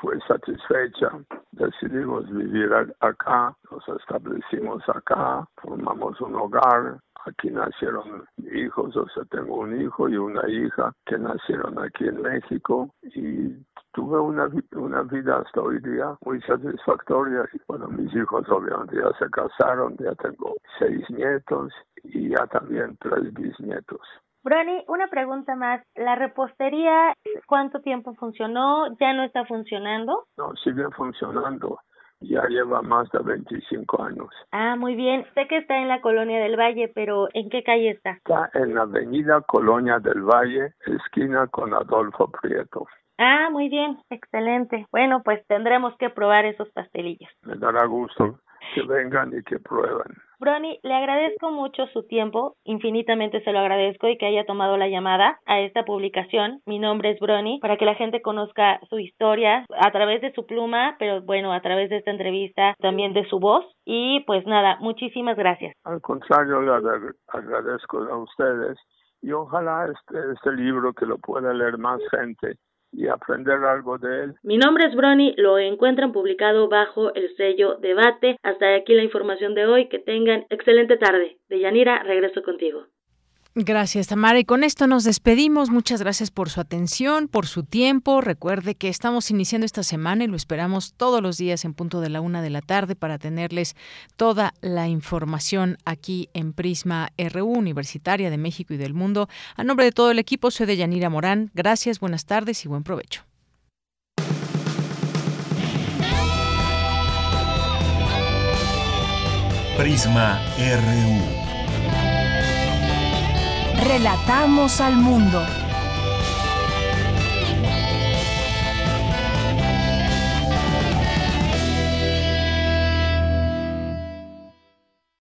fue satisfecha. Decidimos vivir acá, nos establecimos acá, formamos un hogar, aquí nacieron hijos, o sea, tengo un hijo y una hija que nacieron aquí en México y tuve una, una vida hasta hoy día muy satisfactoria. Y bueno, mis hijos obviamente ya se casaron, ya tengo seis nietos y ya también tres bisnietos. Brony, una pregunta más. ¿La repostería cuánto tiempo funcionó? ¿Ya no está funcionando? No, sigue funcionando ya lleva más de 25 años. Ah, muy bien. Sé que está en la Colonia del Valle, pero ¿en qué calle está? Está en la avenida Colonia del Valle, esquina con Adolfo Prieto. Ah, muy bien, excelente. Bueno, pues tendremos que probar esos pastelillos. Me dará gusto que vengan y que prueben. Brony, le agradezco mucho su tiempo, infinitamente se lo agradezco y que haya tomado la llamada a esta publicación. Mi nombre es Brony, para que la gente conozca su historia a través de su pluma, pero bueno, a través de esta entrevista también de su voz. Y pues nada, muchísimas gracias. Al contrario, le agradezco a ustedes y ojalá este, este libro que lo pueda leer más gente y aprender algo de él. Mi nombre es Brony, lo encuentran publicado bajo el sello Debate. Hasta aquí la información de hoy. Que tengan excelente tarde. De Yanira, regreso contigo. Gracias, Tamara. Y con esto nos despedimos. Muchas gracias por su atención, por su tiempo. Recuerde que estamos iniciando esta semana y lo esperamos todos los días en punto de la una de la tarde para tenerles toda la información aquí en Prisma RU, Universitaria de México y del Mundo. A nombre de todo el equipo, soy de Yanira Morán. Gracias, buenas tardes y buen provecho. Prisma RU. Relatamos al mundo.